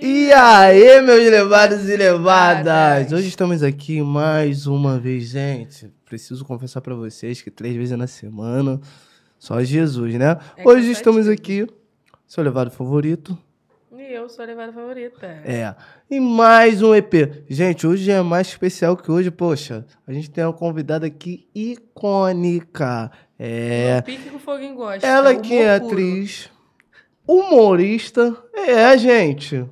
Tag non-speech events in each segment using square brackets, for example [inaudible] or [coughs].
E aí, meus levados e levadas? Hoje estamos aqui mais uma vez, gente. Preciso confessar pra vocês que três vezes na semana, só Jesus, né? É Hoje estamos aqui, seu levado favorito. E eu sou a levada favorita. É. E mais um EP. Gente, hoje é mais especial que hoje, poxa. A gente tem uma convidada aqui icônica. É. Pique que o Foguinho gosta. Ela humor que é atriz, humorista, é, gente.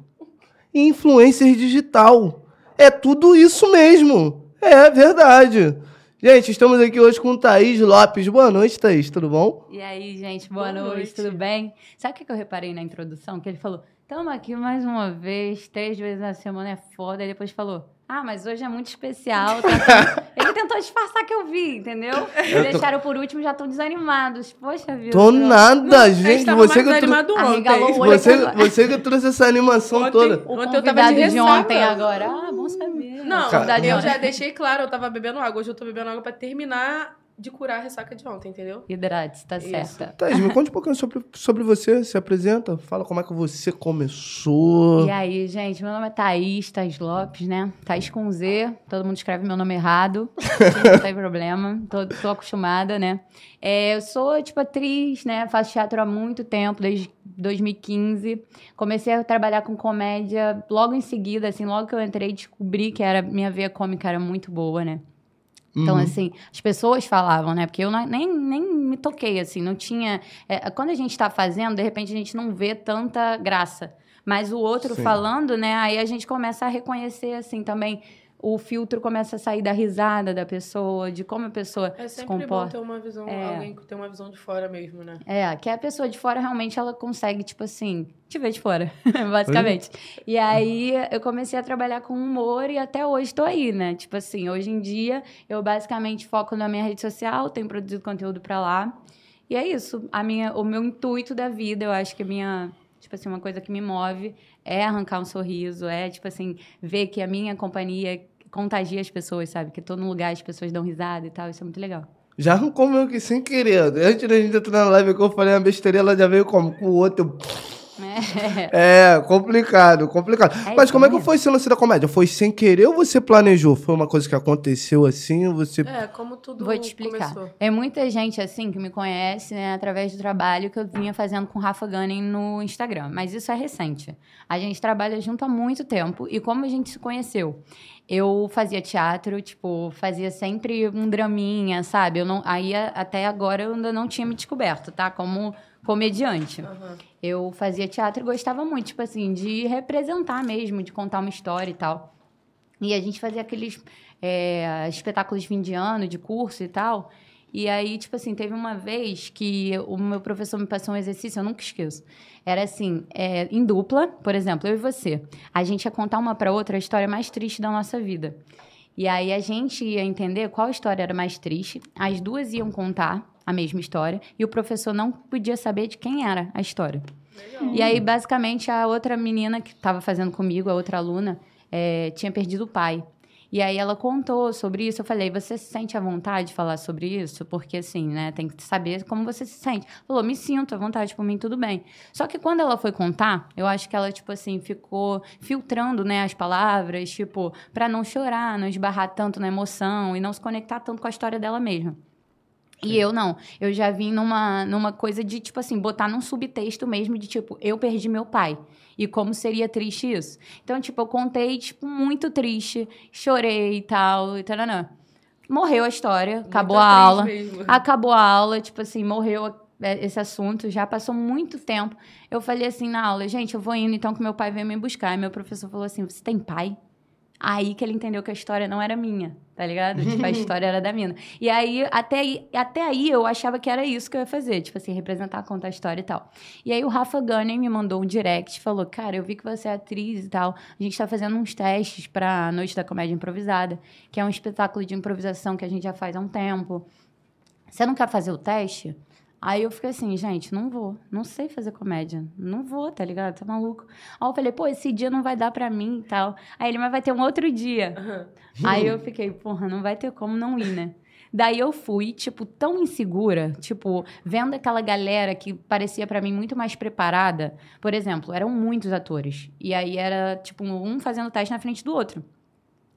Influencer digital. É tudo isso mesmo. É verdade. Gente, estamos aqui hoje com Thaís Lopes. Boa noite, Thaís. Tudo bom? E aí, gente, boa, Boa noite, noite. tudo bem? Sabe o que eu reparei na introdução? Que ele falou, tamo aqui mais uma vez, três vezes na semana é foda. Aí depois falou, ah, mas hoje é muito especial. tá aqui." ele tentou disfarçar que eu vi, entendeu? Eu tô- Deixaram por último, já estão desanimados. Poxa vida. Tô nada, Não, a gente Você que, você, você que trouxe essa animação Ontem- toda. O Ontem eu tava de convidado de ontem agora. Ah, bom saber. Não, de eu já deixei claro, eu tava bebendo água. Hoje eu tô bebendo água pra terminar de curar a ressaca de ontem, entendeu? Hidrate, tá Isso. certa. Thaís, me conte um pouquinho sobre, sobre você. Se apresenta. Fala como é que você começou. E aí, gente, meu nome é Thaís, Thaís Lopes, né? Thaís com Z, todo mundo escreve meu nome errado, [laughs] não tem problema, tô, tô acostumada, né? É, eu sou, tipo, atriz, né? Faço teatro há muito tempo, desde 2015. Comecei a trabalhar com comédia logo em seguida, assim, logo que eu entrei, descobri que era, minha veia cômica era muito boa, né? Então, Uhum. assim, as pessoas falavam, né? Porque eu não- nem, nem me toquei, assim, não tinha. é, quando a gente tá fazendo, de repente a gente não vê tanta graça. Mas o outro Sim. falando, né? Aí a gente começa a reconhecer, assim, também. O filtro começa a sair da risada da pessoa, de como a pessoa É se sempre bom comporta. ter uma visão, É. alguém que tem uma visão de fora mesmo, né? É, que a pessoa de fora realmente ela consegue, tipo assim, te ver de fora, [laughs] basicamente. E aí eu comecei a trabalhar com humor e até hoje tô aí, né? Tipo assim, hoje em dia eu basicamente foco na minha rede social, tenho produzido conteúdo pra lá. E é isso. A minha, o meu intuito da vida, eu acho que a minha, tipo assim, uma coisa que me move é arrancar um sorriso, é tipo assim, ver que a minha companhia contagia as pessoas, sabe? Que num lugar as pessoas dão risada e tal, isso é muito legal. Já arrancou meu aqui sem querer. Antes da gente entrar na live que eu falei uma besteira, ela já veio como? Com o outro. É. É, complicado, complicado. É Mas como é que foi esse lance da comédia? Foi sem querer ou você planejou? Foi uma coisa que aconteceu assim? ou Você. É, como tudo Vou te explicar. começou. É muita gente, assim, que me conhece, né, através do trabalho que eu vinha fazendo com o Rafa Gunning no Instagram. Mas isso é recente. A gente trabalha junto há muito tempo. E como a gente se conheceu? Eu fazia teatro, tipo, fazia sempre um draminha, sabe? Eu não, aí, até agora, eu ainda não tinha me descoberto, tá? Como comediante. Aham. Eu fazia teatro e gostava muito, tipo assim, de representar mesmo, de contar uma história e tal. E a gente fazia aqueles é, espetáculos de fim de ano, de curso e tal. E aí, tipo assim, teve uma vez que o meu professor me passou um exercício, eu nunca esqueço. Era assim, é, em dupla, por exemplo, eu e você. A gente ia contar uma pra outra a história mais triste da nossa vida. E aí a gente ia entender qual história era mais triste, as duas iam contar a mesma história, e o professor não podia saber de quem era a história. Legal. E aí, basicamente, a outra menina que estava fazendo comigo, a outra aluna, eh, tinha perdido o pai. E aí ela contou sobre isso. Eu falei, você se sente à vontade de falar sobre isso? Porque, assim, né, tem que saber como você se sente. Falou, me sinto à vontade, por mim, tudo bem. Só que quando ela foi contar, eu acho que ela, tipo assim, ficou filtrando, né, as palavras, tipo, para não chorar, não esbarrar tanto na emoção e não se conectar tanto com a história dela mesma. E eu não. Eu já vim numa, numa coisa de, tipo assim, botar num subtexto mesmo de, tipo, eu perdi meu pai. E como seria triste isso. Então, tipo, eu contei, tipo, muito triste. Chorei e tal, e taranã. Morreu a história, acabou Muita a aula. mesmo. [laughs] Acabou a aula, tipo assim, morreu é, esse assunto, já passou muito tempo. Eu falei assim na aula, gente, eu vou indo então que meu pai veio me buscar. E meu professor falou assim: você tem pai? Aí que ele entendeu que a história não era minha, tá ligado? [laughs] Tipo, a história era da mina. E aí até, aí, até aí, eu achava que era isso que eu ia fazer, tipo assim, representar, contar a história e tal. E aí o Rafa Gunning me mandou um direct, falou, cara, eu vi que você é atriz e tal, a gente tá fazendo uns testes pra Noite da Comédia Improvisada, que é um espetáculo de improvisação que a gente já faz há um tempo. Você não quer fazer o teste? Aí eu fiquei assim, gente, não vou, não sei fazer comédia, não vou, tá ligado? Tá maluco? Aí eu falei, pô, esse dia não vai dar pra mim e tal. Aí ele, mas vai ter um outro dia. Aham. Aí eu fiquei, porra, não vai ter como não ir, né? Daí eu fui, tipo, tão insegura, tipo, vendo aquela galera que parecia pra mim muito mais preparada. Por exemplo, eram muitos atores. E aí era, tipo, um fazendo teste na frente do outro.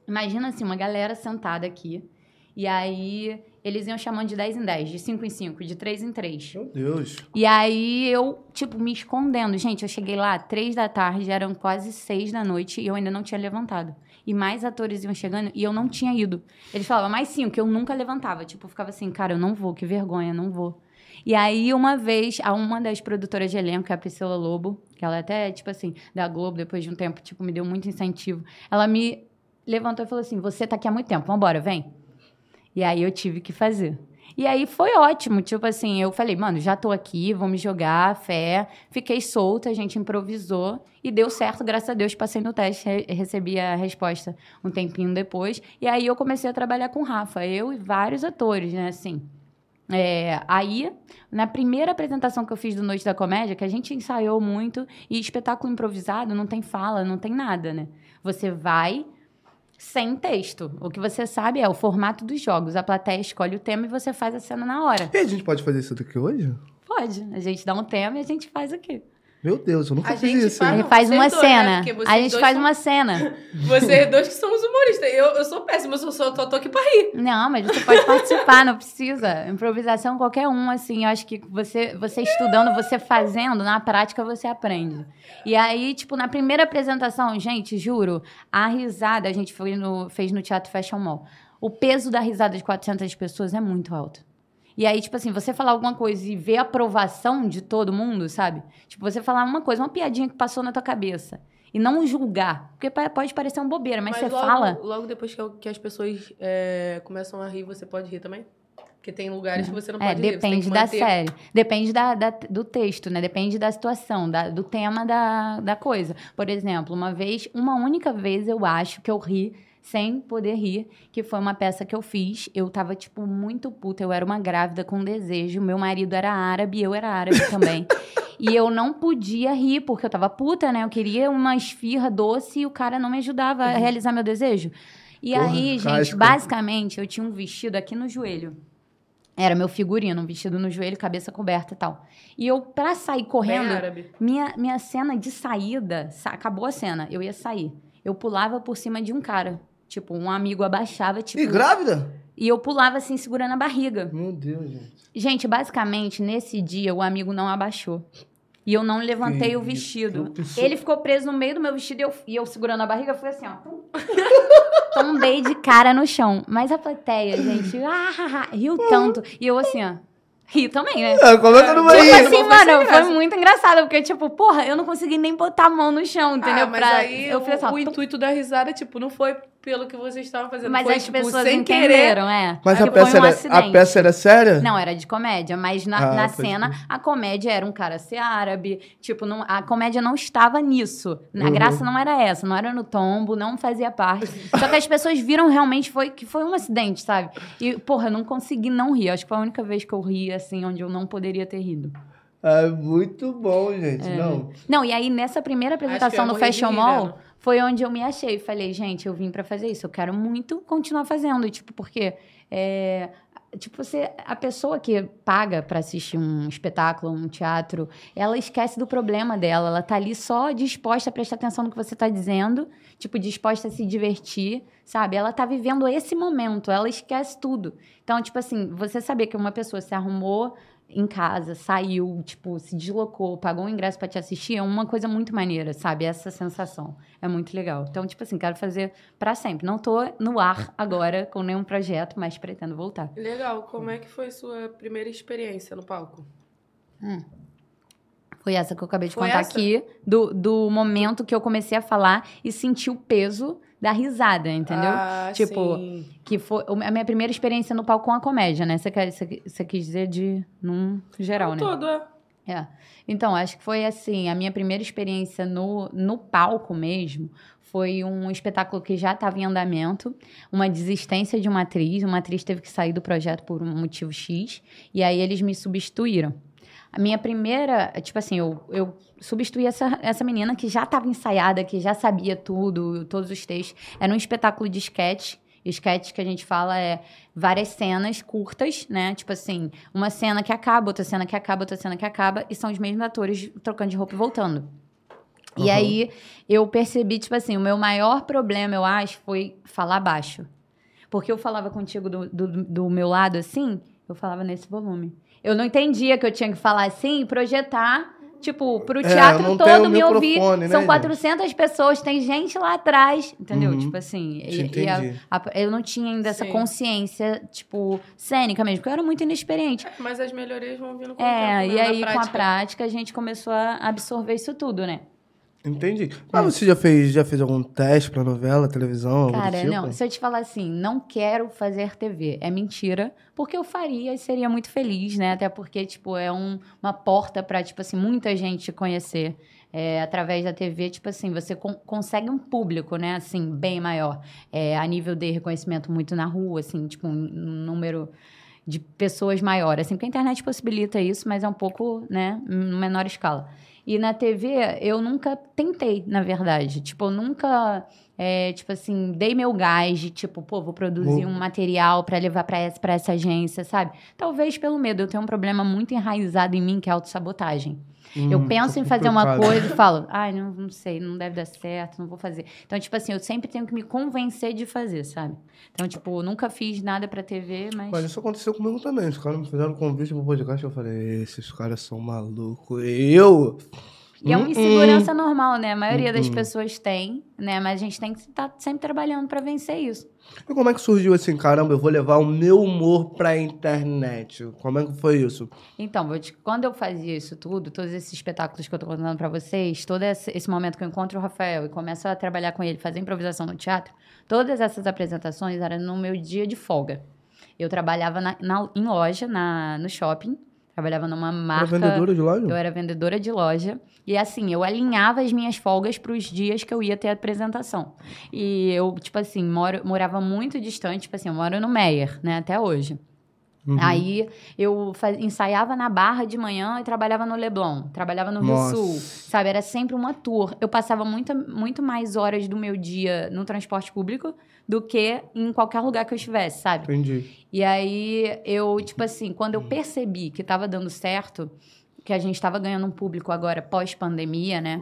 Imagina assim, uma galera sentada aqui. E aí eles iam chamando de 10 em 10, de 5 em 5, de 3 em 3. Meu Deus. E aí eu, tipo, me escondendo. Gente, eu cheguei lá três da tarde, eram quase seis da noite e eu ainda não tinha levantado. E mais atores iam chegando e eu não tinha ido. Eles falavam mais cinco, que eu nunca levantava. Tipo, eu ficava assim, cara, eu não vou, que vergonha, não vou. E aí, uma vez, a uma das produtoras de elenco, que é a Priscila Lobo, que ela é até, tipo assim, da Globo, depois de um tempo, tipo, me deu muito incentivo. Ela me levantou e falou assim: Você tá aqui há muito tempo, vambora, vem. E aí eu tive que fazer. E aí foi ótimo, tipo assim, eu falei, mano, já tô aqui, vou me jogar, fé. Fiquei solta, a gente improvisou e deu certo, graças a Deus, passei no teste, re recebi a resposta um tempinho depois. E aí eu comecei a trabalhar com o Rafa, eu e vários atores, né, assim. É, aí, na primeira apresentação que eu fiz do Noite da Comédia, que a gente ensaiou muito, e espetáculo improvisado não tem fala, não tem nada, né? Você vai, sem texto. O que você sabe é o formato dos jogos. A plateia escolhe o tema e você faz a cena na hora. E a gente pode fazer isso aqui hoje? Pode. A gente dá um tema e a gente faz aqui. Meu Deus, eu nunca A fiz gente isso. faz- A gente faz uma dois, né? cena. Vocês A gente faz são- uma cena. Vocês dois que são os humoristas. Eu, eu sou péssima, eu sou, sou, tô, tô aqui pra rir. Não, mas você pode participar, não precisa. Improvisação qualquer um, assim. Eu acho que você, você estudando, você fazendo, na prática você aprende. E aí, tipo, na primeira apresentação, gente, juro, a risada a gente foi no, fez no Teatro Fashion Mall. O peso da risada de 400 pessoas é muito alto. E aí, tipo assim, você falar alguma coisa e ver a aprovação de todo mundo, sabe? Tipo, você falar uma coisa, uma piadinha que passou na tua cabeça. E não julgar. Porque pode parecer uma bobeira, mas, você logo, fala. Logo depois que, as pessoas é, começam a rir, você pode rir também? Porque tem lugares que você não É, pode rir. você tem depende da série. Depende da, da- do texto, né? Depende da situação, da- do tema da, da coisa. Por exemplo, uma vez, uma única vez eu acho que eu ri sem poder rir, que foi uma peça que eu fiz. Eu tava, tipo, muito puta. Eu era uma grávida com desejo. Meu marido era árabe, eu era árabe [laughs] também. E eu não podia rir, porque eu tava puta, né? Eu queria uma esfirra doce e o cara não me ajudava a realizar meu desejo. E Porra, aí, gente, casca. basicamente, eu tinha um vestido aqui no joelho. Era meu figurino, um vestido no joelho, cabeça coberta e tal. E eu, pra sair correndo, minha, minha cena de saída, sa- acabou a cena, eu ia sair. Eu pulava por cima de um cara. Tipo, um amigo abaixava, tipo. E grávida? E eu pulava assim, segurando a barriga. Meu Deus, gente. Gente, basicamente, nesse dia, o amigo não abaixou. E eu não levantei Que o vestido. Ele ficou preso no meio do meu vestido e eu, e eu segurando a barriga, fui assim, ó. [laughs] Tombei de cara no chão. Mas a plateia, gente, ah, riu tanto. E eu assim, ó. Ri também, né? Ah, como é que eu não vou Tipo rir? assim, Foi sem mano, foi muito engraçado, porque, tipo, porra, eu não consegui nem botar a mão no chão, entendeu? Ah, mas Pra- aí eu o, fiz assim, o intuito da risada, tipo, não foi pelo que vocês estavam fazendo. Mas foi, as tipo, pessoas sem querer. entenderam, é. Mas a peça, um era, a peça era séria? Não, era de comédia, mas na, Ah, na cena, crer. a comédia era um cara ser árabe. Tipo, não, a comédia não estava nisso. A Uhum. graça não era essa, não era no tombo, não fazia parte. Só que as pessoas viram realmente foi, que foi um acidente, sabe? E, porra, eu não consegui não rir. Acho que foi a única vez que eu ri, assim, onde eu não poderia ter rido. Ah, muito bom, gente. É. Não. Não, e aí nessa primeira apresentação no de Fashion Mall, vendo. Foi onde eu me achei. Falei, gente, eu vim pra fazer isso. Eu quero muito continuar fazendo. Tipo, porque. é, Tipo, você, a pessoa que paga pra assistir um espetáculo, um teatro, ela esquece do problema dela. Ela tá ali só disposta a prestar atenção no que você tá dizendo, tipo, disposta a se divertir, sabe? Ela tá vivendo esse momento, ela esquece tudo. Então, tipo assim, você saber que uma pessoa se arrumou em casa, saiu, tipo, se deslocou, pagou um ingresso pra te assistir, é uma coisa muito maneira, sabe? Essa sensação. É muito legal. Então, tipo assim, quero fazer pra sempre. Não tô no ar [laughs] agora com nenhum projeto, mas pretendo voltar. Legal. Como é que foi sua primeira experiência no palco? Foi essa que eu acabei de Foi contar essa? aqui, do, do momento que eu comecei a falar e senti o peso da risada, entendeu? Ah, Tipo, sim. Que foi a minha primeira experiência no palco com a comédia, né? Você, quer, você, você quis dizer de num geral, né? todo, é. É. Então, acho que foi assim, a minha primeira experiência no, no palco mesmo foi um espetáculo que já estava em andamento, uma desistência de uma atriz, uma atriz teve que sair do projeto por um motivo X, e aí eles me substituíram. A minha primeira, tipo assim, eu, eu substituí essa, essa menina que já estava ensaiada, que já sabia tudo, todos os textos. Era um espetáculo de sketch Sketch que a gente fala é várias cenas curtas, né? Tipo assim, uma cena que acaba, outra cena que acaba, outra cena que acaba, e são os mesmos atores trocando de roupa e voltando. E Uhum. aí eu percebi, tipo assim, o meu maior problema, eu acho, foi falar baixo. Porque eu falava contigo do, do, do meu lado assim, eu falava nesse volume. Eu não entendia que eu tinha que falar assim e projetar, tipo, pro É, teatro o todo me ouvir. né, São gente? 400 pessoas, tem gente lá atrás, entendeu? Uhum. Tipo assim, e- e a- a- eu não tinha ainda essa Sim. consciência, tipo, cênica mesmo, porque eu era muito inexperiente. Mas as melhorias vão vindo com o É, tempo, e né? Na aí com a prática. prática a gente começou a absorver isso tudo, né? Entendi. Mas você já fez, já fez algum teste pra novela, televisão? Cara, tipo? não, se eu te falar assim, não quero fazer TV, é mentira, porque eu faria e seria muito feliz, né? Até porque, tipo, é um- uma porta pra, tipo assim, muita gente te conhecer. É, através da TV, tipo assim, você con- consegue um público, né, assim, bem maior. É, a nível de reconhecimento muito na rua, assim, tipo, um, um número de pessoas maior, assim, porque a internet possibilita isso, mas é um pouco, né, em menor escala. E na TV, eu nunca tentei, na verdade. Tipo, eu nunca, é, tipo assim, dei meu gás de, tipo, pô, vou produzir um material pra levar pra essa, pra essa agência, sabe? Talvez pelo medo. Eu tenho um problema muito enraizado em mim, que é a autossabotagem. Eu Hum, penso tá em fazer uma coisa e falo, ai, não, não sei, não deve dar certo, não vou fazer. Então, tipo assim, eu sempre tenho que me convencer de fazer, sabe? Então, tipo, nunca fiz nada pra TV, mas... Mas isso aconteceu comigo também. Os caras me fizeram um convite pro podcast. Eu falei, esses caras são malucos. Eu. E é uma Hum, insegurança normal, né? A maioria das Hum, hum. pessoas tem, né? Mas a gente tem que estar sempre trabalhando pra vencer isso. E como é que surgiu assim, caramba, eu vou levar o meu humor pra internet? Como é que foi isso? Então, quando eu fazia isso tudo, todos esses espetáculos que eu tô contando pra vocês, todo esse, esse momento que eu encontro o Rafael e começo a trabalhar com ele, fazer improvisação no teatro, todas essas apresentações eram no meu dia de folga. Eu trabalhava na- na- em loja, na, no shopping, trabalhava numa Era marca... vendedora de loja? Eu era vendedora de loja. E assim, eu alinhava as minhas folgas para os dias que eu ia ter a apresentação. E eu, tipo assim, moro, morava muito distante, tipo assim, eu moro no Meyer, né, até hoje. Uhum. Aí eu ensaiava na Barra de manhã e trabalhava no Leblon, trabalhava no Nossa. Rio Sul, sabe? Era sempre uma tour. Eu passava muita, muito mais horas do meu dia no transporte público do que em qualquer lugar que eu estivesse, sabe? Entendi. E aí eu, tipo assim, quando eu percebi que tava dando certo, que a gente tava ganhando um público agora pós-pandemia, né?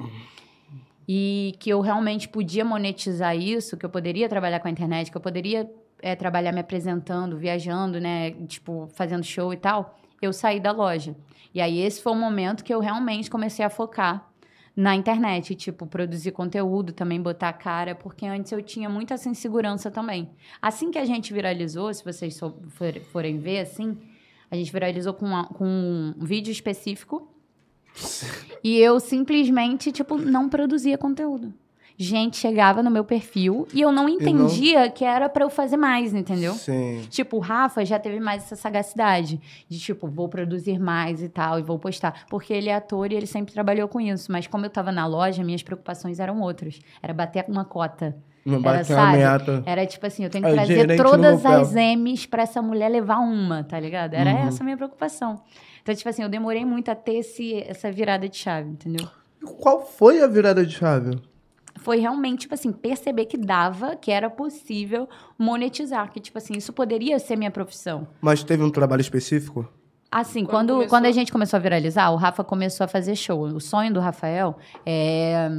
E que eu realmente podia monetizar isso, que eu poderia trabalhar com a internet, que eu poderia eh, trabalhar me apresentando, viajando, né? Tipo, fazendo show e tal, eu saí da loja. E aí esse foi o momento que eu realmente comecei a focar na internet, tipo, produzir conteúdo, também botar a cara, porque antes eu tinha muita essa insegurança também. Assim que a gente viralizou, se vocês forem ver, assim, a gente viralizou com, uma- com um vídeo específico [laughs] e eu simplesmente, tipo, não produzia conteúdo. Gente chegava no meu perfil e eu não entendia que era pra eu fazer mais, entendeu? Sim. Tipo, o Rafa já teve mais essa sagacidade de, tipo, vou produzir mais e tal, e vou postar. Porque ele é ator e ele sempre trabalhou com isso. Mas como eu tava na loja, minhas preocupações eram outras. Era bater uma cota. Não Era, sabe? meta. Era tipo assim, eu tenho que trazer todas as M's pra essa mulher levar uma, tá ligado? Era Uhum. essa a minha preocupação. Então, tipo assim, eu demorei muito a ter esse, essa virada de chave, entendeu? E Qual foi a virada de chave? Foi realmente, tipo assim, perceber que dava, que era possível monetizar. Que, tipo assim, isso poderia ser minha profissão. Mas teve um trabalho específico? Assim, Quando quando, começou- quando a gente começou a viralizar, o Rafa começou a fazer show. O sonho do Rafael é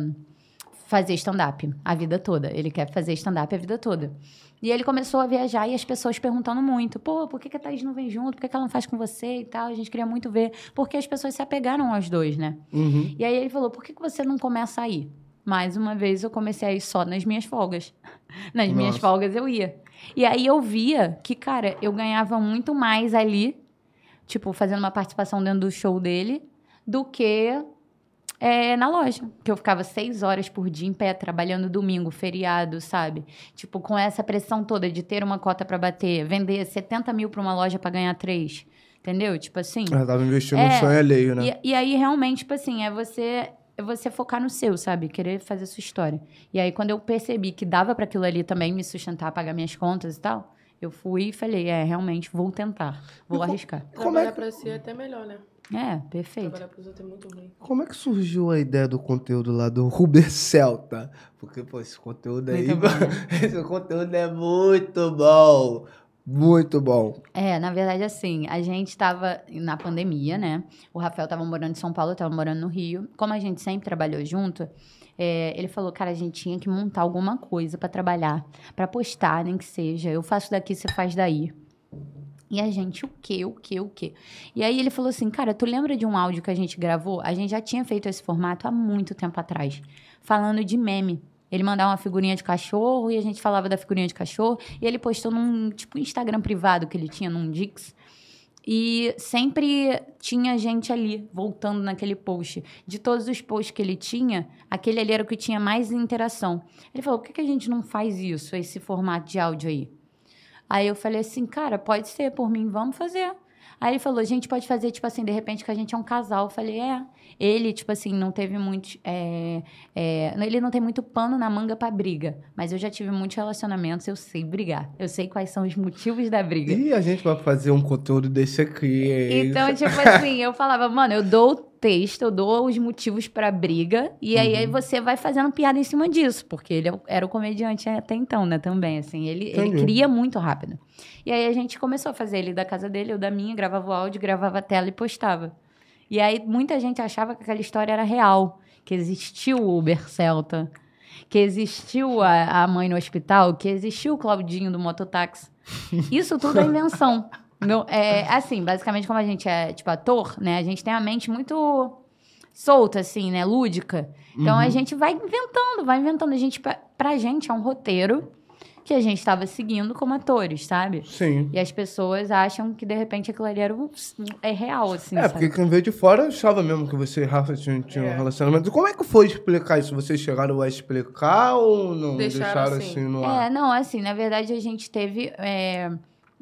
fazer stand-up a vida toda. Ele quer fazer stand-up a vida toda. E ele começou a viajar e as pessoas perguntando muito: pô, por que, que a Thaís não vem junto? Por que, que ela não faz com você e tal? A gente queria muito ver. Porque as pessoas se apegaram aos dois, né? Uhum. E aí ele falou: por que, que você não começa a ir? Mais uma vez eu comecei a ir só nas minhas folgas. [laughs] Nas minhas Nossa. folgas eu ia. E aí eu via que, cara, eu ganhava muito mais ali, tipo, fazendo uma participação dentro do show dele, do que é, na loja. Que eu ficava seis horas por dia em pé, trabalhando domingo, feriado, sabe? Tipo, com essa pressão toda de ter uma cota pra bater, vender 70 mil pra uma loja pra ganhar três. Entendeu? Tipo assim. Ela tava investindo É, no sonho alheio, né? E, e aí, realmente, tipo assim, é você, é você focar no seu, sabe? Querer fazer sua história. E aí, quando eu percebi que dava para aquilo ali também me sustentar, pagar minhas contas e tal, eu fui e falei, é, realmente, vou tentar, vou E arriscar. Como é Trabalhar que- pra si é até melhor, né? É, perfeito. Trabalhar pros outros é muito ruim. Como é que surgiu a ideia do conteúdo lá do Uber Celta? Porque, pô, esse conteúdo aí, Muito bom. [laughs] esse conteúdo é muito bom. Muito bom. É, na verdade, assim, a gente tava na pandemia, né? O Rafael tava morando em São Paulo, eu tava morando no Rio. Como a gente sempre trabalhou junto, é, ele falou, cara, a gente tinha que montar alguma coisa pra trabalhar, pra postar, nem que seja. Eu faço daqui, você faz daí. E a gente, o quê, o quê, o quê? E aí ele falou assim, cara, tu lembra de um áudio que a gente gravou? A gente já tinha feito esse formato há muito tempo atrás, falando de meme. Ele mandava uma figurinha de cachorro e a gente falava da figurinha de cachorro. E ele postou num, tipo, Instagram privado que ele tinha, num Dix. E sempre tinha gente ali, voltando naquele post. De todos os posts que ele tinha, aquele ali era o que tinha mais interação. Ele falou, por que, que a gente não faz isso, esse formato de áudio aí? Aí eu falei assim, cara, pode ser, por mim, vamos fazer. Aí ele falou, a gente pode fazer, tipo assim, de repente que a gente é um casal. Eu falei, é. Ele, tipo assim, não teve muito. é, é, ele não tem muito pano na manga pra briga. Mas eu já tive muitos relacionamentos, eu sei brigar. Eu sei quais são os motivos da briga. E a gente vai fazer um conteúdo desse aqui, hein? Então, tipo [laughs] assim, eu falava, mano, eu dou texto, eu dou os motivos pra briga, e aí, aí você vai fazendo piada em cima disso, porque ele é era o comediante até então, né, também, assim, ele, ele cria muito rápido. E aí a gente começou a fazer ele da casa dele, eu da minha, gravava o áudio, gravava a tela e postava. E aí muita gente achava que aquela história era real, que existiu o Uber Celta, que existiu a, a mãe no hospital, que existiu o Claudinho do mototáxi. [laughs] Isso tudo é invenção. Não, é, assim, basicamente, como a gente é, tipo, ator, né? A gente tem a mente muito solta, assim, né? Lúdica. Então, a gente vai inventando, vai inventando. A gente, pra, pra gente, é um roteiro que a gente estava seguindo como atores, sabe? Sim. E as pessoas acham que, de repente, aquilo ali era um, é real, assim, É, sabe? porque quem veio de fora achava mesmo que você e Rafa tinham, tinham um É. relacionamento. Como é que foi explicar isso? Vocês chegaram a explicar ou não Deixaram assim. assim no ar? É, não, assim, na verdade a gente teve é,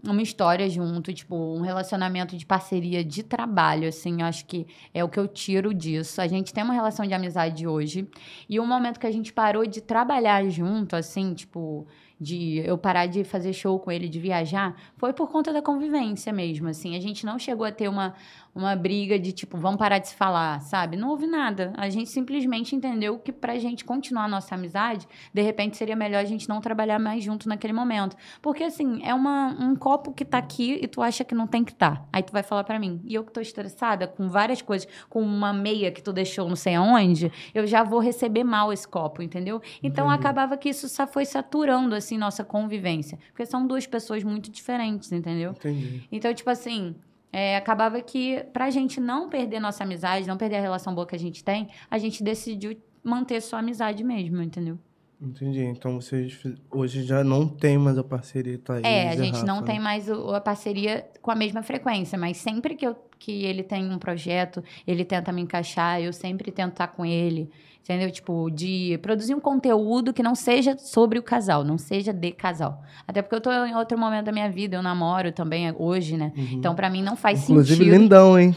uma história junto, tipo, um relacionamento de parceria de trabalho, assim, acho que é o que eu tiro disso. A gente tem uma relação de amizade hoje, e o momento que a gente parou de trabalhar junto, assim, tipo, de eu parar de fazer show com ele, de viajar, foi por conta da convivência mesmo, assim. A gente não chegou a ter uma, uma briga de, tipo, vamos parar de se falar, sabe? Não houve nada. A gente simplesmente entendeu que pra gente continuar a nossa amizade, de repente seria melhor a gente não trabalhar mais junto naquele momento. Porque, assim, é uma, um copo que tá aqui e tu acha que não tem que estar. Tá. Aí tu vai falar pra mim. E eu que tô estressada com várias coisas, com uma meia que tu deixou não sei aonde, eu já vou receber mal esse copo, entendeu? Então acabava que isso só foi saturando, assim, nossa convivência. Porque são duas pessoas muito diferentes, entendeu? Entendi. Então, tipo assim, é, acabava que pra gente não perder nossa amizade, não perder a relação boa que a gente tem, a gente decidiu manter só amizade mesmo, entendeu? Entendi. Então vocês hoje já não tem mais a parceria Thaís É, a gente não Rafa, tem né? mais o- a parceria com a mesma frequência, mas sempre que, eu, que ele tem um projeto, ele tenta me encaixar, eu sempre tento estar com ele, entendeu? Tipo, de produzir um conteúdo que não seja sobre o casal, não seja de casal. Até porque eu tô em outro momento da minha vida, eu namoro também hoje, né? Então, pra mim, não faz Uhum. Inclusive, sentido. lindão, hein?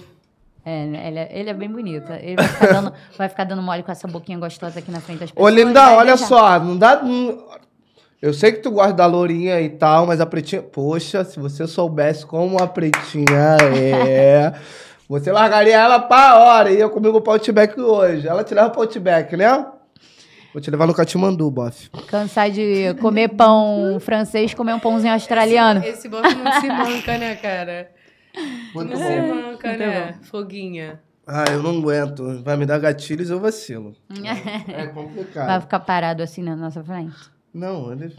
É, ele é, ele é bem bonito. Ele vai ficar, dando, [laughs] vai ficar dando mole com essa boquinha gostosa aqui na frente das Ô, pessoas. lindão, vai olha deixar. só, não dá. não- Eu sei que tu gosta da lourinha e tal, mas a pretinha. Poxa, se você soubesse como a pretinha é. [laughs] Você largaria ela pra hora. Ia comigo pro Outback hoje. Ela te leva pro Outback, né? Vou te levar no Catimandu, bof. Cansar de comer pão francês, comer um pãozinho australiano. Esse bofe não se manca, né, cara? Muito Não se bom. manca, Muito né? Foguinha. Ah, eu não aguento. Vai me dar gatilhos, eu vacilo. [laughs] É complicado. Vai ficar parado assim na nossa frente. Não, ele.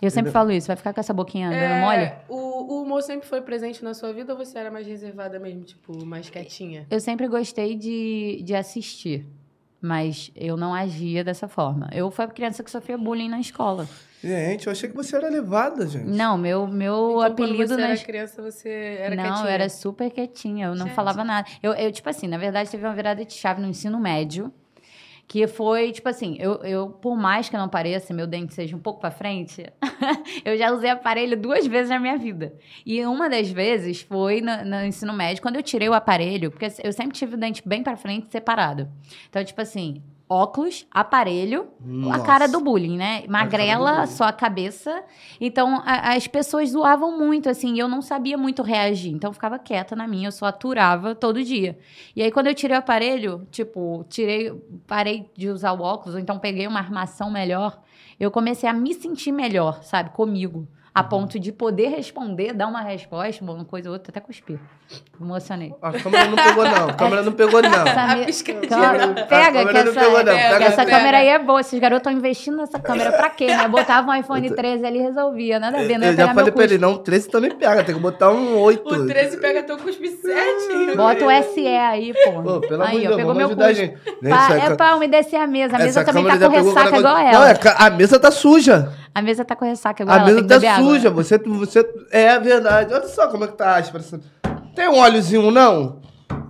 Eu sempre falo isso, vai ficar com essa boquinha dando mole? É, o, o humor sempre foi presente na sua vida ou você era mais reservada mesmo, tipo, mais quietinha? Eu sempre gostei de, de assistir, mas eu não agia dessa forma. Eu fui a criança que sofria bullying na escola. Gente, eu achei que você era levada, gente. Não, meu, meu Então, apelido quando você na era criança, você era não, quietinha? eu era super quietinha, eu não Gente. falava nada. Eu, eu, tipo assim, na verdade, teve uma virada de chave no ensino médio, que foi, tipo assim, eu, eu por mais que não pareça, meu dente seja um pouco pra frente, [laughs] eu já usei aparelho duas vezes na minha vida. E uma das vezes foi no, no ensino médio, quando eu tirei o aparelho, porque eu sempre tive o dente bem pra frente separado. Então, tipo assim, óculos, aparelho, a Nossa. cara do bullying, né? Magrela, bullying. só a cabeça. Então, a- as pessoas zoavam muito, assim, e eu não sabia muito reagir. Então, eu ficava quieta na minha, eu só aturava todo dia. E aí, quando eu tirei o aparelho, tipo, tirei, parei de usar o óculos, ou então peguei uma armação melhor, eu comecei a me sentir melhor, sabe, comigo. A ponto de poder responder, dar uma resposta, uma coisa ou outra, até cuspir. Emocionei. A câmera não pegou, não. A câmera não pegou, não. Essa A me- piscadinha. Claro, A pega que câmera não essa, pegou, não. Pega, essa pega. câmera aí é boa. Esses garotos estão investindo nessa câmera pra quê, né? Botava um iPhone 13 ali e resolvia. Nada a ver, não ia Eu já falei pra ele, não, o 13 também pega, tem que botar um 8. O 13 pega teu cuspe 7. Bota o SE aí, pô. Pô, pelo amor aí, de ó, Deus, pegou vamos meu ajudar a gente. Pá, é pra umedecer a mesa. A mesa também tá câmera com ressaca igual Não, ela. é ca- a mesa tá suja. A mesa tá com ressaca igual A ela. mesa tem que tá suja. Você, você. É verdade. Olha só como é que tá áspera. Tem um óleozinho, não?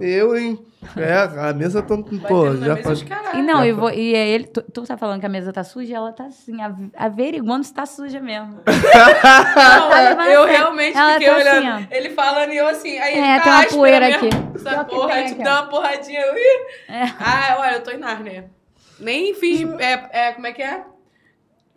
Eu, hein? É, a mesa tá. Pô, já mesa faz. E não, e, vo- e é ele, tu, tu tá falando que a mesa tá suja, ela tá assim, av- averiguando se tá suja mesmo. [laughs] Não, tá levando eu a sério. realmente Ela fiquei tá olhando. assim, ele falando e eu assim. Aí É, ele tá tem uma poeira mesmo. aqui. Essa porra, tipo, aqui, dá uma porradinha. Eu, ih. É. Ah, olha, eu tô em Narnia. Nem fiz. É, é, como é que é?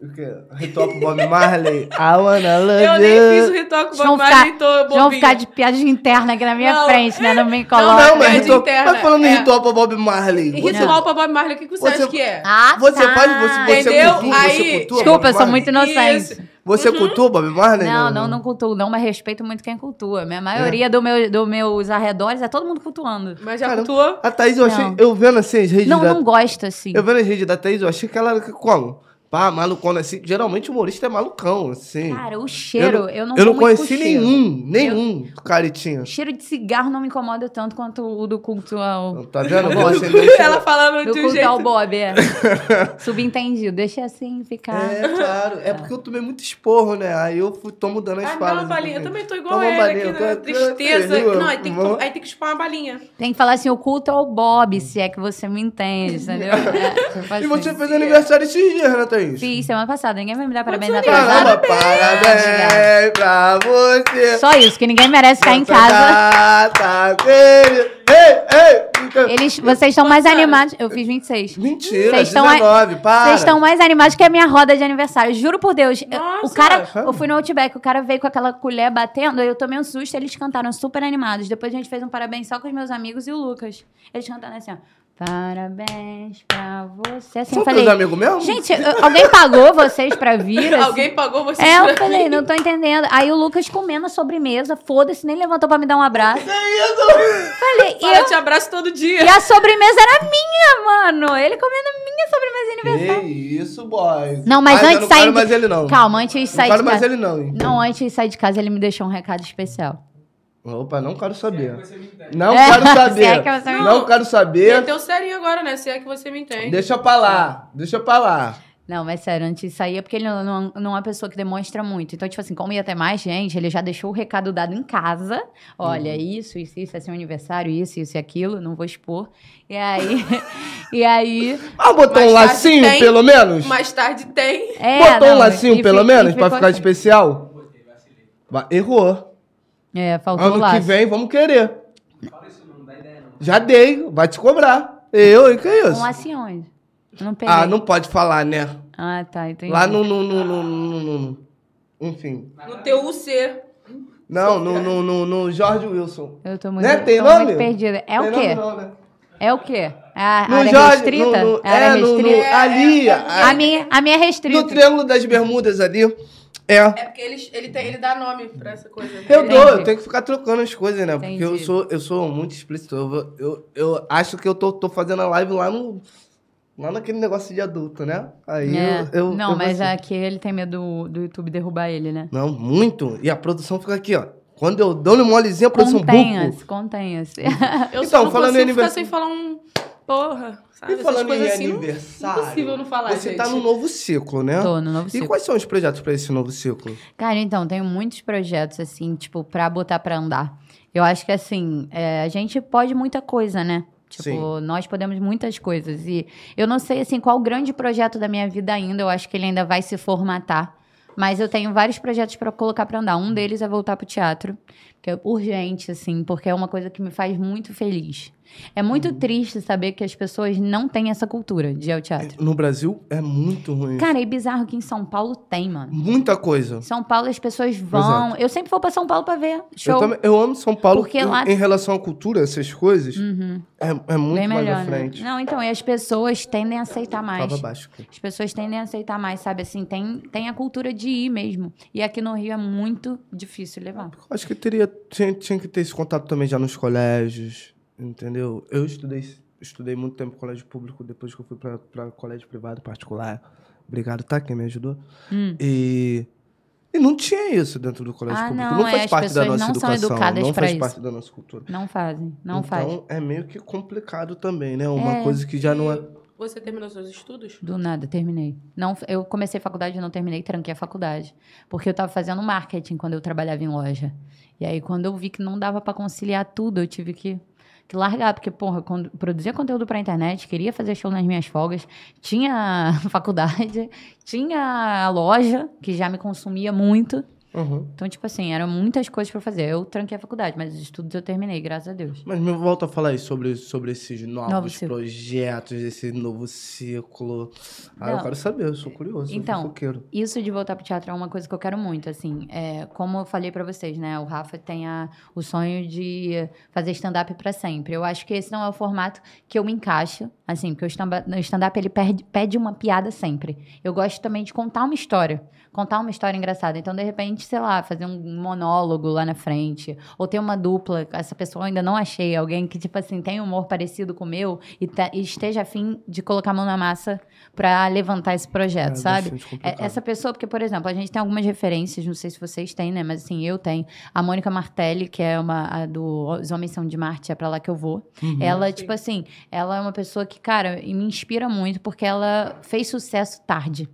O quê? Ritual pro Bob Marley. I wanna love Eu nem fiz o you. ritual com o Vocês vão Bob ficar, Marley e tô vocês vão ficar de piadinha interna aqui na minha Não, frente, né? Não me Não, coloca. Não, mas, piada ritual, interna, mas falando em é. ritual pro Bob Marley. E Você, ritual pra Bob Marley, o que, que você, Você- acha que é? Ah, você tá. faz. Você, você Entendeu? cultua, Aí- você cultua Desculpa, Bob eu sou muito inocente. Isso. Você Uhum. cultua Bob Marley? Não, não, não cultuo. Não, mas respeito muito quem cultua. Minha maioria do meu, do meus arredores é todo mundo cultuando. Mas já Caramba. cultuou? A Thaís, eu achei. Não. Eu vendo assim as redes Não, da. não gosto, assim. Eu vendo as redes da Thaís, eu achei que ela era como? Pá, malucona assim. Geralmente humorista é malucão, assim. Cara, o cheiro, eu não Eu não muito com conheci nenhum, nenhum caretinha. O cheiro de cigarro não me incomoda tanto quanto o do culto ao... Tá vendo? [laughs] Eu Ela falando Do de um culto ao jeito. Bob, é. [laughs] Subentendido. Deixa assim ficar. É, claro. É porque eu tomei muito esporro, né? Aí eu fui, tô mudando as Ah, falas. uma balinha. Eu também tô igual Toma a uma ele balinha, aqui, né? Tristeza. Não, aí tem, que, aí tem que chupar uma balinha. Tem que falar assim, o culto ao Bob, se é que você me entende, [laughs] entendeu? É, E assim. você fez aniversário esses dias, né, Thaís? Fiz semana passada. Ninguém vai me dar parabéns atrasado. Caramba, parabéns pra você. Só isso, que ninguém merece ficar em casa. data querida. Ei, ei. Eles, vocês estão mais animados. Eu fiz 26. Mentira, Vocês estão 19, para. Vocês estão mais animados que a minha roda de aniversário. Juro por Deus. Eu- o Nossa. cara, eu fui no Outback, o cara veio com aquela colher batendo, aí eu tomei um susto, eles cantaram super animados. Depois a gente fez um parabéns só com os meus amigos e o Lucas. Eles cantaram assim, ó. Parabéns pra você. Assim, São eu falei, amigos mesmo? gente, eu- alguém pagou vocês pra vir? [laughs] assim? Alguém pagou você É, eu pra falei, mim? não tô entendendo. Aí o Lucas comendo a sobremesa, foda-se, nem levantou pra me dar um abraço. Que [laughs] isso? Falei, Fala, eu eu, te abraço todo dia. e a sobremesa era minha, mano. Ele comendo a minha sobremesa de aniversário. Que isso, boy. Não, mas eu antes não de sair quero de- mais ele, não. Calma, antes de Não sair quero de mais casa. ele, não, hein? Não, antes de sair de casa, ele me deixou um recado especial. Opa, não quero saber. Não É, quero [laughs] se é saber. que você me- Não quero saber. Meteu serinho agora, né? Se é que você me entende. Deixa pra lá. Deixa pra lá. Não, mas sério, antes de sair é porque ele não, não, não é uma pessoa que demonstra muito. Então, tipo assim, como ia ter mais gente, ele já deixou o recado dado em casa. Olha, Uhum. isso, isso, isso, é seu aniversário, isso, isso e aquilo, não vou expor. E aí. [laughs] e aí. Ah, botou um lacinho, tem. pelo menos? Mais tarde tem. É, botou não, um lacinho, pelo menos, pra ficar assim. especial? Errou. É, faltou o Ano laço. que vem, vamos querer. Já dei, vai te cobrar. Eu, e que é Um isso? lacinho onde? Eu não peguei. Ah, não pode falar, né? Ah, tá, entendi. Lá no, no, no, no, no- no- no- Enfim. No teu UC. Não, no, no, no, no Jorge Wilson. Eu tô muito, Né? Tem tô nome? muito perdida. É o Tem quê? nome não, né? É o quê? A No área Jorge, restrita? no- no- A área é, no, no, restrita? ali, A a- minha, a minha é restrita. no Triângulo das Bermudas ali. É. É porque ele, ele, tem, ele dá nome pra essa coisa. Eu Ele- dou, Entendi. eu tenho que ficar trocando as coisas, né? Porque eu Entendi. sou, eu sou muito explícito. Eu, eu, eu acho que eu tô, tô fazendo a live lá no. Lá naquele negócio de adulto, né? Aí É. eu, eu. não, eu mas assim. aqui ele tem medo do, do YouTube derrubar ele, né? Não, muito. E a produção fica aqui, ó. Quando eu dou uma molezinha, a produção buco. Contenha-se, contenha-se. [laughs] Eu Então, só não falando consigo em ficar sem falar um... Porra, sabe? E Essas falando em assim, não- aniversário. impossível não falar, Você gente. tá no novo ciclo, né? Tô no novo E ciclo. quais são os projetos pra esse novo ciclo? Cara, então, tenho muitos projetos, assim, tipo, pra botar pra andar. Eu acho que, assim, é, a gente pode muita coisa, né? Tipo, Sim. nós podemos muitas coisas. E eu não sei, assim, qual o grande projeto da minha vida ainda. Eu acho que ele ainda vai se formatar. Mas eu tenho vários projetos pra colocar pra andar. Um deles é voltar pro teatro. Que é urgente, assim, porque é uma coisa que me faz muito feliz. É muito triste saber que as pessoas não têm essa cultura de ir ao teatro. No Brasil é muito ruim. Cara, é bizarro que em São Paulo tem, mano. Muita coisa. Em São Paulo as pessoas vão. Exato. Eu sempre vou pra São Paulo pra ver show. Eu, também, eu amo São Paulo Porque em, lá- em relação à cultura, essas coisas. É, é muito Bem mais melhor, à né? frente. Não, então, e as pessoas tendem a aceitar mais. Tava baixo. As pessoas tendem a aceitar mais, sabe? Assim, tem, tem a cultura de ir mesmo. E aqui no Rio é muito difícil levar. Eu acho que teria, tinha, tinha que ter esse contato também já nos colégios, entendeu? Eu estudei, estudei muito tempo em colégio público, depois que eu fui pra colégio privado particular. Obrigado, tá? Quem me ajudou. Hum. E, e não tinha isso dentro do colégio Ah, público. não, Não, é, faz as parte da nossa não são educação. educadas não faz isso. parte da nossa cultura. Não fazem, não então, faz. é meio que complicado também, né? Uma É. coisa que já não é. Você terminou seus estudos? Do nada, terminei. Não, eu comecei faculdade, não terminei, tranquei a faculdade. Porque eu tava fazendo marketing quando eu trabalhava em loja. E aí, quando eu vi que não dava pra conciliar tudo, eu tive que, que largar. Porque, porra, quando produzia conteúdo pra internet, queria fazer show nas minhas folgas, tinha [laughs] faculdade, tinha a loja, que já me consumia muito. Uhum. Então, tipo assim, eram muitas coisas pra fazer. Eu tranquei a faculdade, mas os estudos eu terminei, graças a Deus. Mas me volta a falar aí sobre, sobre esses novos Novo projetos, esse novo ciclo. Ah, eu Não. quero saber, eu sou curioso, Então, eu. Isso de voltar pro teatro é uma coisa que eu quero muito, assim. É, como eu falei pra vocês, né? O Rafa tem a, o sonho de fazer stand-up pra sempre. Eu acho que esse não é o formato que eu me encaixo, assim, porque o stand- stand-up, ele perde- pede uma piada sempre. Eu gosto também de contar uma história. Contar uma história engraçada. Então, de repente, sei lá, fazer um monólogo lá na frente. Ou ter uma dupla. Essa pessoa eu ainda não achei. Alguém que, tipo assim, tem humor parecido com o meu e, e esteja afim de colocar a mão na massa pra levantar esse projeto, É sabe? É, essa pessoa, porque, por exemplo, a gente tem algumas referências, não sei se vocês têm, né? Mas assim, eu tenho. A Mônica Martelli, que é uma a do Os Homens São de Marte, é pra lá que eu vou. Uhum. Ela, Sim. tipo assim, ela é uma pessoa que, cara, e me inspira muito porque ela fez sucesso tarde,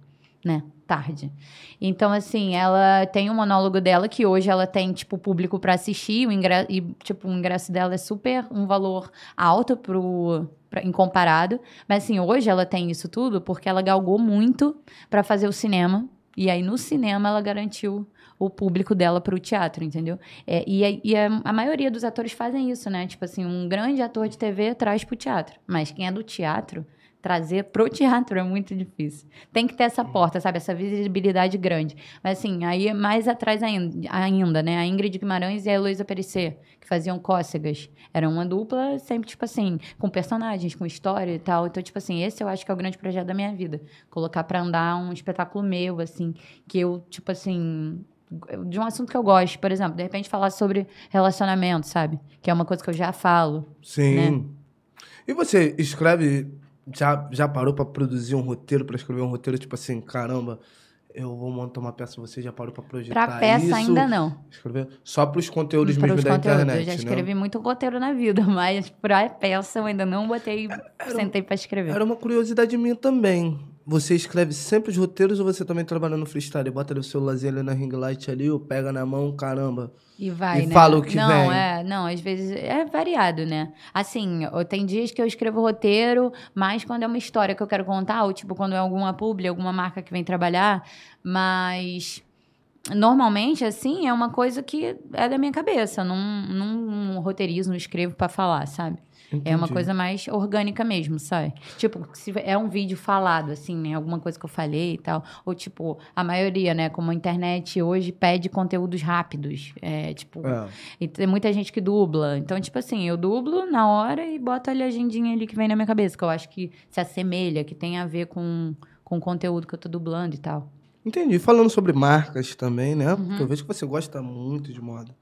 né? Tarde. Então, assim, ela tem um monólogo dela que hoje ela tem, tipo, público pra assistir, o ingresso, e, tipo, o ingresso dela é super um valor alto pro, pra, em comparado. Mas, assim, hoje ela tem isso tudo porque ela galgou muito pra fazer o cinema. E aí, no cinema, ela garantiu o público dela pro teatro, entendeu? É, e a, e a, a maioria dos atores fazem isso, né? Tipo assim, um grande ator de TV traz pro teatro. Mas quem é do teatro, trazer pro teatro é muito difícil. Tem que ter essa porta, sabe? Essa visibilidade grande. Mas assim, aí é mais atrás ainda, ainda né? A Ingrid Guimarães e a Heloísa Perecer, que faziam cócegas. Era uma dupla sempre, tipo assim, com personagens, com história e tal. Então, tipo assim, esse eu acho que é o grande projeto da minha vida. Colocar pra andar um espetáculo meu, assim, que eu, tipo assim, de um assunto que eu gosto, por exemplo, de repente falar sobre relacionamento, sabe? Que é uma coisa que eu já falo. Sim. né? E você escreve, já, já parou pra produzir um roteiro, pra escrever um roteiro, tipo assim, caramba, eu vou montar uma peça, você já parou pra projetar Pra peça isso? ainda não. Escrever só pros conteúdos Para mesmo os da conteúdos. internet, eu já né? escrevi muito roteiro na vida, [laughs] mas pra peça eu ainda não botei, sentei pra escrever. Era uma curiosidade minha também. Você escreve sempre os roteiros ou você também trabalha no freestyle? Bota ali o celularzinho ali na ring light ali, ou pega na mão, caramba. E vai, E né? fala o que não, vem. é, não, às vezes é variado, né? Assim, tem dias que eu escrevo roteiro, mais quando é uma história que eu quero contar, ou tipo quando é alguma publi, alguma marca que vem trabalhar, mas normalmente assim é uma coisa que é da minha cabeça, não não roteirizo, não escrevo pra falar, sabe? É uma Entendi. coisa mais orgânica mesmo, sabe? Tipo, se é um vídeo falado, assim, né? Alguma coisa que eu falei e tal. Ou, tipo, a maioria, né? Como a internet hoje pede conteúdos rápidos. É, tipo, É. e tem muita gente que dubla. Então, tipo assim, eu dublo na hora e boto a legendinha ali que vem na minha cabeça, que eu acho que se assemelha, que tem a ver com, com o conteúdo que eu tô dublando e tal. Entendi. Falando sobre marcas também, né? Uhum. Porque eu vejo que você gosta muito de moda.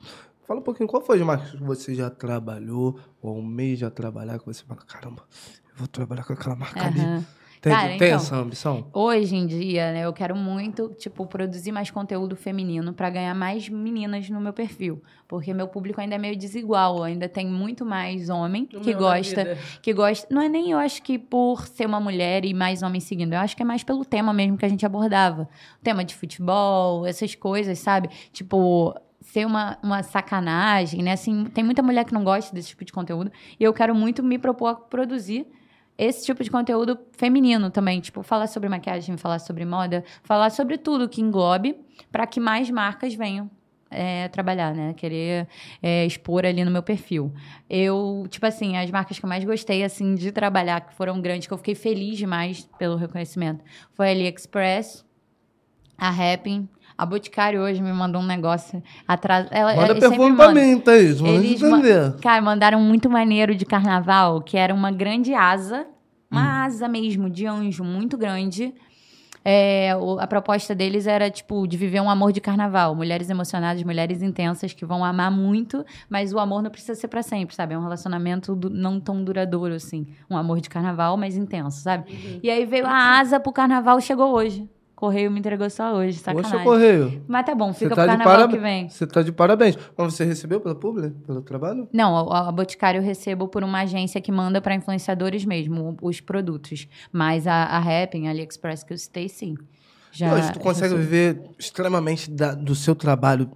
Fala um pouquinho, qual foi as marcas que você já trabalhou, ou almeja trabalhar, que você fala, caramba, eu vou trabalhar com aquela marca ali. Aham. Tem, Cara, tem então- essa ambição? Hoje em dia, né, eu quero muito, tipo, produzir mais conteúdo feminino pra ganhar mais meninas no meu perfil. Porque meu público ainda é meio desigual, ainda tem muito mais homem O que gosta, que gosta. Não é nem eu acho que por ser uma mulher e mais homens seguindo, eu acho que é mais pelo tema mesmo que a gente abordava. O tema de futebol, essas coisas, sabe? Tipo, ser uma, uma sacanagem, né? Assim, tem muita mulher que não gosta desse tipo de conteúdo. E eu quero muito me propor a produzir esse tipo de conteúdo feminino também, tipo, falar sobre maquiagem, falar sobre moda, falar sobre tudo que englobe para que mais marcas venham é, trabalhar, né? Querer é, expor ali no meu perfil. Eu, tipo assim, as marcas que eu mais gostei, assim, de trabalhar, que foram grandes, que eu fiquei feliz demais pelo reconhecimento, foi a AliExpress, a Happn, a Boticário hoje me mandou um negócio atrás. Ela, Manda sempre perfume pra mim, Thaís. Vamos Eles ma- entender. Cara, mandaram muito maneiro de carnaval, que era uma grande asa, uma Hum. asa mesmo, de anjo, muito grande. É, o- a proposta deles era, tipo, de viver um amor de carnaval. Mulheres emocionadas, mulheres intensas que vão amar muito, mas o amor não precisa ser pra sempre, sabe? É um relacionamento du- não tão duradouro, assim. Um amor de carnaval, mas intenso, sabe? E aí veio a asa pro carnaval, chegou hoje. Correio me entregou só hoje, sacanagem. Poxa, Correio. Mas tá bom, fica tá pro carnaval que vem. Você tá de parabéns. Mas você recebeu pela Publi? Pelo trabalho? Não, a, a Boticário eu recebo por uma agência que manda para influenciadores mesmo os produtos. Mas a, a Happn, a AliExpress que eu citei, sim. Já, Hoje tu consegue viver extremamente da- do seu trabalho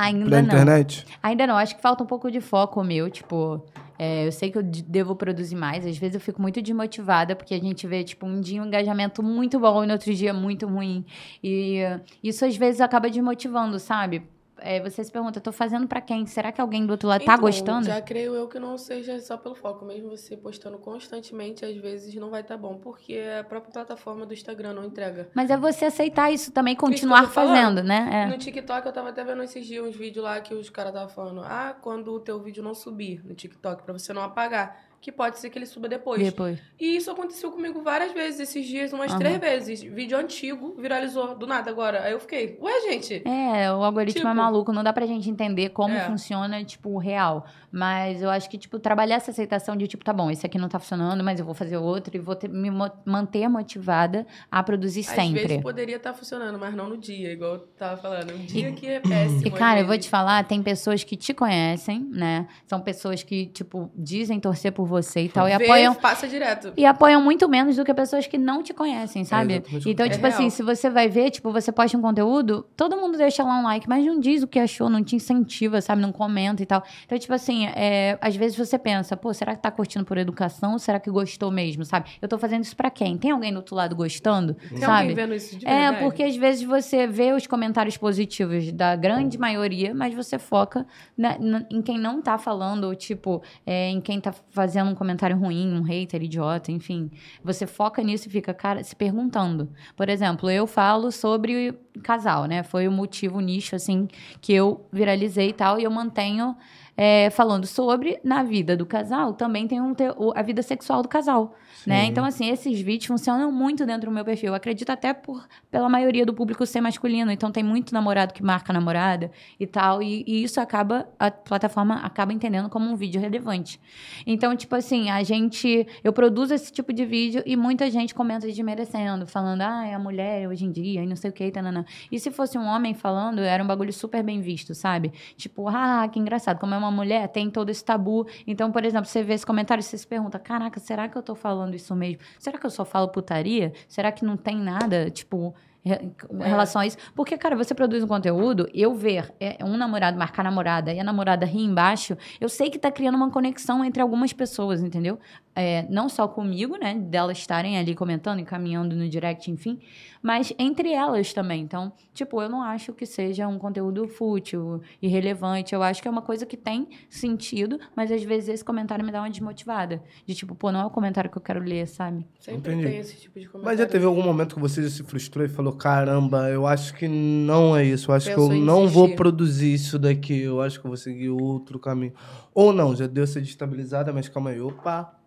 Ainda pela não. internet? Ainda não. Acho que falta um pouco de foco meu. Tipo, é, eu sei que eu de- devo produzir mais. Às vezes eu fico muito desmotivada, porque a gente vê, tipo, um dia um engajamento muito bom e no outro dia muito ruim. E isso às vezes acaba desmotivando, sabe? É, você se pergunta, tô fazendo pra quem? Será que alguém do outro lado tá Então, gostando? Já creio eu que não seja só pelo foco. Mesmo você postando constantemente, às vezes não vai estar bom. Porque a própria plataforma do Instagram não entrega. Mas é você aceitar isso também, continuar falando. fazendo, né? É. No TikTok, eu tava até vendo esses dias uns vídeos lá que os caras estavam falando. Ah, quando o teu vídeo não subir no TikTok, pra você não apagar. Que pode ser que ele suba depois. Depois. E isso aconteceu comigo várias vezes, esses dias, umas Aham. três vezes. Vídeo antigo viralizou do nada agora. Aí eu fiquei, ué, gente. É, o algoritmo é Tipo- maluco, não dá pra gente entender como É. funciona, tipo, o real. Mas eu acho que, tipo, trabalhar essa aceitação de, tipo, tá bom, esse aqui não tá funcionando, mas eu vou fazer outro e vou ter- me mo- manter motivada a produzir Às sempre. vezes poderia estar funcionando, mas não no dia, igual eu tava falando. Um dia que é péssimo. E, cara, às eu vou te falar, tem pessoas que te conhecem, né? São pessoas que, tipo, dizem torcer por você e tal, e Vê, apoiam passa direto. E apoiam muito menos do que pessoas que não te conhecem, sabe? exatamente. então, É tipo assim, real. se você vai ver, tipo, você posta um conteúdo, todo mundo deixa lá um like, mas não diz o que achou, não te incentiva, sabe? Não comenta e tal. Então, tipo assim, é, às vezes você pensa, pô, será que tá curtindo por educação ou será que gostou mesmo, sabe? Eu tô fazendo isso pra quem? Tem alguém do outro lado gostando, Tem sabe? alguém vendo isso de É, verdade? porque às vezes você vê os comentários positivos da grande maioria, mas você foca na- na- em quem não tá falando, ou tipo, é, em quem tá fazendo um comentário ruim, um hater, idiota, enfim. Você foca nisso e fica, cara, se perguntando. Por exemplo, eu falo sobre casal, né? Foi o motivo, o nicho, assim, que eu viralizei e tal, e eu mantenho é, falando sobre na vida do casal, também tem um a vida sexual do casal, né? Então, assim, esses vídeos funcionam muito dentro do meu perfil. Eu acredito até por pela maioria do público ser masculino, então tem muito namorado que marca namorada e tal, e, e isso acaba, a plataforma acaba entendendo como um vídeo relevante. Então, tipo assim, a gente, eu produzo esse tipo de vídeo e muita gente comenta desmerecendo, falando, ah, é a mulher hoje em dia, e não sei o que, tanana. E se fosse um homem falando, era um bagulho super bem visto, sabe? Tipo, ah, que engraçado, como é uma mulher, tem todo esse tabu. Então, por exemplo, você vê esse comentário e você se pergunta, caraca, será que eu tô falando isso mesmo? Será que eu só falo putaria? Será que não tem nada, tipo, em É. relação a isso? Porque, cara, você produz um conteúdo, eu ver é, um namorado marcar a namorada e a namorada rir embaixo, eu sei que tá criando uma conexão entre algumas pessoas, entendeu? É, não só comigo, né, delas estarem ali comentando, encaminhando no direct, enfim, mas entre elas também. Então, tipo, eu não acho que seja um conteúdo fútil, irrelevante. Eu acho que é uma coisa que tem sentido, mas às vezes esse comentário me dá uma desmotivada. De tipo, pô, não é o comentário que eu quero ler, sabe? Sempre Entendi. tem esse tipo de comentário. Mas já teve algum momento que você já se frustrou e falou: caramba, eu acho que não é isso. Eu acho Pensou que eu não vou produzir isso daqui. Eu acho que eu vou seguir outro caminho. Ou não, já deu essa destabilizada, mas calma aí, opa.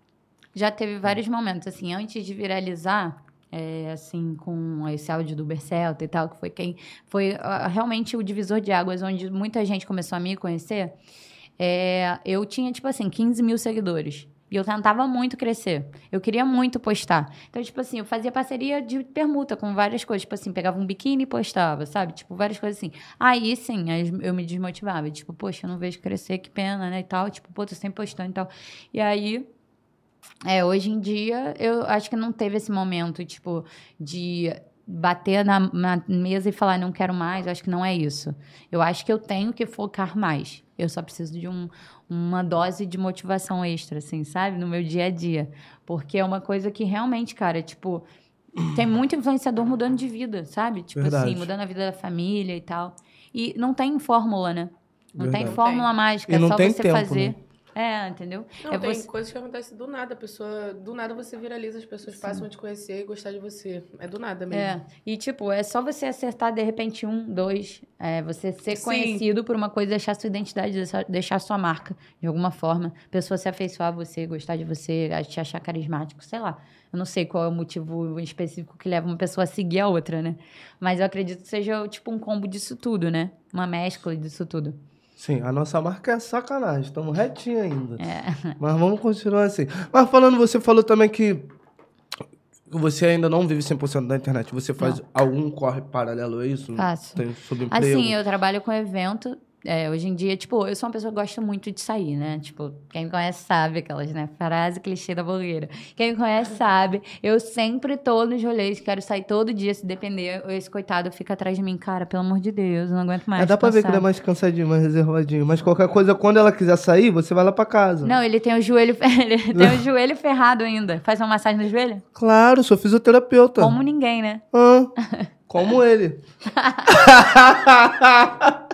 Já teve vários momentos, assim, antes de viralizar, é, assim, com esse áudio do Bercelta e tal, que foi quem. Foi realmente o divisor de águas, onde muita gente começou a me conhecer. É, eu tinha, tipo assim, 15 mil seguidores. E eu tentava muito crescer. Eu queria muito postar. Então, tipo assim, eu fazia parceria de permuta com várias coisas. Tipo assim, pegava um biquíni e postava, sabe? Tipo, várias coisas assim. Aí, sim, eu me desmotivava. Tipo, poxa, eu não vejo crescer, que pena, né? E tal. Tipo, pô, tô sempre postando e tal. E aí, é, hoje em dia, eu acho que não teve esse momento, tipo, de bater na, na mesa e falar, não quero mais, eu acho que não é isso. Eu acho que eu tenho que focar mais. Eu só preciso de um, uma dose de motivação extra, assim, sabe? No meu dia a dia. Porque é uma coisa que realmente, cara, tipo, tem muito influenciador mudando de vida, sabe? Tipo Verdade. assim, mudando a vida da família e tal. E não tem fórmula, né? Não tem Verdade. fórmula mágica, E é não só tem você tempo, fazer. né? É, entendeu? Não, é tem você... coisas que acontecem do nada. A pessoa, do nada você viraliza, as pessoas passam a te conhecer e gostar de você. É do nada mesmo. É, e tipo, é só você acertar de repente um, dois, é, você ser Sim. conhecido por uma coisa, deixar sua identidade, deixar, deixar sua marca de alguma forma, pessoa se afeiçoar a você, gostar de você, a- te achar carismático, sei lá. Eu não sei qual é o motivo específico que leva uma pessoa a seguir a outra, né? Mas eu acredito que seja tipo um combo disso tudo, né? Uma mescla disso tudo. Sim, a nossa marca é sacanagem. Estamos retinho ainda. É. [laughs] Mas vamos continuar assim. Mas falando, você falou também que você ainda não vive 100% da internet. Você faz algum corre paralelo a isso? Faço. Tem sobre emprego? Assim, eu trabalho com evento. É, hoje em dia, tipo, eu sou uma pessoa que gosta muito de sair, né? Tipo, quem me conhece sabe aquelas, né? Frase clichê da blogueira. Quem me conhece sabe. Eu sempre tô nos rolês, quero sair todo dia, se depender. Esse coitado fica atrás de mim, cara, pelo amor de Deus, eu não aguento mais. É, dá pra ver que ele é mais cansadinho, mais reservadinho. Mas qualquer coisa, quando ela quiser sair, você vai lá pra casa. Não, ele tem o joelho, [laughs] ele tem o joelho ferrado ainda. Faz uma massagem no joelho? Claro, sou fisioterapeuta. Como ninguém, né? Hã? como ele. [laughs]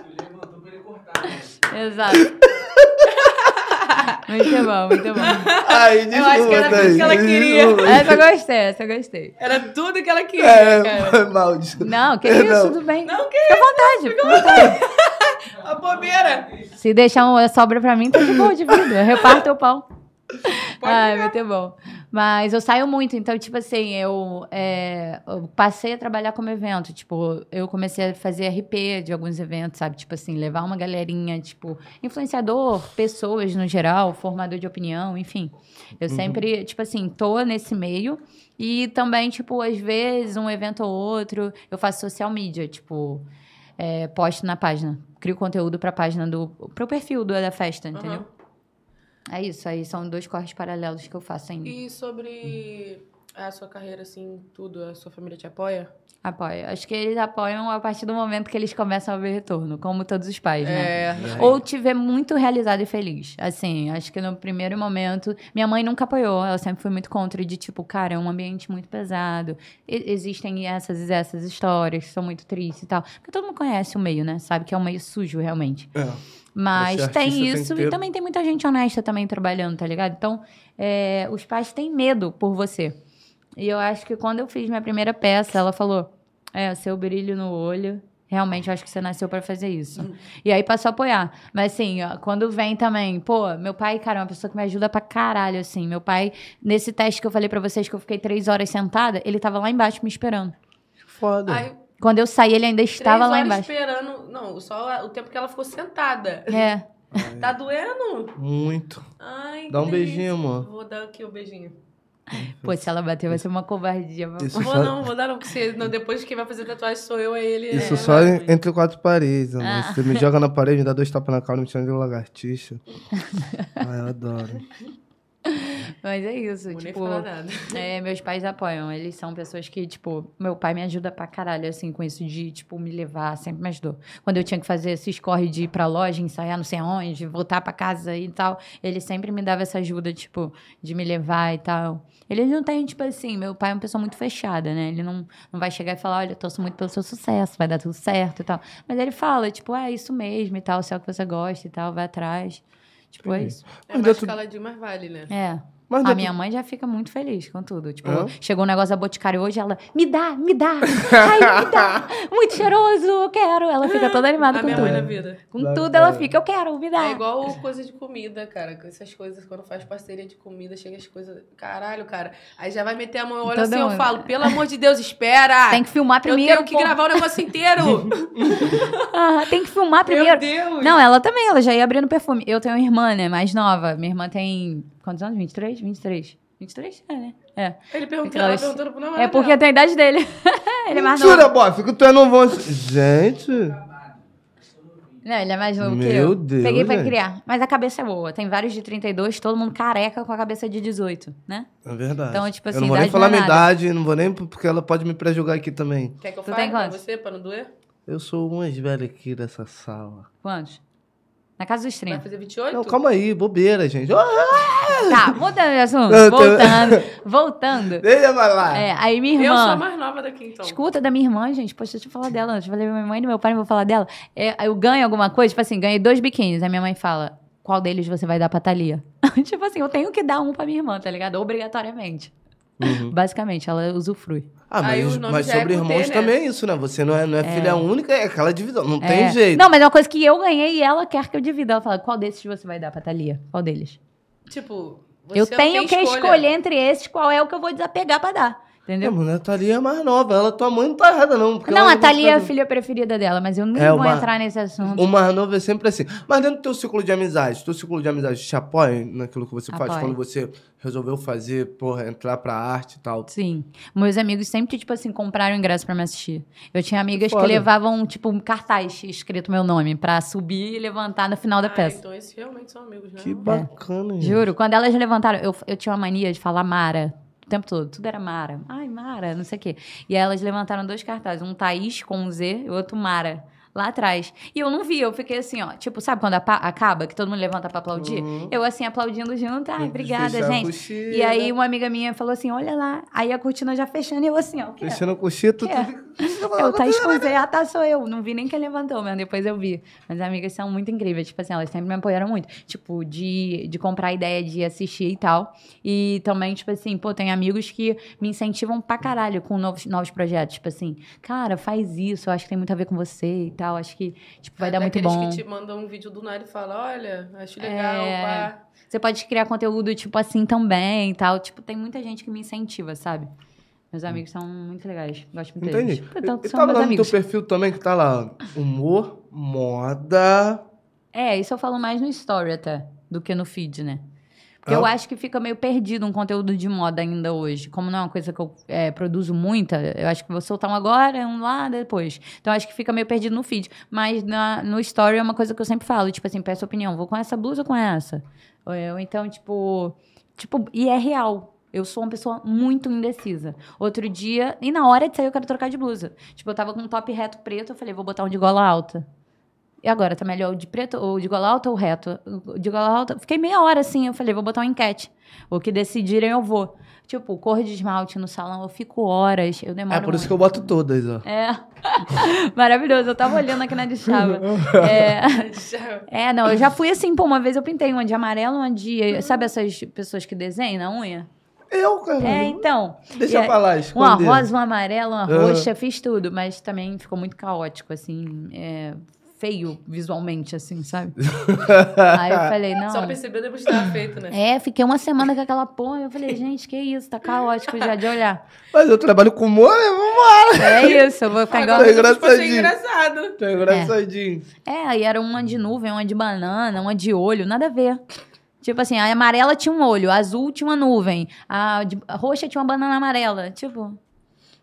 Exato. [laughs] muito bom, muito bom. Ai, Eu acho que era desculpa, tudo que ela queria. Desculpa. Essa eu gostei, essa eu gostei. Era tudo que ela queria, É, cara. foi mal. desculpa. Não, que Não. isso, tudo bem. Não, que Fica à vontade, fica à vontade. [laughs] a bobeira. Se deixar uma sobra pra mim, tá de boa de vida. Eu reparto o pão. [laughs] Ai, ficar. muito bom. Mas eu saio muito, então, tipo assim, eu, é, eu passei a trabalhar como evento. Tipo, eu comecei a fazer RP de alguns eventos, sabe? Tipo assim, levar uma galerinha, tipo, influenciador, pessoas no geral, formador de opinião, enfim. Eu sempre, tipo assim, tô nesse meio. E também, tipo, às vezes, um evento ou outro, eu faço social media, tipo, é, posto na página. Crio conteúdo pra página do. pro perfil do, da festa, entendeu? Aham. É isso, aí são dois corres paralelos que eu faço ainda. E sobre a sua carreira, assim, tudo, a sua família te apoia? Apoio. Acho que eles apoiam a partir do momento que eles começam a ver retorno, como todos os pais, né? É. Ou te ver muito realizado e feliz. Assim, acho que no primeiro momento. Minha mãe nunca apoiou, ela sempre foi muito contra, de tipo, cara, é um ambiente muito pesado. E- existem essas e essas histórias que são muito tristes e tal. Porque todo mundo conhece o meio, né? Sabe que é um meio sujo, realmente. É. Mas ser tem tem isso que e também tem muita gente honesta também trabalhando, tá ligado? Então, é, os pais têm medo por você. E eu acho que quando eu fiz minha primeira peça, ela falou: É, seu brilho no olho. Realmente, eu acho que você nasceu pra fazer isso. [laughs] E aí passou a apoiar. Mas assim, ó, quando vem também, pô, meu pai, cara, é uma pessoa que me ajuda pra caralho, assim. Meu pai, nesse teste que eu falei pra vocês que eu fiquei três horas sentada, ele tava lá embaixo me esperando. Foda. Aí, Quando eu saí, ele ainda estava três lá horas embaixo. esperando. Não, só o tempo que ela ficou sentada. É. Tá doendo? Muito. Ai, Dá um beijinho, amor. Vou dar aqui o beijinho. [laughs] Pô, se ela bater, vai ser uma covardia. Isso vou só, não, vou dar não, porque você- não, depois quem vai fazer tatuagem sou eu, é ele. isso é, só vai. entre quatro paredes, amor. Ah. Você me joga na parede, me dá dois tapas na cara, me chama de lagartixa. [laughs] Eu adoro. [laughs] Mas é isso, vou tipo... É, meus pais apoiam. Eles são pessoas que, tipo, meu pai me ajuda pra caralho, assim, com isso de, tipo, me levar, sempre me ajudou. Quando eu tinha que fazer esses corre de ir pra loja, ensaiar não sei aonde, voltar pra casa e tal, ele sempre me dava essa ajuda, tipo, de me levar e tal. Ele não tem, tipo assim, meu pai é uma pessoa muito fechada, né? Ele não, não vai chegar e falar, olha, eu torço muito pelo seu sucesso, vai dar tudo certo e tal. Mas ele fala, tipo, é isso mesmo e tal, se é o que você gosta e tal, vai atrás. Tipo, é Entendi. isso. É mais dentro- caladinho, mais vale, né? É. Mas A minha mãe já fica muito feliz com tudo. Tipo, chegou um negócio da Boticário hoje, ela, me dá, me dá, [laughs] ai, me dá, muito cheiroso, eu quero. Ela fica toda animada A com minha tudo. mãe na vida. Com Dá- tudo dá. ela fica, eu quero, me dá. É igual coisa de comida, cara. Essas coisas, quando faz parceria de comida, chega as coisas. Caralho, cara. Aí já vai meter a mão, eu olho Todo assim, eu mundo. falo, pelo amor de Deus, espera! Tem que filmar Eu primeiro. tenho que pô. gravar o negócio inteiro! [laughs] Ah, tem que filmar Meu primeiro. Deus! Não, ela também, ela já ia abrindo perfume. Eu tenho uma irmã, né, mais nova. Minha irmã tem, quantos anos? 23? 23. 23? É, né? É. Ele perguntou, ela perguntando pro namorado. É porque tem a idade dele. [laughs] ele é mais Mentira, novo. bofe, que tu é novo. Gente. Não, ele é mais novo que Meu eu. Deus, Peguei pra gente. criar. Mas a cabeça é boa. Tem vários de 32, todo mundo careca com a cabeça de 18, né? É verdade. Então, tipo eu assim, não vou nem falar é minha idade, não vou nem porque ela pode me pré-julgar aqui também. Quer que eu Tu fale pra você, pra não doer? Eu sou o mais velho aqui dessa sala. Quantos? Na casa dos Vai 30. fazer 28? Não, calma aí, bobeira, gente. Ah, Tá, mudando de assunto. Eu Voltando. [laughs] Voltando. Deixa pra lá. É, aí minha Eu irmã. sou a mais nova daqui, então. Escuta da minha irmã, gente. Poxa, deixa eu falar dela. Deixa eu falar da minha mãe e do meu pai, não vou falar dela. É, eu ganho alguma coisa, tipo assim, ganhei dois biquínis. Aí minha mãe fala: qual deles você vai dar pra Thalia? [laughs] tipo assim, eu tenho que dar um pra minha irmã, tá ligado? Obrigatoriamente. Uhum. Basicamente, ela usufrui. Ah, mas, o nome mas é sobre T, irmãos né? também é isso, né? Você não é, não é, filha única, é aquela divisão. Não tem É. jeito. Não, mas é uma coisa que eu ganhei e ela quer que eu divida. Ela fala: qual desses você vai dar pra Thalia? Qual deles? Tipo, você eu tenho tem que escolha. escolher entre esses qual é o que eu vou desapegar pra dar. Não, Entendeu? mas a Thalia é mais nova. Ela, tua mãe não tá errada, não. porque Não, a Thalia é a filha preferida dela, mas eu nem É, vou uma- entrar nesse assunto. O mais novo é sempre assim. Mas dentro do teu ciclo de amizade, teu ciclo de amizade te apoia naquilo que você faz? Apoia. Quando você resolveu fazer, porra, entrar pra arte e tal. Sim. Meus amigos sempre, tipo assim, compraram ingresso pra me assistir. Eu tinha amigas Foda. que levavam, tipo, um cartaz escrito meu nome pra subir e levantar no final da Ah, peça. então esses realmente são amigos, né? Que bacana, gente. Juro, quando elas levantaram, eu, eu tinha uma mania de falar Mara. O tempo todo, tudo era Mara. Ai, Mara, não sei o quê. E aí elas levantaram dois cartazes, um Thaís com um Z e o outro Mara. Lá atrás. E eu não vi, eu fiquei assim, ó. Tipo, sabe quando acaba, que todo mundo levanta pra aplaudir? Uhum. Eu assim, aplaudindo junto. Ai, obrigada, gente. cochila. E aí uma amiga minha falou assim: olha lá. Aí a cortina já fechando e eu assim, ó. o quê? Fechando a coxinha, tu... É? Eu tá escondendo, ah, tá, sou eu. Não vi nem quem levantou, mas depois eu vi. Mas as amigas são muito incríveis, tipo assim, elas sempre me apoiaram muito. Tipo, de, de comprar a ideia de assistir e tal. E também, tipo assim, pô, tem amigos que me incentivam pra caralho com novos, novos projetos. Tipo assim, cara, faz isso, eu acho que tem muito a ver com você e tal. Acho que, tipo, vai dar muito bom. que te mandam um vídeo do nada e falam, olha, acho legal, É. pá. Você pode criar conteúdo, tipo assim, também e tal. Tipo, tem muita gente que me incentiva, sabe? Meus amigos são muito legais. Gosto muito Entendi. deles. Portanto, E são meus lá no amigos. teu perfil também que tá lá, humor, moda... É, isso eu falo mais no story até, do que no feed, né? Porque Ah. eu acho que fica meio perdido um conteúdo de moda ainda hoje. Como não é uma coisa que eu é, produzo muita, eu acho que vou soltar um agora, um lá, depois. Então eu acho que fica meio perdido no feed. Mas na, no story é uma coisa que eu sempre falo, tipo assim, peço opinião, vou com essa blusa ou com essa? Ou, então, tipo, tipo, e é real. Eu sou uma pessoa muito indecisa. Outro dia, e na hora de sair eu quero trocar de blusa. Tipo, eu tava com um top reto preto, eu falei, vou botar um de gola alta. E agora, tá melhor o de preto, ou de gola alta ou reto? O De gola alta, fiquei meia hora assim, eu falei, vou botar uma enquete. O que decidirem eu vou. Tipo, cor de esmalte no salão, eu fico horas, eu demoro É por isso que muito. eu boto todas, ó. É. [laughs] Maravilhoso, eu tava olhando aqui na de chava. [laughs] É, é, não, eu já fui assim, pô, uma vez eu pintei uma de amarelo, uma de. Sabe essas pessoas que desenham na unha? Eu, cara. É, então. Deixa e pra lá, Uma esconder. rosa, uma amarela, uma roxa, fiz tudo, mas também ficou muito caótico, assim, é, feio visualmente, assim, sabe? [laughs] Aí eu falei, não. Só percebeu depois que tava feito, né? É, fiquei uma semana com aquela porra. Eu falei, gente, que isso, tá caótico já de olhar. Mas eu trabalho com humor, né? Vambora. É isso, eu vou ficar igual. Tá eu engraçadinho. engraçado. Tá engraçadinho. É, aí era uma de nuvem, uma de banana, uma de olho, nada a ver. Tipo assim, a amarela tinha um olho, a azul tinha uma nuvem, a, de- a roxa tinha uma banana amarela. Tipo,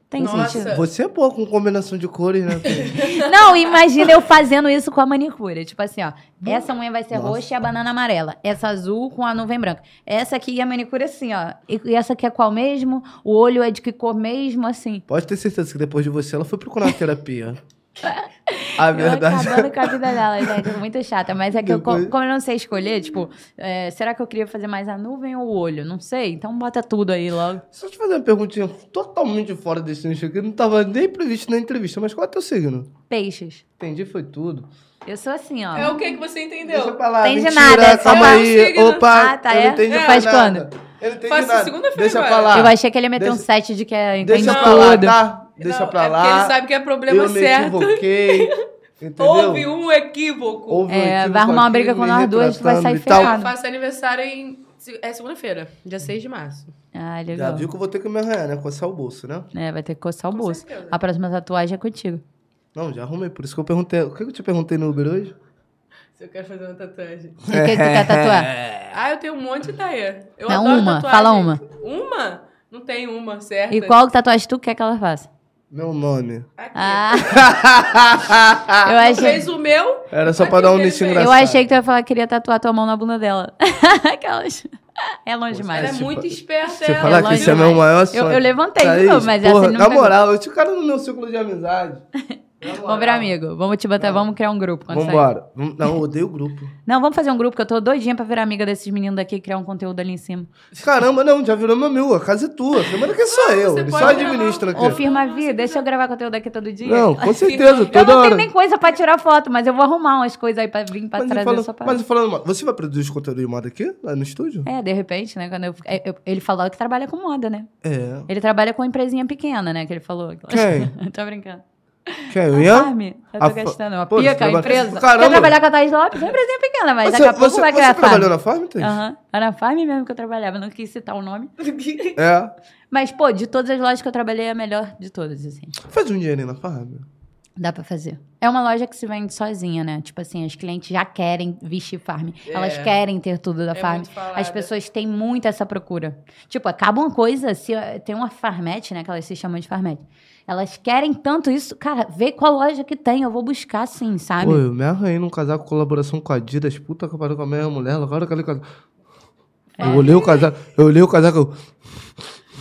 tem Nossa. sentido. Você é boa com combinação de cores, né? [laughs] Não, imagina eu fazendo isso com a manicure. Tipo assim, ó. Essa unha vai ser Nossa. roxa e a banana amarela. Essa azul com a nuvem branca. Essa aqui e a manicure assim, ó. E, e essa aqui é qual mesmo? O olho é de que cor mesmo, assim. Pode ter certeza que depois de você ela foi procurar terapia. [laughs] [laughs] A Eu verdade. acabando com a vida dela, gente. é Muito chata. Mas é que eu, Depois- como eu não sei escolher, tipo, é, será que eu queria fazer mais a nuvem ou o olho? Não sei. Então bota tudo aí logo. Só te fazer uma perguntinha totalmente fora desse nicho aqui, não tava nem previsto na entrevista, mas qual é teu signo? Peixes. Entendi, foi tudo. Eu sou assim, ó. É o que que você Deixa entendeu? pra lá, Entendi mentira, nada, é calma aí. Opa, Ah, tá, eu é? não entendi É. Faz nada. quando? Eu não entendi Faço nada. segunda-feira Deixa pra lá. Eu achei que ele ia meter um Deixa- set de que é, Deixa pra lá, tudo. tá? Deixa Não, pra é lá. porque ele sabe que é problema eu me certo. equivoquei. [laughs] Entendeu? Houve um equívoco. Houve um É, equívoco vai arrumar uma briga com nós duas, tu vai sair ferrado. Eu faço aniversário em. É segunda-feira, dia 6 de março. Ah, Já legal. viu que eu vou ter que me arranhar, né? Coçar o bolso, né? É, vai ter que coçar o Com bolso. certeza. A próxima tatuagem é contigo. Não, já arrumei. Por isso que eu perguntei. O que eu te perguntei no Uber hoje? Se eu quero fazer uma tatuagem. O que, que tu quer tatuar? [laughs] Ah, eu tenho um monte de ideia. Eu Não, adoro uma. tatuagem. Fala uma. Uma? Não tem uma, certo? E qual tatuagem tu quer que ela faça? Meu nome. Aqui. Ah, [laughs] eu Tu achei, fez o meu? Era só pra dar um nicho engraçado. eu achei que tu ia falar que queria tatuar tua mão na bunda dela. [laughs] Aquelas. É longe demais. Ela é muito esperta, Você ela. falar é que esse é meu maior Eu- sonho. eu levantei de Thaís, novo, mas essa porra, ele não Na pegou. moral, eu te cara no meu círculo de amizade. Vamos virar amigo. Vamos te botar, vamos criar um grupo. Vamos- Não, eu odeio grupo. Não, vamos fazer um grupo, que eu tô doidinha pra virar amiga desses meninos daqui e criar um conteúdo ali em cima. Caramba, não, já virou meu amigo. A casa é tua. Semana que é só eu. Ele só administra aqui. Ô, firma Vi, deixa eu gravar conteúdo aqui todo dia. Não, com [laughs] certeza, eu toda não hora. tenho nem coisa pra tirar foto, mas eu vou arrumar umas coisas aí pra vir pra Mas, trazer falando, só pra... mas falando, você vai produzir conteúdo de moda aqui, lá no estúdio? É, de repente, né? Quando eu, é, eu- ele falou que trabalha com moda, né? É. Ele trabalha com empresinha pequena, né? Que ele falou. Quem? [laughs] Tô brincando. Quem? O A Ian? Farm. Eu tô A gastando. Uma Pô, você pica, a empresa. Caramba. Quer trabalhar com a Thaís Lopes? É uma empresinha pequena, mas Você, daqui a pouco você, vai você criar Farm. trabalhou na Farm, Thaís? Aham. Era na Farm mesmo que eu trabalhava, não quis citar o nome. [laughs] É. Mas, pô, de todas as lojas que eu trabalhei, é a melhor de todas, assim. Faz um dinheirinho na Farm. Dá pra fazer. É uma loja que se vende sozinha, né? Tipo assim, as clientes já querem vestir farm. Elas É. querem ter tudo da É farm. As pessoas têm muito essa procura. Tipo, acaba uma coisa, se tem uma farmete, né? Que elas se chamam de farmete. Elas querem tanto isso. Cara, vê qual loja que tem, eu vou buscar sim, sabe? Pô, eu me arranhei num casaco com colaboração com a Adidas. Puta que pariu com a minha mulher. Agora quero casaco. É. Eu olhei o casaco, eu olhei o casaco. eu-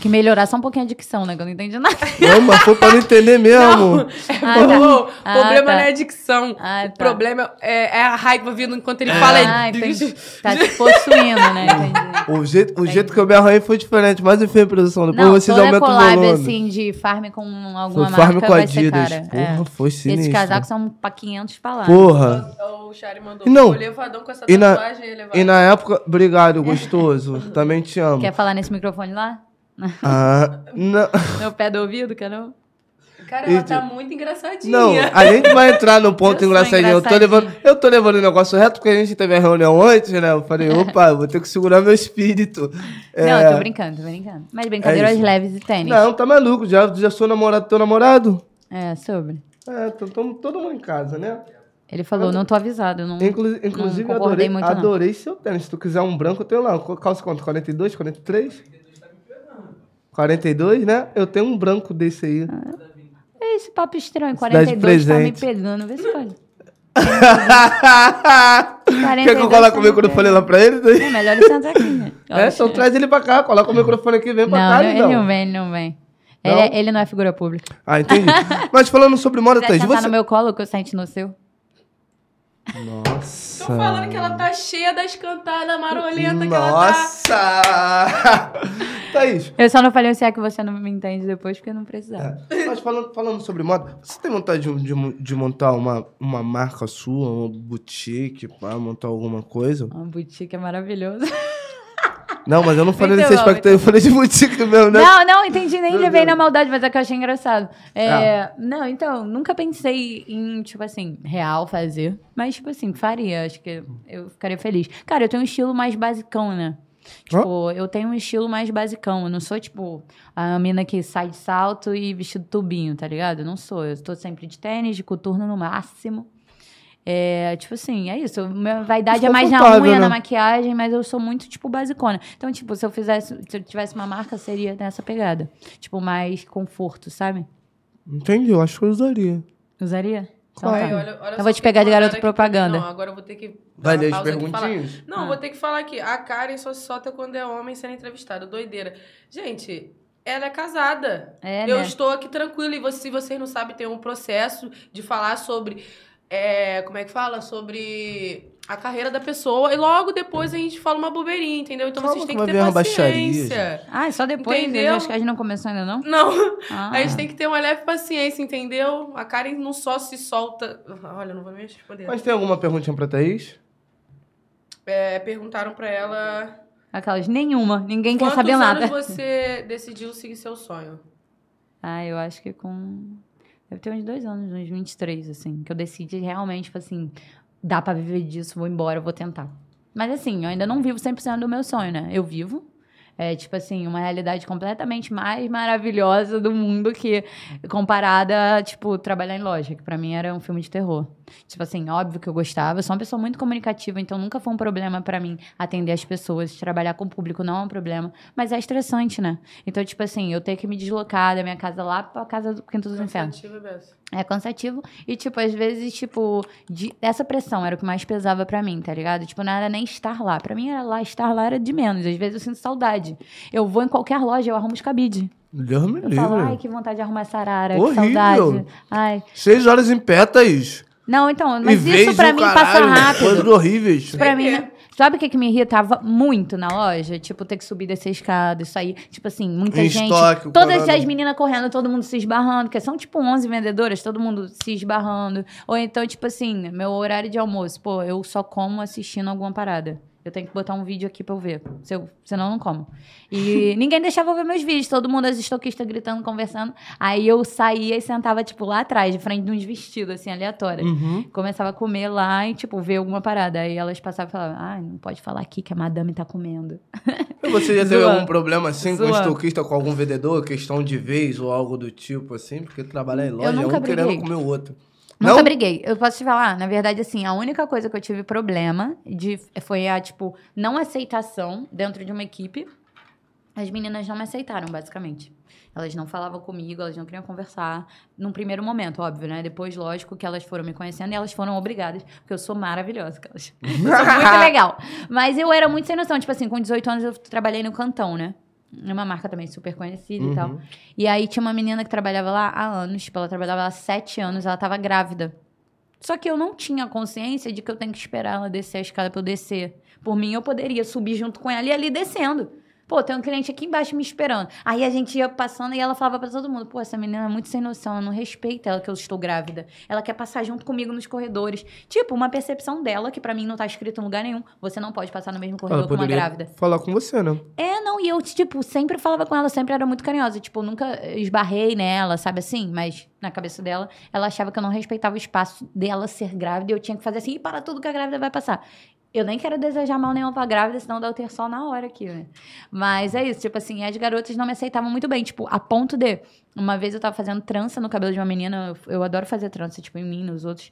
Que melhorar só um pouquinho a dicção, né? Que eu não entendi nada. Não, mas foi pra não entender mesmo. Ah, tá. o Ah, problema tá. não é a dicção. Ah, o tá. problema é, é a raiva vindo enquanto ele fala. Ah, entendi. [laughs] Tá te possuindo, né? Entendi. O jeito, o jeito que eu me arranhei foi diferente. Mas enfim, produção. Depois Não, vocês aumentam o volume. assim, de farm com foi alguma Farm marca com a vai ser Adidas. cara. Porra, É. foi sinistro. Esses casacos são pra 500 palavras. Porra. O Chari mandou. E não. O levadão com essa E na- tatuagem elevada. E na época, obrigado, gostoso. Também te amo. Quer falar nesse microfone lá? Ah, não. [laughs] No pé do ouvido, quer não? Cara, ela tá muito engraçadinha. Não, a gente vai entrar no ponto [laughs] Eu engraçadinho. Eu tô, levando, eu tô levando o negócio reto porque a gente teve a reunião antes, né? Eu falei, [laughs] opa, eu vou ter que segurar meu espírito. É, Não, eu tô brincando, tô brincando. Mas brincadeiras isso. leves e tênis. Não, tá maluco. Já, já sou namorado do teu namorado? É, sobre. É, tô, tamo todo mundo em casa, né? Ele falou, não tô avisado, eu não, Inclu- inclusive, não adorei, muito, não. adorei seu tênis. Se tu quiser um branco, eu tenho lá. Calça quanto? 42, 43? 42, né? Eu tenho um branco desse aí. É esse papo estranho, de 42 tá me pegando, vê se pode. [laughs] Quer que eu coloque o microfone lá pra ele? É melhor ele sentar aqui, né? [laughs] É, então traz ele pra cá. Coloca o microfone aqui, vem pra Não, cá, não, ele então. não vem, ele não vem. Não? Ele, é- ele não é figura pública. Ah, entendi. [laughs] Mas falando sobre moda, Thaís, você... no meu colo que eu sente no seu? Nossa. Tô falando que ela tá cheia das cantadas marolenta que ela tá. Nossa! Thaís, Eu só não falei se é que você não me entende depois, porque eu não precisava. mas falando, falando sobre moda, você tem vontade de, de, de montar uma, uma marca sua, uma boutique, pra montar alguma coisa? Uma boutique é maravilhoso. [laughs] Não, mas eu não falei bom, aspecto aí, eu falei de boutique mesmo, né? Não, não, entendi, nem Meu levei Deus. na maldade, mas é que eu achei engraçado. É, Ah. Não, então, nunca pensei em, tipo assim, real fazer. Mas, tipo assim, faria. Acho que eu ficaria feliz. Cara, eu tenho um estilo mais basicão, né? Tipo, eu tenho um estilo mais basicão. Eu não sou, tipo, a mina que sai de salto e vestido tubinho, tá ligado? Eu não sou. Eu tô sempre de tênis, de coturno no máximo. É, tipo assim, é isso. Minha vaidade é mais na unha, na né? maquiagem, mas eu sou muito, tipo, basicona. Então, tipo, se eu fizesse, se eu tivesse uma marca, seria nessa pegada. Tipo, mais conforto, sabe? Entendi, eu acho que eu usaria. Usaria? Então, tá. Olha- olha Eu só vou te pegar de garoto mim. propaganda. Não, agora eu vou ter que. Vai ler as perguntinhas? Não, Ah. vou ter que falar aqui. A Karen só se solta quando é homem sendo entrevistado. Doideira. Gente, ela é casada. É, eu né? estou aqui tranquila. E você, se vocês não sabem, tem um processo de falar sobre. é, como é que fala? Sobre a carreira da pessoa. E logo depois a gente fala uma bobeirinha, entendeu? Então Calma vocês que têm vai que ter paciência. Ah, só depois? Entendeu? Acho que a gente não começou ainda, não? Não, Ah. a gente tem que ter uma leve paciência, entendeu? A Karen não só se solta. Olha, eu não vou nem responder. Mas tem alguma perguntinha pra Thaís? É, perguntaram pra ela. Aquelas, nenhuma. Ninguém quer Quantos saber anos nada. você decidiu seguir seu sonho? Ah, eu acho que com. Deve ter uns dois anos, uns 23, assim. Que eu decidi realmente, tipo assim, dá pra viver disso, vou embora, vou tentar. Mas assim, eu ainda não vivo 100% do meu sonho, né? Eu vivo. É, tipo assim, uma realidade completamente mais maravilhosa do mundo que comparada a, tipo, trabalhar em loja, que pra mim era um filme de terror. Tipo assim, óbvio que eu gostava. Eu sou uma pessoa muito comunicativa, então nunca foi um problema pra mim atender as pessoas. Trabalhar com o público não é um problema. Mas é estressante, né? Então, tipo assim, eu tenho que me deslocar da minha casa lá pra casa do Quinto dos Infernos. É cansativo. E, tipo, às vezes, tipo, de- essa pressão era o que mais pesava pra mim, tá ligado? Tipo, não era nem estar lá. Pra mim, era lá, estar lá era de menos. Às vezes eu sinto saudade. Eu vou em qualquer loja, eu arrumo os cabide. Deus me Eu falo, ai, livre. que vontade de arrumar essa arara, Horrível. que saudade. Ai. Seis horas em pé, Thaís. Não, então, mas isso pra mim caralho, passa rápido. Coisas horríveis. Pra mim, né? sabe o que, que me irritava muito na loja? Tipo, ter que subir, descer a escada, isso aí. Tipo assim, muita Em gente. estoque, o todas corona. as meninas correndo, todo mundo se esbarrando, porque são tipo 11 vendedoras, todo mundo se esbarrando. Ou então, tipo assim, meu horário de almoço, pô, eu só como assistindo alguma parada. Eu tenho que botar um vídeo aqui pra eu ver. Se eu, senão eu não como. E [laughs] ninguém deixava eu ver meus vídeos. Todo mundo, as estoquistas gritando, conversando. Aí eu saía e sentava, tipo, lá atrás, de frente de uns vestidos, assim, aleatórios. Uhum. Começava a comer lá e, tipo, ver alguma parada. Aí elas passavam e falavam, ai, não pode falar aqui que a madame tá comendo. Você já [laughs] teve algum problema assim com estoquista, com algum vendedor, questão de vez ou algo do tipo assim? Porque trabalhar em loja é nunca um querendo briguei. comer o outro. Nunca Não? briguei. Eu posso te falar, na verdade, assim, a única coisa que eu tive problema de, foi a, tipo, não aceitação dentro de uma equipe. As meninas não me aceitaram, basicamente. Elas não falavam comigo, elas não queriam conversar. Num primeiro momento, óbvio, né? Depois, lógico, que elas foram me conhecendo e elas foram obrigadas, porque eu sou maravilhosa. que elas- [laughs] Eu sou muito [laughs] legal. Mas eu era muito sem noção. Tipo assim, com 18 anos eu trabalhei no Cantão, né? Uma marca também super conhecida e tal. Uhum. E aí tinha uma menina que trabalhava lá há anos, tipo, ela trabalhava lá há sete anos, ela tava grávida. Só que eu não tinha consciência de que eu tenho que esperar ela descer a escada pra eu descer. Por mim, eu poderia subir junto com ela e ali descendo. Pô, tem um cliente aqui embaixo me esperando. Aí a gente ia passando e ela falava pra todo mundo: pô, essa menina é muito sem noção, ela não respeita ela que eu estou grávida. Ela quer passar junto comigo nos corredores. Tipo, uma percepção dela que pra mim não tá escrito em lugar nenhum. Você não pode passar no mesmo corredor com uma grávida. falar com você, né? É, não, e eu, tipo, sempre falava com ela, sempre era muito carinhosa. Tipo, nunca esbarrei nela, sabe assim? Mas na cabeça dela, ela achava que eu não respeitava o espaço dela ser grávida e eu tinha que fazer assim, e para tudo que a grávida vai passar. Eu nem quero desejar mal nenhum pra grávida, senão dá o ter sol na hora aqui, né? Mas é isso, tipo assim, as garotas não me aceitavam muito bem. Tipo, a ponto de. Uma vez eu tava fazendo trança no cabelo de uma menina, eu, eu adoro fazer trança, tipo, em mim, nos outros.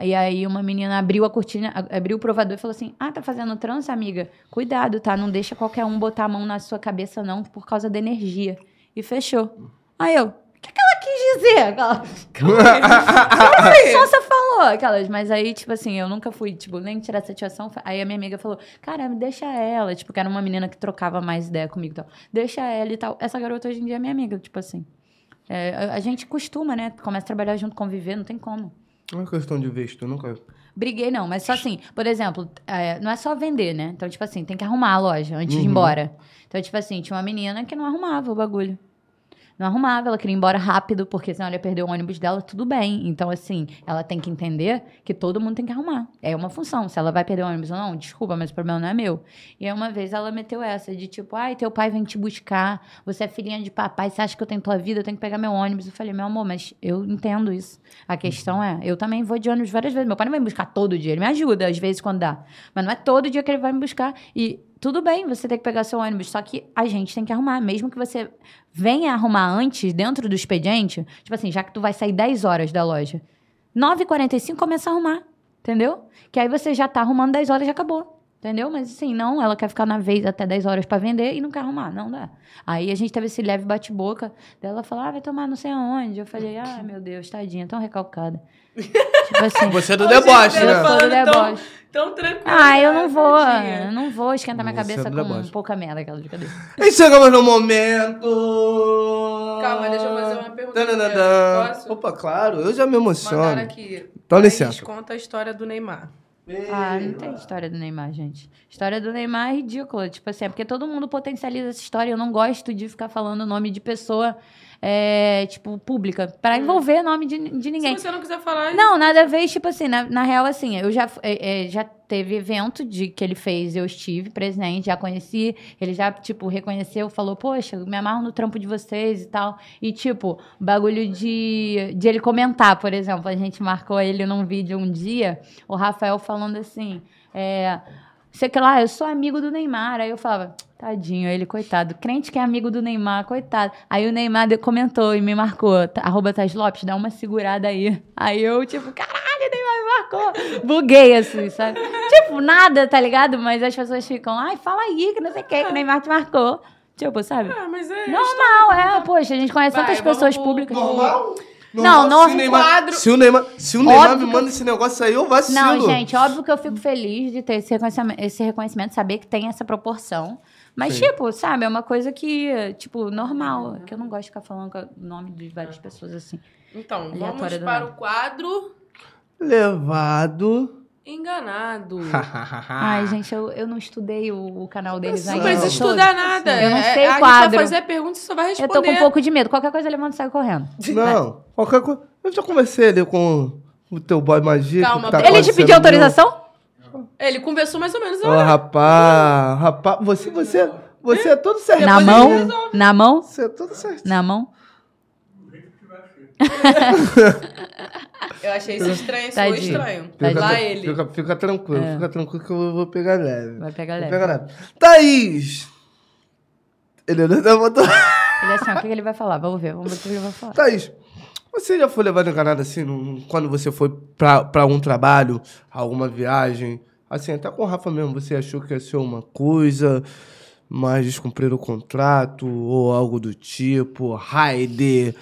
E aí uma menina abriu a cortina, abriu o provador e falou assim: Ah, tá fazendo trança, amiga? Cuidado, tá? Não deixa qualquer um botar a mão na sua cabeça, não, por causa da energia. E fechou. Aí eu, que, que ela quis dizer? Aquelas, só você falou aquelas, mas aí, tipo assim, eu nunca fui, tipo, nem tirar satisfação. Aí a minha amiga falou, cara, deixa ela, tipo, que era uma menina que trocava mais ideia comigo e tal. Deixa ela e tal. Essa garota hoje em dia é minha amiga, tipo assim. É, a, a gente costuma, né? Começa a trabalhar junto, conviver, não tem como. Não é questão de tu nunca. Briguei não, mas só assim, por exemplo, é, não é só vender, né? Então, tipo assim, tem que arrumar a loja antes de ir Uhum. embora. Então, tipo assim, tinha uma menina que não arrumava o bagulho. Não arrumava, ela queria ir embora rápido, porque senão ela ia perder o ônibus dela, tudo bem. Então, assim, ela tem que entender que todo mundo tem que arrumar. É uma função. Se ela vai perder o ônibus ou não, desculpa, mas o problema não é meu. E aí, uma vez ela meteu essa de tipo, ai, teu pai vem te buscar, você é filhinha de papai, você acha que eu tenho tua vida, eu tenho que pegar meu ônibus. Eu falei, meu amor, mas eu entendo isso. A questão é, eu também vou de ônibus várias vezes. Meu pai não vai me buscar todo dia, ele me ajuda às vezes quando dá. Mas não é todo dia que ele vai me buscar. E tudo bem, você tem que pegar seu ônibus, só que a gente tem que arrumar. Mesmo que você venha arrumar antes, dentro do expediente, tipo assim, já que tu vai sair 10 horas da loja, 9h45 começa a arrumar, entendeu? Que aí você já tá arrumando 10 horas e já acabou. Entendeu? Mas assim, não, ela quer ficar na vez até 10 horas pra vender e não quer arrumar. Não dá. Aí a gente teve esse leve bate-boca. Daí ela falou, ah, vai tomar não sei aonde. Eu falei, ah, meu Deus, tadinha, tão recalcada. [laughs] tipo assim. Você é do deboche, né? falando Todo tão, deboche. tão tranquilo. Ah, eu não vou. tadinha. Eu não vou esquentar minha Você é cabeça do com deboche. pouca merda, aquela de cabeça. E chegamos no momento. Calma, deixa eu fazer uma pergunta. Posso? Opa, claro, eu já me emociono. Mandaram aqui. Dá licença. conta a história do Neymar. Ah, não tem história do Neymar, gente. História do Neymar é ridícula. Tipo assim, é porque todo mundo potencializa essa história. Eu não gosto de ficar falando o nome de pessoa, é, tipo, pública. Pra envolver nome de, de ninguém. Se você não quiser falar... Não, nada a ver, tipo assim, na, na real, assim, eu já, é, é, já teve evento de que ele fez, eu estive presente, já conheci, ele já, tipo, reconheceu, falou, poxa, me amarro no trampo de vocês e tal. E, tipo, bagulho de, de ele comentar, por exemplo, a gente marcou ele num vídeo um dia, o Rafael falando assim, é, sei que lá, eu sou amigo do Neymar. Aí eu falava, tadinho, ele, coitado. Crente que é amigo do Neymar, coitado. Aí o Neymar de- comentou e me marcou, tá- arroba Thais Lopes, dá uma segurada aí. Aí eu, tipo, caralho, Neymar, marcou. Buguei, assim, sabe? Tipo, nada, tá ligado? Mas as pessoas ficam, ai, fala aí, que não sei o que, que o Neymar te marcou. Tipo, sabe? Ah, mas é. Normal, é. Poxa, a gente conhece Vai, tantas pessoas pro- públicas. Normal? Não, não, se o Neymar, quadro- se o Neymar, se o Neymar me manda esse negócio aí, eu vacilo. Não, gente, óbvio que eu fico feliz de ter esse reconhecimento, esse reconhecimento, saber que tem essa proporção. Mas, Sim. tipo, sabe, é uma coisa que, tipo, normal. Que eu não gosto de ficar falando com o nome de várias pessoas assim. Então, vamos para o quadro Levado. Enganado. [laughs] Ai, gente, eu, eu não estudei o, o canal deles Não Não ainda. precisa Não. estudar nada. Eu não É- sei o a gente quadro. vai fazer a pergunta e você só vai Eu responder. tô com um pouco de medo. Qualquer coisa eu levanto e saio correndo. [laughs] Não, qualquer coisa. Eu já conversei ali com o teu boy magia. Calma, tá Ele te pediu autorização? Ele conversou mais ou menos. Ô, rapaz, rapaz, você, você, você é todo certinho. Na mão? Na mão? Você é todo certinho. Na mão? [laughs] Eu achei isso estranho, isso foi Tadinho. estranho. Lá Fica, ele. fica, fica tranquilo, É. fica tranquilo que eu vou pegar leve. Vai pegar Vou leve. pegar leve. Thaís! Ele não botando. Ele é assim, ó, o que ele vai falar? Vamos ver, vamos ver o que ele vai falar. Thaís, você já foi levado enganado assim, num- quando você foi pra, pra um trabalho, alguma viagem? Assim, até com o Rafa mesmo, você achou que ia ser uma coisa, mas descumprir o contrato, ou algo do tipo, raid,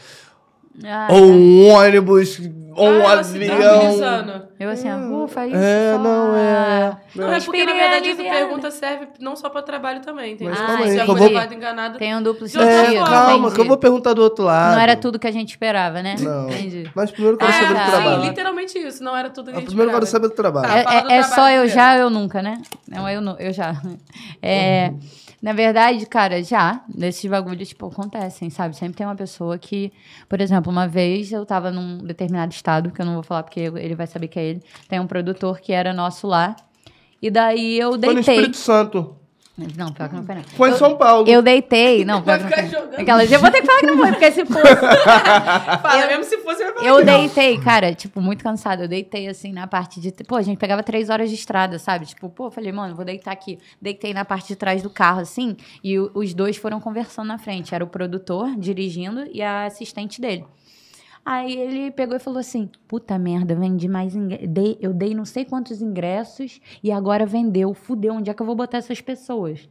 Ah, ou um ônibus, ou um Ah, ela se avião. Eu assim, ó, ufa, isso É, só. não, é. Não, é porque, na verdade, essa pergunta serve não só pra trabalho também, entendeu? Mas Ah, calma aí, já que eu vou... enganado. Tem um duplo É, sentido. forma, calma, entendi. que eu vou perguntar do outro lado. Não era tudo que a gente esperava, né? Não. Entendi. Mas primeiro eu quero Ah, saber do tá. trabalho. Sim, literalmente isso. Não era tudo que a Ah, gente primeiro eu quero esperava. saber do trabalho. Tá. É, do é- é só trabalho eu primeiro. já, eu nunca, né? Não, eu, eu já. [laughs] É, Na verdade, cara, já, desses bagulhos, tipo, acontecem, sabe? Sempre tem uma pessoa que, por exemplo, uma vez eu tava num determinado estado, que eu não vou falar porque ele vai saber que é ele, tem um produtor que era nosso lá, e daí eu Foi no deitei. Espírito Santo. Não, pior que não foi não. Foi em Eu- São Paulo. Eu deitei, não, Vai pior que não ficar foi. jogando. Aquelas, eu vou ter que falar que não foi, porque se [laughs] fosse, Fala, mesmo se fosse, vai falar. Eu deitei, cara, tipo, muito cansada. Eu deitei, assim, na parte de... Pô, a gente pegava três horas de estrada, sabe? Tipo, pô, eu falei, mano, vou deitar aqui. Deitei na parte de trás do carro, assim, e o- os dois foram conversando na frente. Era o produtor dirigindo e a assistente dele. Aí ele pegou e falou assim: Puta merda, vendi mais. Eu dei não sei quantos ingressos e agora vendeu. Fudeu, onde é que eu vou botar essas pessoas?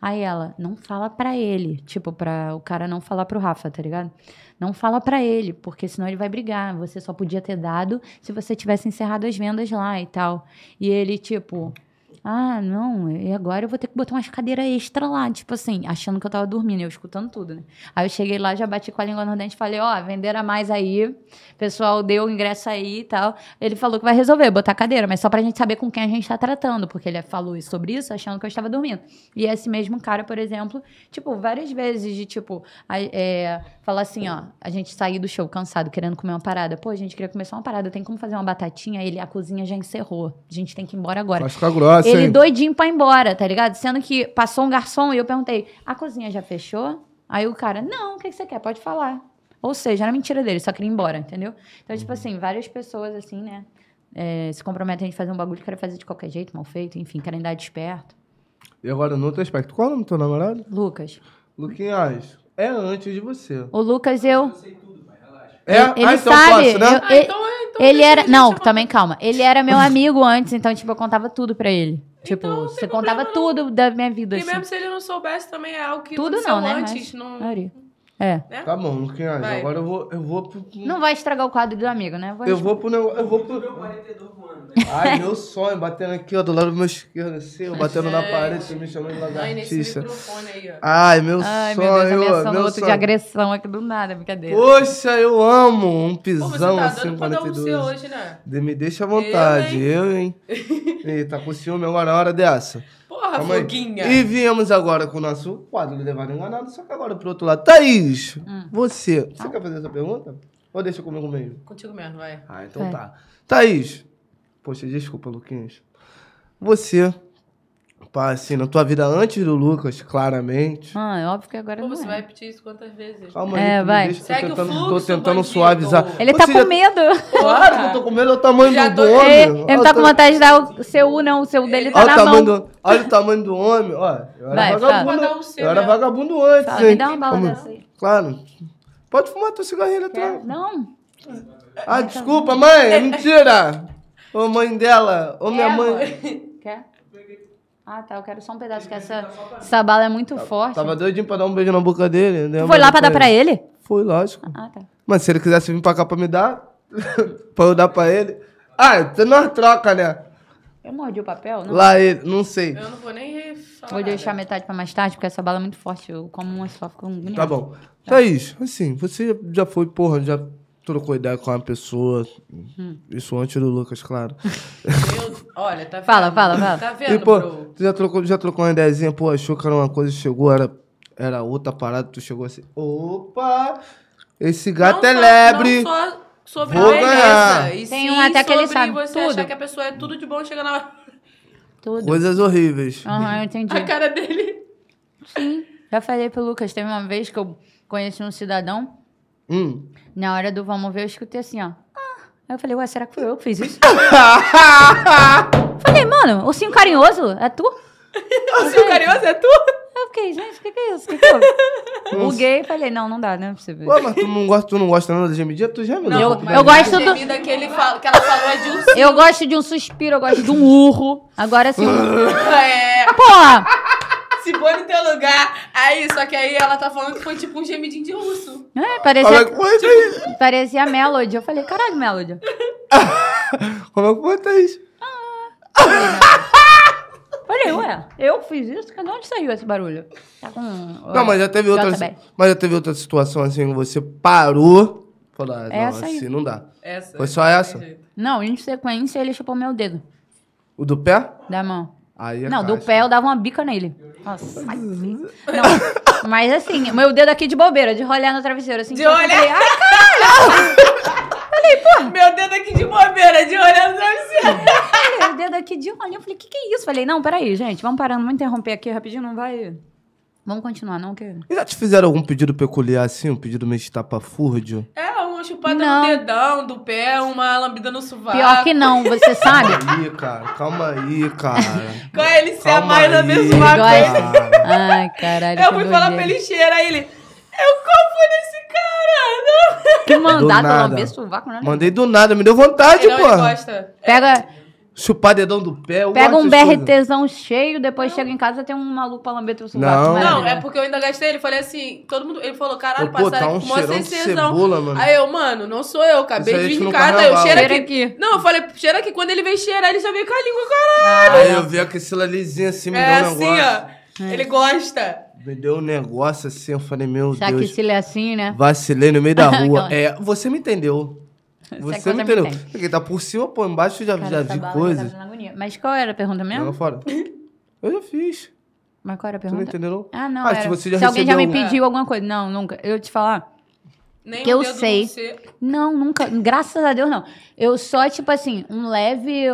Aí ela, não fala pra ele. Tipo, pra o cara não falar pro Rafa, tá ligado? Não fala pra ele, porque senão ele vai brigar. Você só podia ter dado se você tivesse encerrado as vendas lá e tal. E ele, tipo, ah, não, e agora eu vou ter que botar umas cadeiras extra lá, tipo assim, achando que eu tava dormindo, eu escutando tudo, né? Aí eu cheguei lá, já bati com a língua no dente e falei, ó, venderam a mais aí, pessoal deu o ingresso aí e tal. Ele falou que vai resolver, botar cadeira, mas só pra gente saber com quem a gente tá tratando, porque ele falou sobre isso achando que eu estava dormindo. E esse mesmo cara, por exemplo, tipo, várias vezes de, tipo, é, falar assim, ó, a gente sair do show cansado, querendo comer uma parada. Pô, a gente queria comer só uma parada, tem como fazer uma batatinha? Ele, a cozinha já encerrou, a gente tem que ir embora agora. Vai ficar grossa, Ele hein? doidinho pra ir embora, tá ligado? Sendo que passou um garçom e eu perguntei, a cozinha já fechou? Aí o cara, não, o que que você quer? Pode falar. Ou seja, era mentira dele, só queria ir embora, entendeu? Então, tipo assim, várias pessoas, assim, né, é, se comprometem a fazer um bagulho que querem fazer de qualquer jeito, mal feito, enfim, querem dar desperto. E agora, no outro aspecto, qual é o nome do teu namorado? Lucas. Luquinhas, é antes de você. O Lucas, eu... É? Ele, ele ah, então sabe. posso, né? eu- Ah, ele- então é, então ele era. Não, também calma. Ele era meu [laughs] amigo antes, então, tipo, eu contava tudo pra ele. Tipo, Então, não você contava problema, tudo da minha vida, E assim. mesmo se ele não soubesse, também é algo que Tudo não, né? antes. Mas, Não. É. né? Tá bom, Luquinhas, Vai. agora eu vou, eu vou pro... Não vai estragar o quadro do amigo, né? Eu vou pro negócio, eu vou pro... Ai, meu sonho, batendo aqui, ó, do lado do meu esquerdo, assim, ó, batendo na Gente. parede, você me chamando de Ai, nesse lagartixa. microfone aí, ó. Ai, meu Ai, sonho, meu Deus, ameaçando meu outro de sonho. agressão aqui do nada, brincadeira. Poxa, eu amo um Pô, você pisão tá assim, pra dar um C 42. hoje, né? De- Me deixa à vontade, Eu, eu, hein? [laughs] Ih, tá com ciúme agora na hora dessa. Porra, Calma aí. foguinha. E viemos agora com o nosso quadro do Levado Enganado, só que agora pro outro lado. Thaís, Hum. você, você quer fazer essa pergunta? Ou deixa comigo mesmo? Contigo mesmo, vai. Ah, então Vai. tá. Thaís, poxa, desculpa, Luquinhas. Você, pá, assim, na tua vida antes do Lucas, claramente. Ah, é óbvio que agora Pô, não você é. vai repetir isso quantas vezes? Calma É, aí, vai. deixa, tô Segue o tentando, tô fluxo, tentando bandido. suavizar. Ele tá Você com já- medo. Claro que eu tô com medo, olha o tamanho Já do tô- homem. Ele, ele Olha tá com ta- vontade de dar o seu U, não. O seu dele tá Olha o, na tamanho mão. do, olha o tamanho do homem, ó. Eu era Vai, vagabundo. um eu era vagabundo antes, Fala, me dá uma bala dessa aí. Claro. Pode fumar teu cigarrinho eletrônico. Não. Ah, desculpa, mãe, é mentira. Ô, mãe dela. Ô, minha É, mãe. Ah, tá. Eu quero só um pedaço, que essa, essa bala é muito forte. Tava doidinho pra dar um beijo na boca dele. né? Tu foi lá pra dar pra ele? Foi, lógico. Ah, tá. Mas se ele quisesse vir pra cá pra me dar, [laughs] pra eu dar pra ele. Ah, você nós troca, né? Eu mordi o papel? Não. Lá ele, não sei. Eu não vou nem falar. Vou deixar nada. metade pra mais tarde, porque essa bala é muito forte. Eu como uma só, fico bonito. Tá bom. Thaís, assim, você já foi, porra, já trocou ideia com uma pessoa. Hum. Isso antes do Lucas, claro. Meu- olha, tá vendo? Fala, fala, fala. Tá E, vendo, pô, bro? tu já trocou, já trocou uma ideiazinha, pô, achou que era uma coisa, chegou, era, era outra parada, tu chegou assim, opa, esse gato Não é só- lebre. Não só sobre Vou beleza. ganhar. E Tem sim um até que ele sobre sabe você tudo. achar que a pessoa é tudo de bom chega na Tudo. Coisas horríveis. Aham, eu entendi. a cara dele. Sim. Já falei pro Lucas, teve uma vez que eu conheci um cidadão, Hum. na hora do vamos ver, eu escutei assim, ó. Ah. Aí eu falei, ué, será que fui eu que fiz isso? [laughs] falei, mano, ursinho carinhoso, é tu? [laughs] O seu carinhoso é tu? Eu fiquei, gente, o que, que é isso? O que, que houve? Buguei e falei, não, não dá, né? Pra você ver. Pô, mas tu não gosta, tu não gosta nada de gemidinha? Tu geme Não, Eu- eu gosto a do- gemida que, ele fala, que ela falou é de um Eu gosto de um suspiro, eu gosto de um urro. Agora, assim, um... [laughs] É, Porra! Se põe no teu lugar. Aí, só que aí ela tá falando que foi tipo um gemidinho de urso. É, Como é parecia, que foi, Thaís? parecia a Melody. Eu falei, caralho, Melody. [laughs] Como é que foi, Thaís? Falei, ué, eu fiz isso? De onde saiu esse barulho? Tá com... Não, mas já teve outra, JB. mas já teve outra situação assim, que você parou, falou, ah, não, Essa aí. assim não dá. Essa. Foi só essa? Não, em sequência ele chupou meu dedo O do pé? da mão. Aí não, do caixa. pé eu dava uma bica nele. Nossa. Não, mas assim, meu dedo aqui de bobeira, de rolhar no travesseiro. Assim, De que eu olhar? falei, Ai, Meu dedo aqui de bobeira, de olhando pra você. caralho, o dedo aqui de olhar. Eu falei, que que é isso? Falei, não, peraí, gente, vamos parar, não vamos interromper aqui rapidinho, não vai... Vamos continuar, não, que... E já te fizeram algum pedido peculiar assim, um pedido meio estapafúrdio? É, uma chupada Não. no dedão, do pé, uma lambida no sovaco. Pior que não, você [laughs] sabe? Calma aí, cara. Calma aí, cara. [laughs] Com ele se amar na aí, mesma coisa. Ai, caralho. Eu fui falar pra ele cheirar aí ele. Eu confio nesse cara. Não. Que Do mandado lamber sovaco, né? Mandei do nada, me deu vontade, pô. gosta. Pega, Chupar dedão do pé, eu pega um. BRTzão cheio, depois chega em casa tem um maluco pra lamber teu sovaco. Não. Não, é porque eu ainda gastei. Ele falei assim, todo mundo. Ele falou, caralho, pô, passaram tá um com sensezão. cebola, mano. Aí eu, mano, não sou eu, acabei de vir em casa, eu cheiro aqui. aqui. Não, eu falei, cheira aqui. Quando ele veio cheirar, ele já veio com a língua, caralho. Aí eu vi aquele lisinho assim, me É deu um assim, negócio. ó. Ele gosta. Me deu um negócio assim, eu falei, meu Já que Deus. se ele é assim, né? Vacilei no meio da [laughs] rua. Aquela- é, você me entendeu. Você me me entendeu. tem. Porque tá por cima, pô, embaixo já, Cara, já vi bala coisas. tá. Mas qual era a pergunta mesmo? Joga fora. [laughs] Eu já fiz. Mas qual era a Você não pergunta? entendeu? Ah, não, Ah, era. se você já alguém já me pediu alguma coisa. Não, nunca. Eu te falar. Nem Que eu sei. Não, nunca. Graças a Deus, não. Eu só, tipo assim, um leve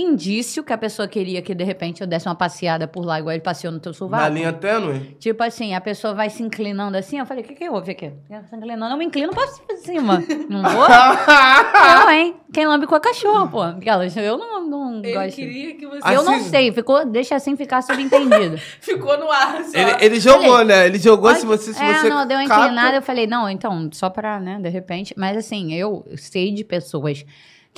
indício que a pessoa queria que, de repente, eu desse uma passeada por lá, igual ele passeou no teu sovaco. Na linha tênue? Tipo assim, a pessoa vai se inclinando assim, eu falei, o que que houve aqui? Se inclinando, eu me inclino pra cima. Não vou? [laughs] eu, hein? Quem lambe com a cachorra, pô. Aquelas, eu não, não Ele gosto. queria que você. Eu não sei, ficou, deixa assim ficar subentendido. [laughs] Ficou no ar, só. Ele, ele jogou, Falei. né? Ele jogou se Olha- você. Se é, você não, deu uma inclinada, eu falei, não, então, só pra, né, de repente. Mas assim, eu sei de pessoas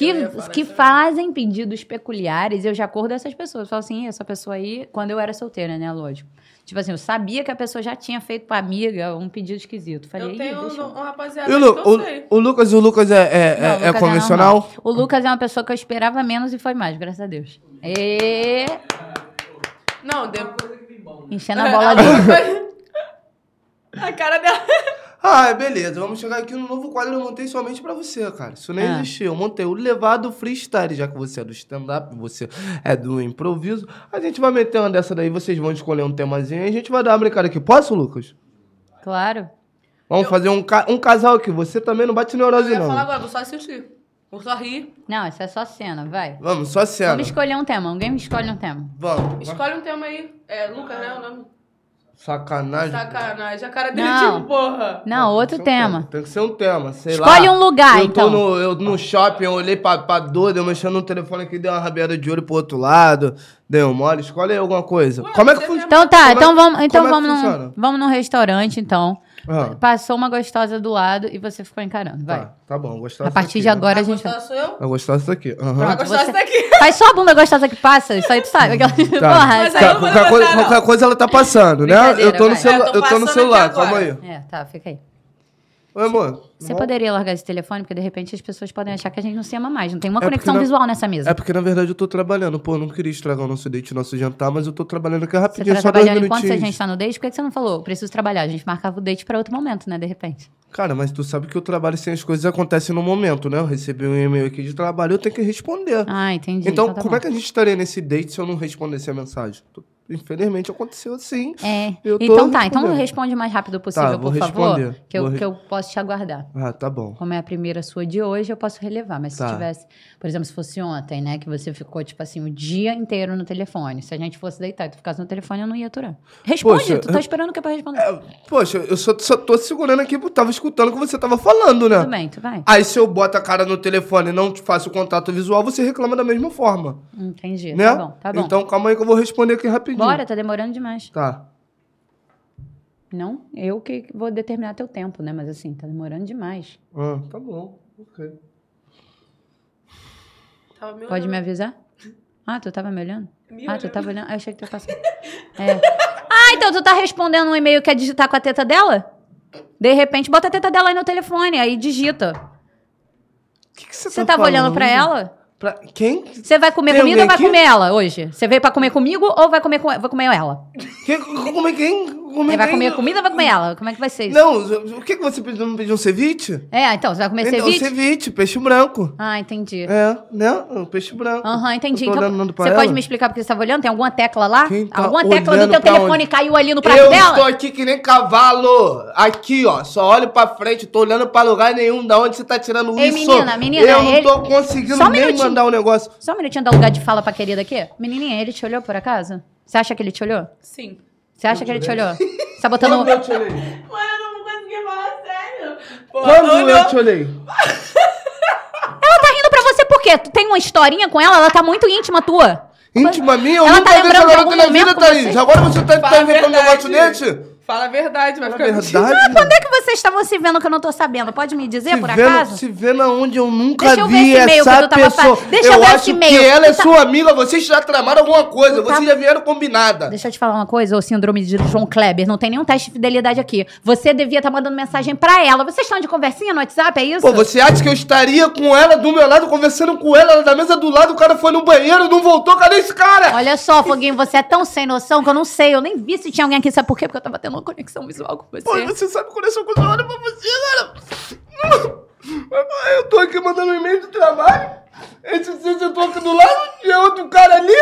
que, que fazem pedidos peculiares, eu já acordo essas pessoas. Eu falo assim, essa pessoa aí, quando eu era solteira, né, lógico. Tipo assim, eu sabia que a pessoa já tinha feito pra amiga um pedido esquisito. Falei, Eu "Ih, tenho deixa eu-" um, um rapaziada E Lu- que eu sei. o, o Lucas, o Lucas é, é, Não, é- o é Lucas convencional? normal. o Lucas é uma pessoa que eu esperava menos e foi mais, graças a Deus. E... Não, depois. Enchendo a bola dele. [laughs] A cara dela. Ah, beleza. Vamos chegar aqui no novo quadro que eu montei somente pra você, cara. Isso nem Ah. existia. Eu montei o levado freestyle, já que você é do stand-up, você é do improviso. A gente vai meter uma dessa daí, vocês vão escolher um temazinho e a gente vai dar uma brincada aqui. Posso, Lucas? Claro. Vamos fazer um, ca- um casal aqui. Você também não bate Eu neurose, ia não. falar agora, vou só assistir. Vou só rir. Não, isso é só cena, vai. Vamos, só cena. Vamos escolher um tema. Alguém me escolhe um tema. Vamos. Escolhe um tema aí. É, Lucas, né? O nome? Sacanagem. Sacanagem. A cara dele, Não. tipo, porra. Não, outro Tem ser um tema. Tem que ser um tema, sei lá. Escolhe um lugar, eu então. Tô no, eu no shopping, eu olhei pra, pra doida, eu mexendo no telefone aqui, dei uma rabiada de olho pro outro lado, dei um mole. Escolhe aí alguma coisa. Ué, Como é que funciona? Então tá, Como é- então vamos, então como é vamos, num, vamos num restaurante, então. Ah, Passou uma gostosa do lado e você ficou encarando. Vai. tá, tá bom, gostosa. A partir aqui, de né? agora a A gente. gostosa sou eu? A gostosa tá aqui. A Pronto, gostosa você- tá aqui. [laughs] Faz só a bunda gostosa que passa, isso aí tu sabe. Aquela... [laughs] Porra, Mas vou qualquer, coisa, qualquer coisa ela tá passando, né? Eu tô no, celu Eu tô eu tô no passando celular, calma aí. É, tá, fica aí. Oi, amor. Você poderia largar esse telefone, porque de repente as pessoas podem achar que a gente não se ama mais. Não tem uma É porque conexão não- visual nessa mesa. É porque, na verdade, eu tô trabalhando. Pô, eu não queria estragar o nosso date, o nosso jantar, mas eu tô trabalhando aqui Você rapidinho, tá só dois trabalhando enquanto a minutinhos. gente tá no date? Por que que você não falou? Preciso trabalhar. A gente marcava o date pra outro momento, né? De repente. Cara, mas tu sabe que o trabalho sem as coisas acontece no momento, né? Eu recebi um e-mail aqui de trabalho, eu tenho que responder. Ah, entendi. então, tá como bom. é que a gente estaria nesse date se eu não respondesse a mensagem? Tu- Infelizmente aconteceu assim. É. Eu tô Então tá, então responde o mais rápido possível, Tá, por favor. responder. Que eu, Vou que eu posso te aguardar. Ah, tá bom. Como é a primeira sua de hoje, eu posso relevar. Mas se Tá. tivesse, por exemplo, se fosse ontem, né? Que você ficou, tipo assim, o dia inteiro no telefone. Se a gente fosse deitar e tu ficasse no telefone, eu não ia aturar. Responde, Poxa, tu tá esperando o que pra responder? É, poxa, eu só, só tô segurando aqui porque eu tava escutando o que você tava falando, né? Tudo bem, tu vai. Aí se eu boto a cara no telefone e não te faço o contato visual, você reclama da mesma forma. Entendi. Né? Tá bom, tá bom. Então calma aí que eu vou responder aqui rapidinho. Bora, tá demorando demais. Tá. Não, eu que vou determinar teu tempo, né? Mas assim, tá demorando demais. Ah, tá bom. Ok. Tava me Pode me avisar? Ah, tu tava me olhando? Me ah, tu olhando. tava olhando? Ah, eu achei que tu ia passar. [laughs] É. Ah, então tu tá respondendo um e-mail que é digitar com a teta dela? De repente, bota a teta dela aí no telefone, aí digita. O que, que você Você tá tava olhando pra ela? Pra quem? Você vai comer Tem comigo ou vai aqui? comer ela hoje? Você veio pra comer comigo ou vai comer, com... vai comer ela? Que, como é quem? Como é Você vai comer comida ou vai comer ela? Como é que vai ser isso? Não, o que, que você pediu? Não pediu um ceviche? É, então, você vai comer Então, ceviche? ceviche, peixe branco. Ah, entendi. É, né? Um peixe branco. Aham, entendi. Eu tô Então, olhando pra você ela. pode me explicar porque você estava olhando? Tem alguma tecla lá? Quem tá alguma tecla do teu telefone onde? caiu ali no prato Eu dela? estou aqui que nem cavalo. Aqui, ó. Só olho pra frente. Tô olhando pra lugar nenhum. Da onde você tá tirando Ei, isso? menina, menina, Eu não ele- tô conseguindo Só um nem minutinho. mandar um negócio. Só um minutinho, dá lugar de fala pra querida aqui. Menininha, ele te olhou por acaso? Você acha que ele te olhou? Sim. Você acha que ele te olhou? Você tá botando... Quando eu te olhei? Mano, eu não consegui falar sério. Pô, Quando olhou. eu te olhei? [laughs] Ela tá rindo pra você por quê? Tu tem uma historinha com ela? Ela tá muito íntima tua. Íntima minha? Eu Ela nunca tá vi essa garota algum na momento vida, Thaís. Agora você tá, tá inventando um negócio desse? Fala a verdade, vai ficar verdade? Quando é que vocês estavam se vendo que eu não tô sabendo? Pode me dizer, Se por vendo, acaso? se vendo aonde eu nunca Deixa eu ver vi esse e-mail que essa tava pessoa. fa- Deixa eu ver acho esse e-mail. que ela é tá- sua amiga, vocês já tramaram alguma coisa, tá- vocês já vieram combinada. Deixa eu te falar uma coisa, ô síndrome de João Kleber. Não tem nenhum teste de fidelidade aqui. Você devia estar mandando mensagem pra ela. Vocês estão de conversinha no WhatsApp, é isso? Pô, você acha que eu estaria com ela do meu lado, conversando com ela, ela da mesa do lado, o cara foi no banheiro, não voltou, cadê esse cara? Olha só, Foguinho, você é tão sem noção que eu não sei. Eu nem vi se tinha alguém aqui. Sabe por quê? Porque eu tava tendo uma conexão visual com você. Pô, você sabe quando eu sou com olha pra você, cara. Eu tô aqui mandando um e-mail de trabalho, esse você tô aqui do lado, e é outro cara ali.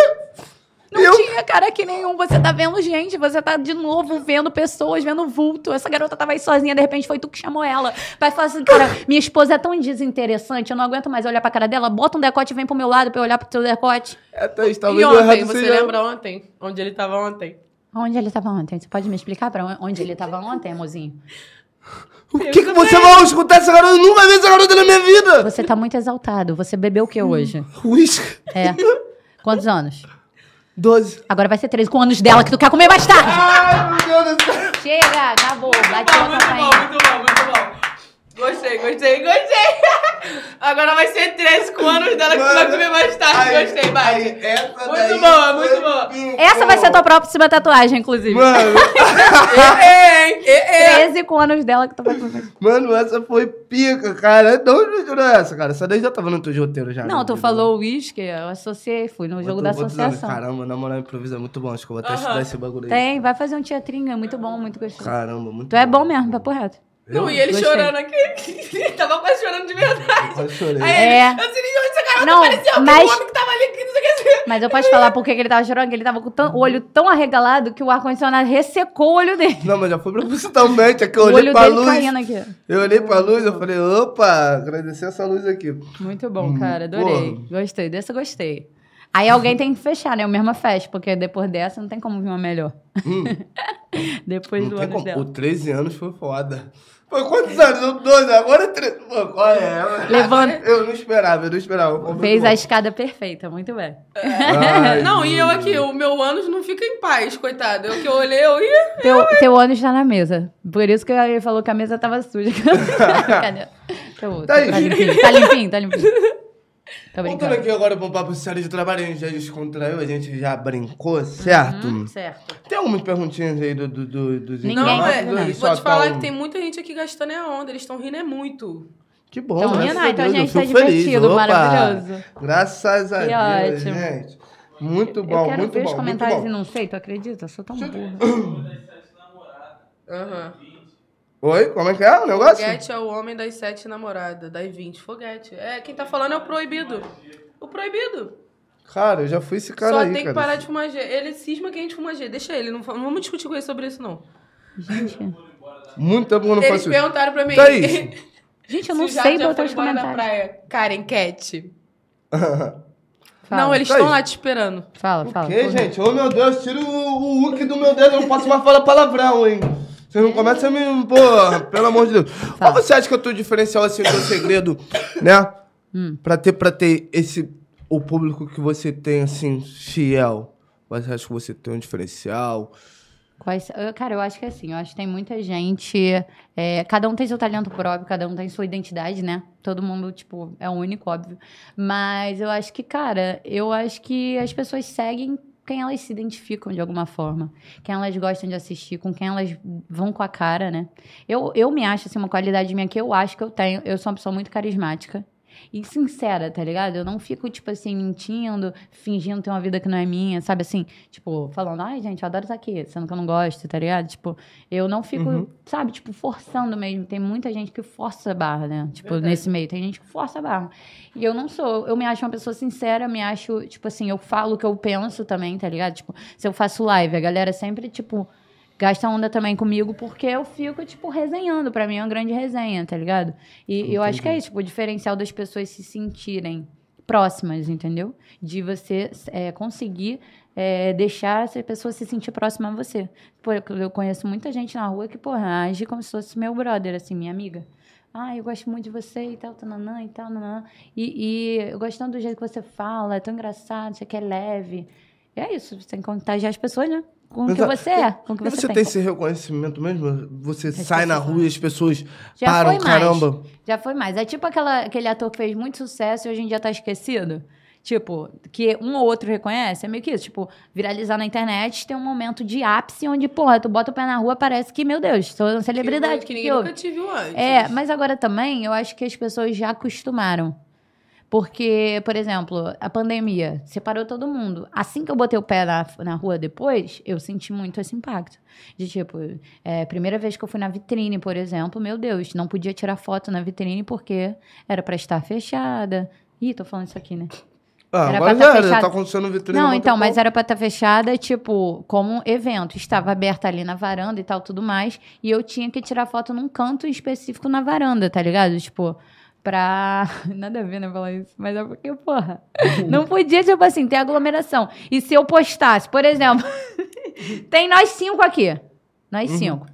Não eu... tinha cara aqui nenhum. Você tá vendo gente, você tá de novo vendo pessoas, vendo vulto. Essa garota tava aí sozinha, de repente foi tu que chamou ela. Vai falar assim, cara, minha esposa é tão desinteressante, eu não aguento mais olhar pra cara dela. Bota um decote e vem pro meu lado pra eu olhar pro teu decote. É, Thaís, E ontem, você lembra ontem? Onde ele tava ontem? Onde ele tava ontem? Você pode me explicar pra onde ele tava ontem, amorzinho? O que, que você vai escutar essa garota? Eu nunca vi essa garota na minha vida. Você tá muito exaltado. Você bebeu o que hoje? Whisky. É. Quantos anos? Doze. Agora vai ser 13 com anos dela que tu quer comer mais tarde. Ai, meu Deus do céu. Chega, acabou. Bate Bom, a muito bom, campainha. muito bom, muito bom. Gostei, gostei, gostei. [laughs] Agora vai ser 13 com anos dela que tu vai comer mais tarde. ai, Gostei, ai, bate. essa Muito boa, muito boa. Essa vai ser tua próxima tatuagem, inclusive. Mano, [laughs] ei, ei. 13 com anos dela que tu vai comer. mano, essa foi pica, cara. De onde me tirou essa, cara? Essa daí já tava no teu roteiro já. Não, né? tu falou uísque, eu associei, fui no Eu jogo tô- da associação. Caramba, na moral, improviso é muito bom. Acho que eu vou até estudar esse bagulho aí. Tem, vai fazer um teatrinho, é muito bom, muito gostoso. Caramba, muito Tu é bom mesmo, papo reto. Não, e ele Gostei. chorando aqui. [laughs] Tava quase chorando de verdade. Quase chorei. Aí É. ele, eu sei nem onde essa garota Não, apareceu. Mas- homem que tava ali, que não sei o que. Mas eu posso falar porque que ele tava chorando, que ele tava com tão- o olho tão arregalado que o ar-condicionado ressecou o olho dele. Não, mas já foi propositalmente. É que eu o olhei olho pra dele luz. caindo aqui. Eu olhei pra luz, eu falei, opa, agradecer essa luz aqui. Muito bom, Hum, cara. Adorei. Gostei. Dessa eu gostei. Aí alguém tem que fechar, né? O mesma fecha, porque depois dessa não tem como vir uma melhor. [laughs] depois Não do tem ano como. dela. O 13 anos foi foda. Foi quantos anos? Eu 12, agora é 13. Pô, qual é? Levanta. Eu não esperava, eu não esperava. Fez bom. a escada perfeita, muito bem. Ai, não, e eu aqui, o meu ânus não fica em paz, coitado. Eu que eu olhei, eu ia. Teu, teu ânus tá na mesa. Por isso que ele falou que a mesa tava suja. [laughs] Cadê? [laughs] Teu, Tá aí. tá limpinho, tá limpinho, tá limpinho. Tô Voltando aqui agora para um papo sério de trabalho, a gente já descontraiu, a gente já brincou, certo? Hum, certo. Tem algumas perguntinhas aí do, do, do, dos Ninguém Não, é. ou Vou te falar tão- que tem muita gente aqui gastando é a onda. Eles estão rindo é muito. Que bom, Então, rindo, a então a gente eu tá feliz. divertido, Opa! maravilhoso. Graças a Que Deus, ótimo. gente. Muito Eu bom, quero muito ver bom, os muito comentários e bom. não sei, tu acredita? Eu sou tão burra. [coughs] Aham. Oi, como é que é o negócio? Foguete é o homem das sete namoradas, das 20. Foguete. É, quem tá falando é o proibido. O proibido. Cara, eu já fui esse cara Só aí, tem cara. que parar de fumar G. Ele cisma que a gente fuma G. Deixa ele. Não, não vamos discutir com ele sobre isso, não. Gente, Muito tempo que eu não Eles faço isso. perguntaram pra mim. Thaís. [laughs] gente eu não se o sei já botar foi os comentários. praia. Karen Cat. [laughs] Fala. Não, eles estão lá te esperando. Fala, O fala. que, gente? Ô, meu Deus, tira o, o Hulk do meu dedo, eu não posso mais falar palavrão, hein? Vocês não começam a me... Porra, pelo amor de Deus. [laughs] Qual você acha que o teu diferencial, assim, o teu segredo, né? Hum. Pra ter, pra ter esse... O público que você tem, assim, fiel. Você acha que você tem um diferencial? Quais- eu- cara, eu acho que é assim, eu acho que tem muita gente. é, cada um tem seu talento próprio, cada um tem sua identidade, né? Todo mundo, tipo, é único, óbvio. Mas eu acho que, cara, eu acho que as pessoas seguem quem elas se identificam de alguma forma. Quem elas gostam de assistir, com quem elas vão com a cara, né? Eu, eu me acho, assim, uma qualidade minha que eu acho que eu tenho. Eu sou uma pessoa muito carismática. E sincera, tá ligado? Eu não fico, tipo assim, mentindo, fingindo ter uma vida que não é minha, sabe assim? Tipo, falando, ai, gente, eu adoro estar aqui, sendo que eu não gosto, tá ligado? Tipo, eu não fico, sabe, tipo, forçando mesmo. Tem muita gente que força a barra, né? Tipo, Verdade. nesse meio, tem gente que força a barra. E eu não sou, eu me acho uma pessoa sincera, me acho, tipo assim, eu falo o que eu penso também, tá ligado? Tipo, se eu faço live, a galera sempre, tipo, gasta onda também comigo, porque eu fico, tipo, resenhando. Pra mim é uma grande resenha, tá ligado? E eu acho que é isso, tipo, o diferencial das pessoas se sentirem próximas, entendeu? De você é, conseguir é, deixar essa pessoa se sentir próxima a você. Pô, eu conheço muita gente na rua que, porra, age como se fosse meu brother, assim, minha amiga. Ah, eu gosto muito de você e tal, tananã e tal, nanã. E, e eu gosto tanto do jeito que você fala, é tão engraçado, você quer leve. E é isso, você tem que contagiar as pessoas, né? Com o que você é, com o que E você, você tem. tem esse reconhecimento mesmo? Você sai na rua e as pessoas Já param, foi mais. caramba. Já foi mais. É tipo aquela, aquele ator que fez muito sucesso e hoje em dia tá esquecido. Tipo, que um ou outro reconhece. É meio que isso. Tipo, viralizar na internet tem um momento de ápice onde, porra, tu bota o pé na rua, parece que, meu Deus, sou uma celebridade. Que, que ninguém houve? nunca te viu antes. É, mas agora também eu acho que as pessoas já acostumaram. Porque, por exemplo, a pandemia separou todo mundo. Assim que eu botei o pé na, na rua depois, eu senti muito esse impacto. De tipo, é, primeira vez que eu fui na vitrine, por exemplo, meu Deus, não podia tirar foto na vitrine porque era pra estar fechada. Ih, tô falando isso aqui, né? Ah, Era agora pra tá já era, tá acontecendo vitrine. Não, há então, mas era pra estar fechada, tipo, como um evento. Estava aberta ali na varanda e tal, tudo mais. E eu tinha que tirar foto num canto específico na varanda, tá ligado? Tipo, pra. [laughs] Nada a ver, né, falar isso. Mas é porque, porra. Não podia, tipo assim, ter aglomeração. E se eu postasse, por exemplo, [laughs] tem nós cinco aqui. Nós cinco.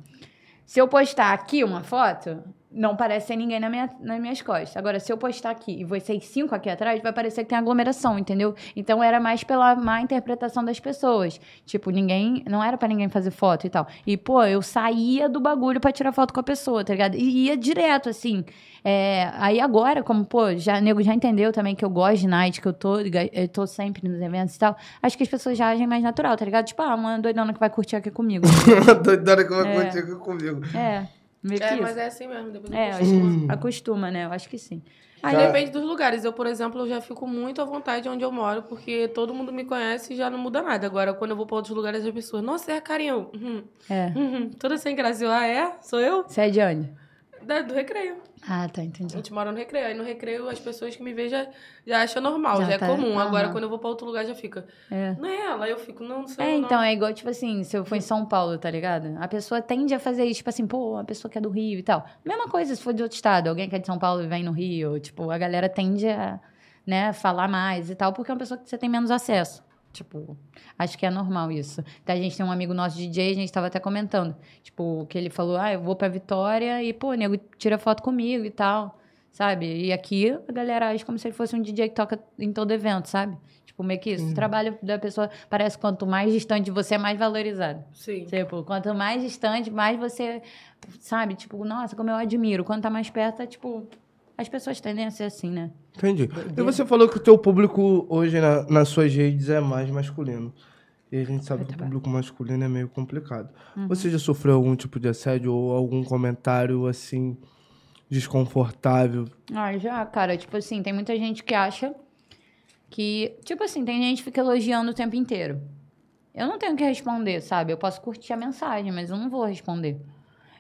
Se eu postar aqui uma foto, não parece ser ninguém na minha, nas minhas costas. Agora, se eu postar aqui e vocês cinco aqui atrás, vai parecer que tem aglomeração, entendeu? Então era mais pela má interpretação das pessoas. Tipo, ninguém. Não era pra ninguém fazer foto e tal. E, pô, eu saía do bagulho pra tirar foto com a pessoa, tá ligado? E ia direto, assim. É, aí agora, como, pô, já, nego já entendeu também que eu gosto de night, que eu tô, eu tô sempre nos eventos e tal. Acho que as pessoas já agem mais natural, tá ligado? Tipo, ah, uma doidona que vai curtir aqui comigo. [laughs] Doidona que vai É. curtir aqui comigo. É, meio que É, isso. mas é assim mesmo. Depois É, acostuma. acho que acostuma, né? Eu acho que sim. Aí depende dos lugares. Eu, por exemplo, eu já fico muito à vontade onde eu moro, porque todo mundo me conhece e já não muda nada. Agora, quando eu vou pra outros lugares, as pessoas, nossa, é a Carinho. Uhum, É. uhum. Toda sem graça. Eu, ah, é? Sou eu? Você é de onde? Da- do recreio. Ah, tá, A entendi. gente mora no recreio. Aí no recreio as pessoas que me veem já, já acham normal, Já já, tá- é comum. Agora, quando eu vou pra outro lugar, já fica. É. Não é ela. Eu fico, não, não sou É, eu, não. então, é igual, tipo assim, se eu for em São Paulo, tá ligado? A pessoa tende a fazer isso, tipo assim, pô, a pessoa que é do Rio e tal. Mesma coisa se for de outro estado, alguém que é de São Paulo e vem no Rio, tipo, a galera tende a né, falar mais e tal, porque é uma pessoa que você tem menos acesso. Tipo, acho que é normal isso. Então, a gente tem um amigo nosso DJ, a gente tava até comentando. Tipo, que ele falou, ah, eu vou pra Vitória e, pô, o nego tira foto comigo e tal, sabe? E aqui a galera age como se ele fosse um DJ que toca em todo evento, sabe? Tipo, meio que isso. O trabalho da pessoa parece que quanto mais distante você, é mais valorizado. Sim. Tipo, quanto mais distante, mais você, sabe? Tipo, nossa, como eu admiro. Quando tá mais perto, é tipo... As pessoas tendem a ser assim, né? Entendi. E você falou que o teu público hoje na, nas suas redes é mais masculino. E a gente sabe que o público masculino é meio complicado. Você já sofreu algum tipo de assédio ou algum comentário assim desconfortável? Ah, já, cara. Tipo assim, tem muita gente que acha que. Tipo assim, tem gente que fica elogiando o tempo inteiro. Eu não tenho que responder, sabe? Eu posso curtir a mensagem, mas eu não vou responder.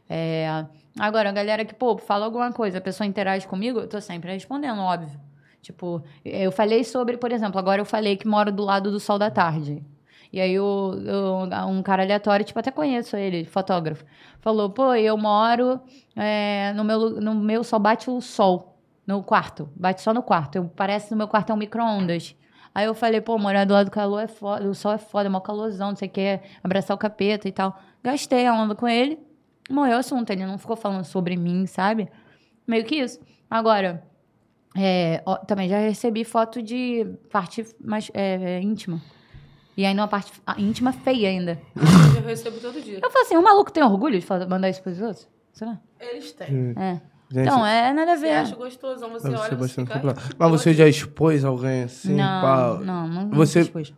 É, Agora, a galera que, pô, fala alguma coisa, a pessoa interage comigo, eu tô sempre respondendo, óbvio. Tipo, eu falei sobre, por exemplo, agora eu falei que moro do lado do sol da tarde. E aí o, o- um cara aleatório, tipo, até conheço ele, fotógrafo, falou, pô, eu moro é, no, meu, no meu só bate o sol no quarto. Bate só no quarto. Eu, parece no meu quarto é um micro-ondas. Aí eu falei, pô, morar do lado do calor é foda, o sol é foda, é mó calorzão, não sei o que, abraçar o capeta e tal. Gastei a onda com ele, morreu o assunto. Ele não ficou falando sobre mim, sabe? Meio que isso. Agora, é, ó, também já recebi foto de parte mais é, íntima. E ainda uma parte ah, íntima feia ainda. [laughs] Eu recebo todo dia. Eu falo assim, o maluco tem orgulho de mandar isso pros outros? Será? Eles têm. É. Gente, Então, é nada a Você ver. acha gostosão, você deve olha, ser você fica... Mas você já expôs alguém assim? não, pá? não, não, não Você- expus.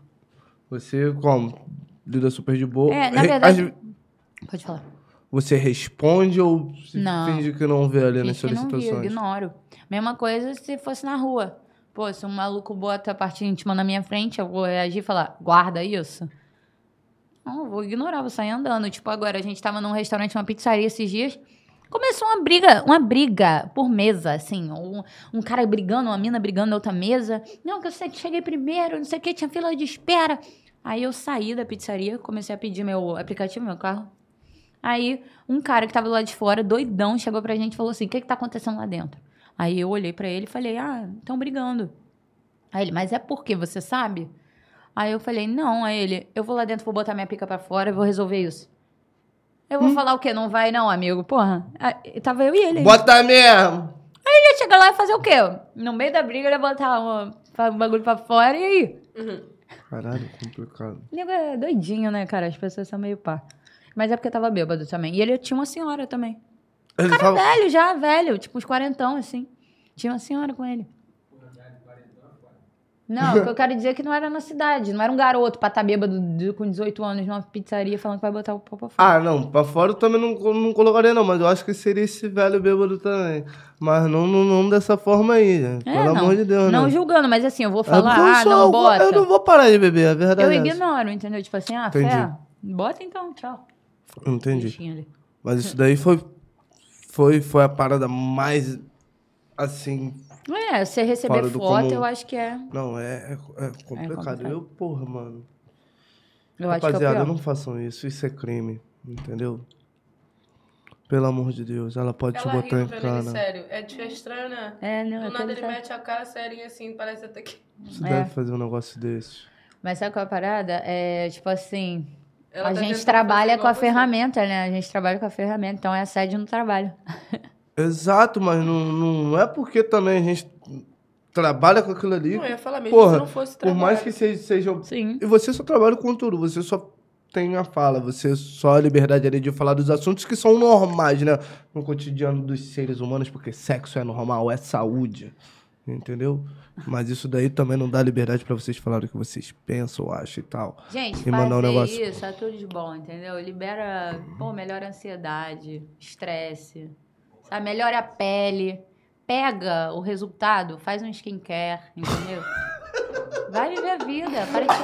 Você, como? Lida super de boa. É, na verdade- as- Pode falar. Você responde ou Não. finge que não vê ali nas que não vi, eu solicitações? ignoro. Mesma coisa se fosse na rua. Pô, se um maluco bota a parte íntima na minha frente, eu vou reagir e falar, guarda isso. Não, eu vou ignorar, vou sair andando. Tipo, agora a gente tava num restaurante, uma pizzaria esses dias. Começou uma briga, uma briga por mesa, assim. Um, um cara brigando, uma mina brigando na outra mesa. Não, que eu sei que cheguei primeiro, não sei o que, tinha fila de espera. Aí eu saí da pizzaria, comecei a pedir meu aplicativo, meu carro. Aí um cara que tava do lado de fora, doidão, chegou pra gente e falou assim: o que que tá acontecendo lá dentro? Aí eu olhei pra ele e falei: ah, estão brigando. Aí ele, mas é porque você sabe? Aí eu falei: não. Aí ele, eu vou lá dentro, vou botar minha pica pra fora e vou resolver isso. Eu vou falar o quê? Não vai, não, amigo? Porra. Aí, tava eu e ele. Bota mesmo! Ele ia chegar lá e fazer o quê? No meio da briga, ele ia botar uma- um bagulho pra fora e aí? Caralho, complicado. O nego é doidinho, né, cara? As pessoas são meio pá. Mas é porque tava bêbado também. E ele tinha uma senhora também. Ele Cara fala- velho já, velho. Tipo, uns quarentão, assim. Tinha uma senhora com ele. Não, o que eu quero dizer é que não era na cidade. Não era um garoto pra estar bêbado de- com 18 anos numa pizzaria falando que vai botar o pau pra fora. Ah, não, pra fora eu também não, não colocaria, não, mas eu acho que seria esse velho bêbado também. Mas não, não, não dessa forma aí. É, Pelo não. amor de Deus, Não né? julgando, mas assim, eu vou É falar, eu ah, não bota. Eu não vou parar de beber, a verdade Eu é ignoro, entendeu? Tipo assim, ah, Entendi. fé, bota então, tchau. Entendi. Mas isso daí foi, foi, foi a parada mais, assim... É, você receber foto, comum. eu acho que é. Não, é, é, é complicado. complicado. Eu, porra, mano. Eu acho que é Rapaziada, pior. não façam isso. Isso é crime, entendeu? Pelo amor de Deus, ela pode te Ela botar em vendo ele sério. É, tipo, é estranho, né? É, não, Do é nada ele mete a cara serinha assim, parece até que... Você É. deve fazer um negócio desse. Mas sabe qual é a parada? É, tipo assim, Ela a tá gente trabalha com a ferramenta, né? A gente trabalha com a ferramenta, então é assédio no trabalho. [laughs] Exato, mas não, não, é porque também a gente trabalha com aquilo ali. Não, eu ia falar mesmo Porra, se não fosse por trabalho. mais que seja, seja. Sim. E você só trabalha com tudo, você só tem a fala, você só a liberdade ali de falar dos assuntos que são normais, né? No cotidiano dos seres humanos, porque sexo é normal, é saúde. Entendeu? Mas isso daí também não dá liberdade pra vocês falarem o que vocês pensam, acham e tal. Gente, E mandar um negócio. isso é tudo de bom, entendeu? Libera, pô, melhora a ansiedade, estresse, sabe? Melhora a pele. Pega o resultado, faz um skincare, entendeu? [laughs] Vai viver a vida, para de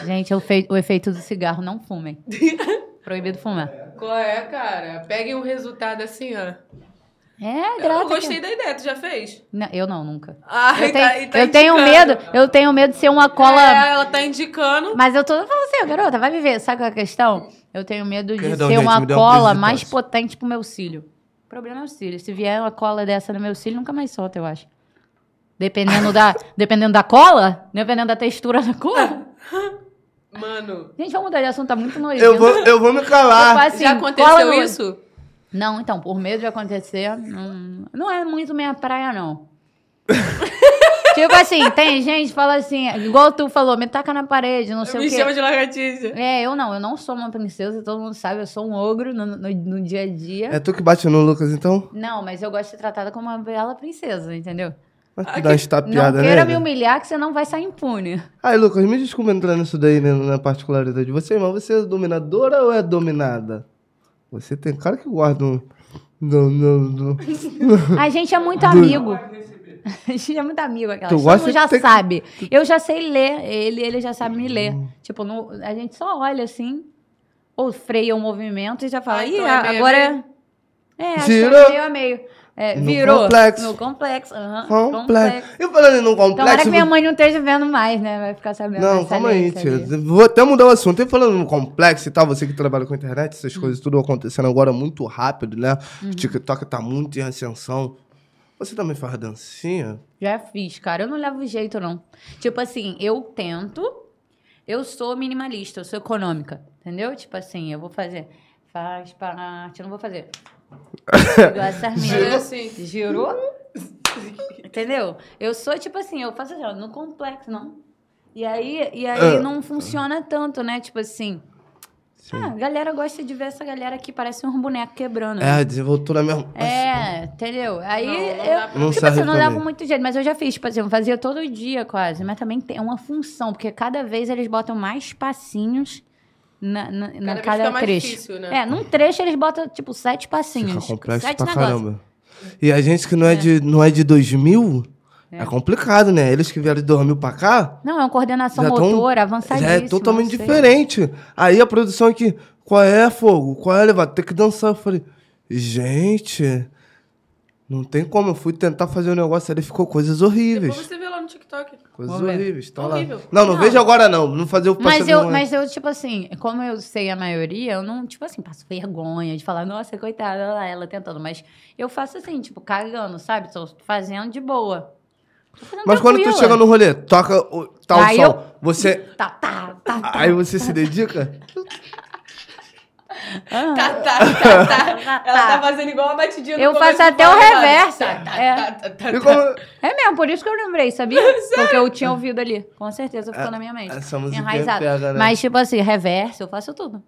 [laughs] Gente, o, fei- o efeito do cigarro, não fumem. [laughs] Proibido fumar. Qual é, cara? Peguem o resultado assim, ó. É, grata. Eu gostei da ideia, tu já fez? Não, eu não, nunca. Ah, Eu [laughs] e tenho, tá- tá eu tenho medo, eu tenho medo de ser uma cola. É, ela tá indicando. Mas eu tô falando assim, garota, vai viver. Sabe qual é a questão? Eu tenho medo de Perdão, ser gente, uma cola mais potente pro meu cílio. O problema é o cílio. Se vier uma cola dessa no meu cílio, nunca mais solta, eu acho. Dependendo da, [laughs] dependendo da cola, dependendo da textura da cola. [laughs] Mano, Gente, vamos mudar de assunto, tá muito nojento. Eu vou, eu vou me calar. faço assim, já cola aconteceu no- isso? Não, então, por medo de acontecer, não, não é muito minha praia, não. [laughs] tipo assim, tem gente que fala assim, igual tu falou, me taca na parede, não sei Me o quê. chama de lagartixa. É, eu não, eu não sou uma princesa, todo mundo sabe, eu sou um ogro no, no, no dia a dia. É tu que bate no Lucas, então? Não, mas eu gosto de ser tratada como uma bela princesa, entendeu? Vai te dar uma estapeada, não queira né? me humilhar que você não vai sair impune. Ai, Lucas, me desculpa entrar nisso daí, né, na particularidade de você, mas você é dominadora ou é dominada? Você tem cara que guarda um... Não, não, não. A gente é muito amigo. [laughs] A gente é muito amigo, aquela. Tu Todo gosta mundo já sabe. Eu já sei ler, ele, ele já sabe me ler. Tipo, no- a gente só olha assim, ou freia o movimento e já fala, Ah, ih, então é meio a agora é. meio?" É, acho que é meio a meio. É, No virou. complexo. No complexo. aham, Complexo. Eu falando em num Tomara complexo... que minha mãe não esteja vendo mais, né? Vai ficar sabendo. Não, calma aí, tia. Vou até mudar o assunto. Eu falando no complexo e tal, você que trabalha com internet, essas coisas tudo acontecendo agora muito rápido, né? Uhum. O TikTok tá muito em ascensão. Você também faz dancinha? Já fiz, cara. Eu não levo jeito, não. Tipo assim, eu tento. Eu sou minimalista, eu sou econômica. Entendeu? Tipo assim, eu vou fazer. Faz parte. Eu não vou fazer. Igual mina. assim, Girou? Entendeu? Eu sou tipo assim, eu faço assim, ó, no complexo, não. E aí, e aí Ah. não funciona tanto, né? Tipo assim. Ah, a galera gosta de ver essa galera que parece um boneco quebrando. É, a desenvoltura mesmo. É, entendeu? Aí Não, não eu, Não tipo assim, eu não levo muito jeito, mas eu já fiz, tipo assim, eu fazia todo dia quase, mas também tem uma função, porque cada vez eles botam mais passinhos na, na, na vez cada mais trecho. difícil, né? É, num trecho eles botam, tipo, sete passinhos. Fica complexo sete pra negócios. caramba. E a gente que não é, de, não é de 2000, é. complicado, né? Eles que vieram de 2000 pra cá, Não, é uma coordenação Já motora já avançadíssima. é totalmente diferente. Aí a produção aqui, qual é, fogo? Qual é, levado? Tem que dançar. Eu falei, gente, não tem como. Eu fui tentar fazer um negócio ali, ficou coisas horríveis. depois você vê lá no TikTok. Coisas ver. horríveis. Tá Horrível. lá. Não, não, Não. vejo agora não. Não fazer o Mas eu, mas eu, tipo assim, como eu sei a maioria, eu não, tipo assim, passo vergonha de falar, nossa, coitada, lá, ela tentando. Mas eu faço assim, tipo, cagando, sabe? Tô fazendo de boa. Fazendo Mas quando tu chega no rolê, toca o tal Aí som, eu- você... Tá, tá, tá, tá. Aí você se dedica? [laughs] Ah. Tá, tá, tá, tá. [laughs] Tá, Ela tá tá. fazendo igual a batidinha no Eu faço até o reverso. Tá, tá, É. tá, tá. É mesmo, por isso que eu lembrei, sabia? [laughs] Porque eu tinha ouvido ali. Com certeza ficou na minha mente. música Enraizado. né? Mas, tipo assim, reverso, eu faço tudo.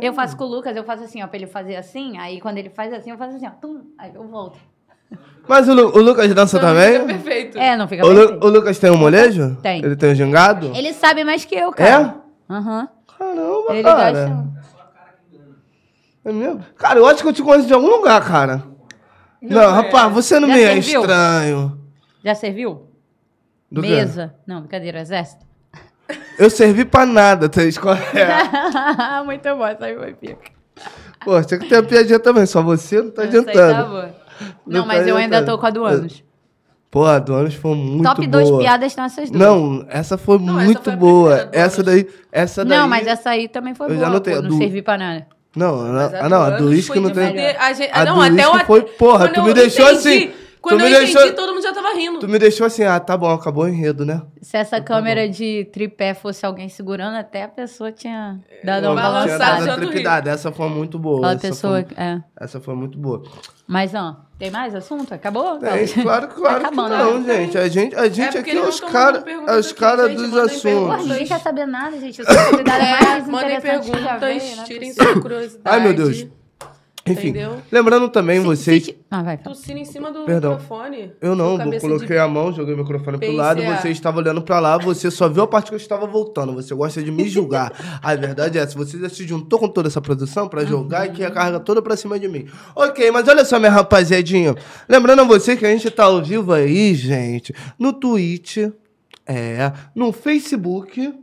É. Eu faço com o Lucas, eu faço assim, ó, pra ele fazer assim. Aí quando ele faz assim, eu faço assim, ó. Tum, aí eu volto. Mas o, Lu- o Lucas dança Não, também? fica perfeito. É, não fica O, Lu- perfeito. o Lucas tem um molejo? Tem. Ele tem um gingado? Ele sabe mais que eu, cara. Aham. Caramba, Ele cara. gosta. É mesmo? Cara, eu acho que eu te conheço de algum lugar, cara. Não, rapaz, você não Já me é estranho. Já serviu? Do quê? Mesa. Não, brincadeira, exército. Eu servi pra nada, tá escolhendo. É. [laughs] Muito bom, essa aí foi pica. Pô, tinha que ter a piadinha também, só você não tá Essa tá adiantando. boa. Não Não, mas tá eu ainda tô com a do anos. Pô, a do Anos foi muito Top boa. 2 piadas são essas duas. Não, essa foi Não, essa muito foi a boa. Essa daí, essa daí... Não, mas essa aí também foi Eu já boa. anotei, pô, não do- servi pra nada. Não, Mas a, ah, não, a do uísque não tem... A gente, A não, do até o foi- porra, tu me deixou entendi, assim, Quando tu eu entendi, deixou- todo mundo já tava rindo. Tu me deixou assim, ah, tá bom, acabou o enredo, né? Se essa câmera de tripé fosse alguém segurando, até a pessoa tinha dado Eu uma balançada. trepidada. Essa foi muito boa. Essa pessoa. Foi, É. essa foi muito boa. Mas, ó, tem mais assunto? Acabou? Tem, claro, claro Tá que acabando, não, né? gente. A gente, a gente porque aqui é os caras perguntas os cara gente, dos assuntos. Perguntas. ninguém quer saber nada, gente. Eu sou a mais É, mandem interessante que já veio, perguntas, né? tirem sua curiosidade. Ai, meu Deus. Enfim, Entendeu? lembrando também Se- vocês... se- Ah, vai. Tossindo em cima do Perdão. microfone. Eu não, eu coloquei de- a mão, joguei o microfone pro lado, você estava olhando pra lá, você só viu a parte que eu estava voltando, você gosta de me julgar. [laughs] a verdade é essa, você já se juntou com toda essa produção pra jogar e que a carga toda pra cima de mim. Ok, mas olha só, minha rapaziadinha, lembrando a você que a gente tá ao vivo aí, gente, no Twitch, é, no Facebook,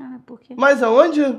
Ah, por quê? mas aonde?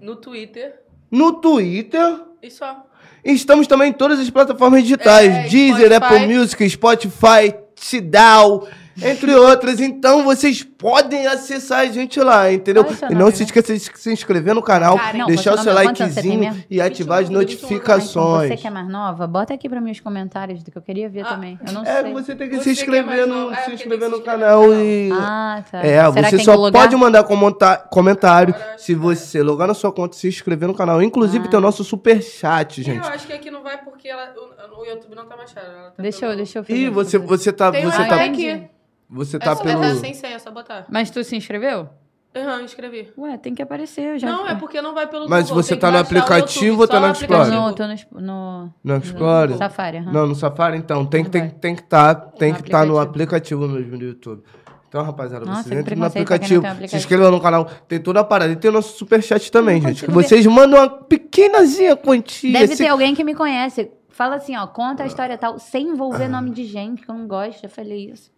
No Twitter. No Twitter. E só. Estamos também em todas as plataformas digitais. É, Deezer, Spotify. Apple Music, Spotify, Tidal. entre outras. Então vocês podem acessar a gente lá, entendeu? É E não se né? esqueça de se inscrever no canal, Cara, não, deixar o seu é likezinho e ativar as 21, 21. Ah, então notificações. você que é mais nova, bota aqui pra mim os comentários do que eu queria ver também. Eu não É, sei. você tem que Você se que é inscrever mais no. É, se inscrever tem que no se canal inscrever no e. Ah, tá. É, Será você só pode mandar comentário Agora se vai. você logar na sua conta e se inscrever no canal. Inclusive, Ah. tem o nosso super chat, gente. Eu acho que aqui não vai porque ela, o, o YouTube não tá baixado. ela tá Deixa eu, deixa eu. Ih, você, você tá. Tem Você tá, aqui. Você É tá só pelo. botar sem senha, é só botar. Mas tu se inscreveu? Aham, inscrevi. Ué, tem que aparecer. Eu já Não, é porque não vai pelo Mas Google, você tá no aplicativo YouTube, ou tá no Explorer? aplicativo. No, tô no, no, No Explorer? Safari. aham. Não, no Safari, então. Tem, Não tem, vai. tem que estar tem No que tá no aplicativo. mesmo do YouTube. Então, rapaziada, Nossa, vocês que entrem no aplicativo, não aplicativo. se inscrevam no canal, tem toda a parada. E tem o nosso superchat também, Eu não gente. Que vocês mandam uma pequenazinha quantia. Deve assim, ter alguém que me conhece. Fala assim, ó, conta a história tal, sem envolver nome de gente que eu não gosto. Já falei isso.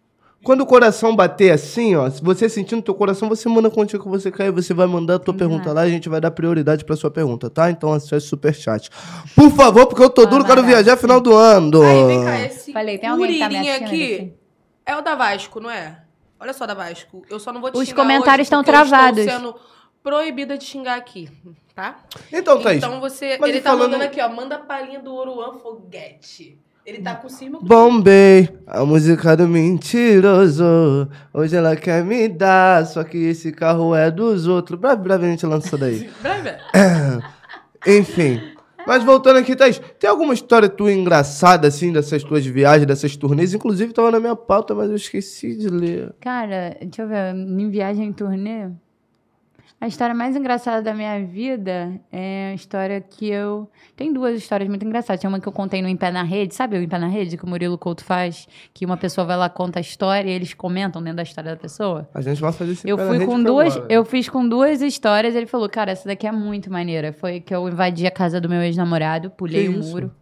Quando o coração bater assim, ó, se você sentir no teu coração, você manda quantia que você quer você vai mandar a tua pergunta lá e a gente vai dar prioridade pra sua pergunta, tá? Então acesse o superchat. Por favor, porque eu tô Vai duro, quero viajar final do ano. Aí, vem cá, esse Falei, tem alguém que tá me aqui assim? é o da Vasco, não é? Olha só, da Vasco. Eu só não vou te Os xingar comentários hoje estão porque eu travados. Estou sendo proibida de xingar aqui, tá? Então, Thaís, Então você. ele tá falando- mandando aqui, ó. Manda a palhinha do Oruan Foguete. Ele tá com cima. Bombei, a música do mentiroso. Hoje ela quer me dar, só que esse carro é dos outros. Breve, breve a gente lança isso daí. [laughs] Breve. [coughs] Enfim. Mas voltando aqui, Thaís, tem alguma história tua engraçada, assim, dessas tuas viagens, dessas turnês? Inclusive, tava na minha pauta, mas eu esqueci de ler. Cara, deixa eu ver, em viagem em turnê, a história mais engraçada da minha vida é a história que eu. Tem duas histórias muito engraçadas. Tem uma que eu contei no Em Pé na Rede, sabe o Em Pé na Rede que o Murilo Couto faz? Que uma pessoa vai lá, conta a história e eles comentam dentro da história da pessoa? A gente vai fazer esse Eu fui com duas, agora. eu fiz com duas histórias. Ele falou, cara, essa daqui é muito maneira. Foi que eu invadi a casa do meu ex-namorado, pulei o isso? muro.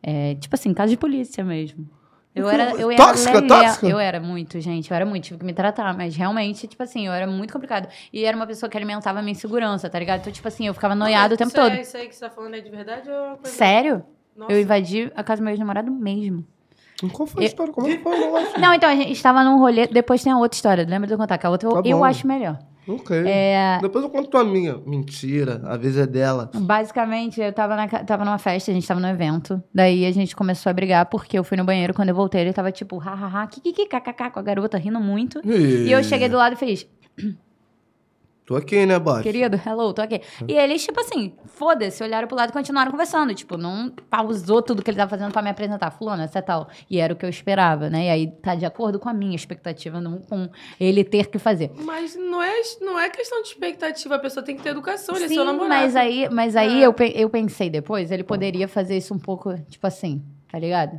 É, tipo assim, casa de polícia mesmo. Eu era, eu era tóxica, lelé- tóxica? Eu era muito, gente. Eu era muito, tive que me tratar. Mas realmente, tipo assim, eu era muito complicado. E era uma pessoa que alimentava a minha insegurança, tá ligado? Então, tipo assim, eu ficava noiado o tempo isso todo. É, isso aí que você tá falando é de verdade ou é uma coisa... Sério? Nossa. Eu invadi a casa do meu ex-namorado mesmo. Qual foi a história? Como é que foi o negócio? Não, então, a gente estava num rolê. Depois tem a outra história. Lembra de eu contar? Que a outra eu, Tá eu bom. acho melhor. Ok. É. Depois eu conto a minha. Mentira, a vez é dela. Basicamente, eu tava, na, tava numa festa, a gente tava no evento. Daí a gente começou a brigar porque eu fui no banheiro. Quando eu voltei, ele tava tipo, hahaha, kikiki, kkk, com a garota rindo muito. E eu cheguei do lado e fiz, Tô aqui, né, Bob? querido, hello, tô aqui. E eles, tipo assim, foda-se, olharam pro lado e continuaram conversando. Tipo, não pausou tudo que ele tava fazendo pra me apresentar. Fulano, essa é tal. E era o que eu esperava, né? E aí tá de acordo com a minha expectativa, não com ele ter que fazer. Mas não é, não é questão de expectativa. A pessoa tem que ter educação. Ele é seu Sim, namorado. mas aí, mas aí É. eu, eu pensei depois, ele poderia fazer isso um pouco, tipo assim, tá ligado?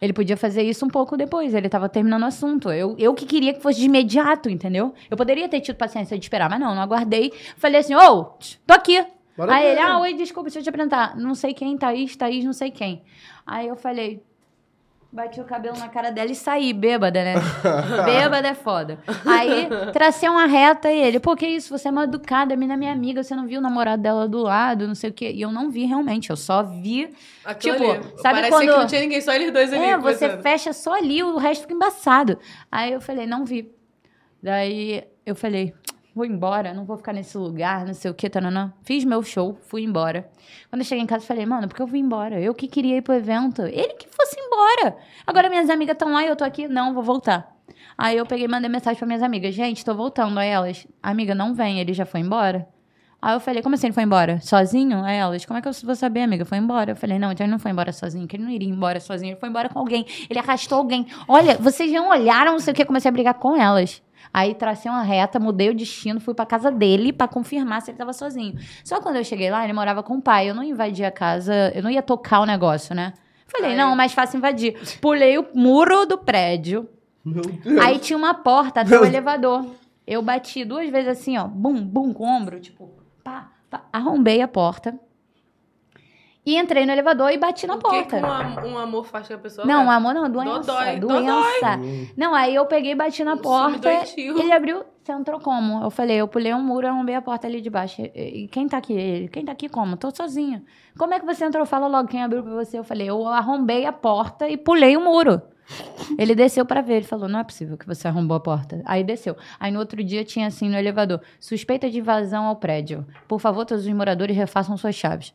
Ele podia fazer isso um pouco depois, ele tava terminando o assunto. Eu, eu que queria que fosse de imediato, entendeu? Eu poderia ter tido paciência de esperar, mas não, não aguardei. Falei assim, ô, tô aqui. Bora aí ver. ele, ah, oi, desculpa, deixa eu te apresentar. Não sei quem, Thaís, Thaís, não sei quem. Aí eu falei, bati o cabelo na cara dela e saí, bêbada, né? [laughs] bêbada é foda. Aí tracei uma reta e ele, pô, que isso, você é mal educada, a mina é minha amiga, você não viu o namorado dela do lado, não sei o quê. E eu não vi realmente, eu só vi. Aquilo tipo, ali. sabe Parecia quando- que não tinha ninguém, só eles dois ali. É, você conversando. fecha só ali, o resto fica embaçado. Aí eu falei, não vi. Daí eu falei, vou embora, não vou ficar nesse lugar, não sei o que, tananã. Fiz meu show, fui embora. Quando eu cheguei em casa, falei, mano, porque eu vim embora? Eu que queria ir pro evento. Ele que fosse embora. Agora minhas amigas estão lá e eu tô aqui, não, vou voltar. Aí eu peguei e mandei mensagem pra minhas amigas, gente, tô voltando. Aí elas, amiga, não vem, ele já foi embora. Aí eu falei, como assim ele foi embora? Sozinho? Aí elas, como é que eu vou saber, amiga? Foi embora. Eu falei, não, então ele não foi embora sozinho, que ele não iria embora sozinho, ele foi embora com alguém. Ele arrastou alguém. Olha, vocês não olharam, não sei o que, comecei a brigar com elas. Aí tracei uma reta, mudei o destino, fui pra casa dele pra confirmar se ele tava sozinho. Só quando eu cheguei lá, ele morava com o pai. Eu não invadia a casa, eu não ia tocar o negócio, né? Falei, Ai. não, mais fácil invadir. Pulei o muro do prédio. Meu Deus. Aí tinha uma porta até o elevador. Eu bati duas vezes assim, ó, bum, bum, com o ombro, tipo, pá, pá, arrombei a porta. E entrei no elevador e bati na O que, que porta. um, am- um amor faz com a pessoa? Não, cara? amor não, doença. Dodói, doença. Hum. Não, aí eu peguei e bati na Um porta. Ele abriu, você entrou como? Eu falei, eu pulei um muro e arrombei a porta ali de baixo. E quem tá aqui? Quem tá aqui como? Tô sozinho. Como é que você entrou? Fala logo quem abriu pra você. Eu falei, eu arrombei a porta e pulei o muro. Ele desceu pra ver, ele falou: "Não é possível que você arrombou a porta". Aí desceu. Aí no outro dia tinha assim no elevador: "Suspeita de invasão ao prédio. Por favor, todos os moradores refaçam suas chaves".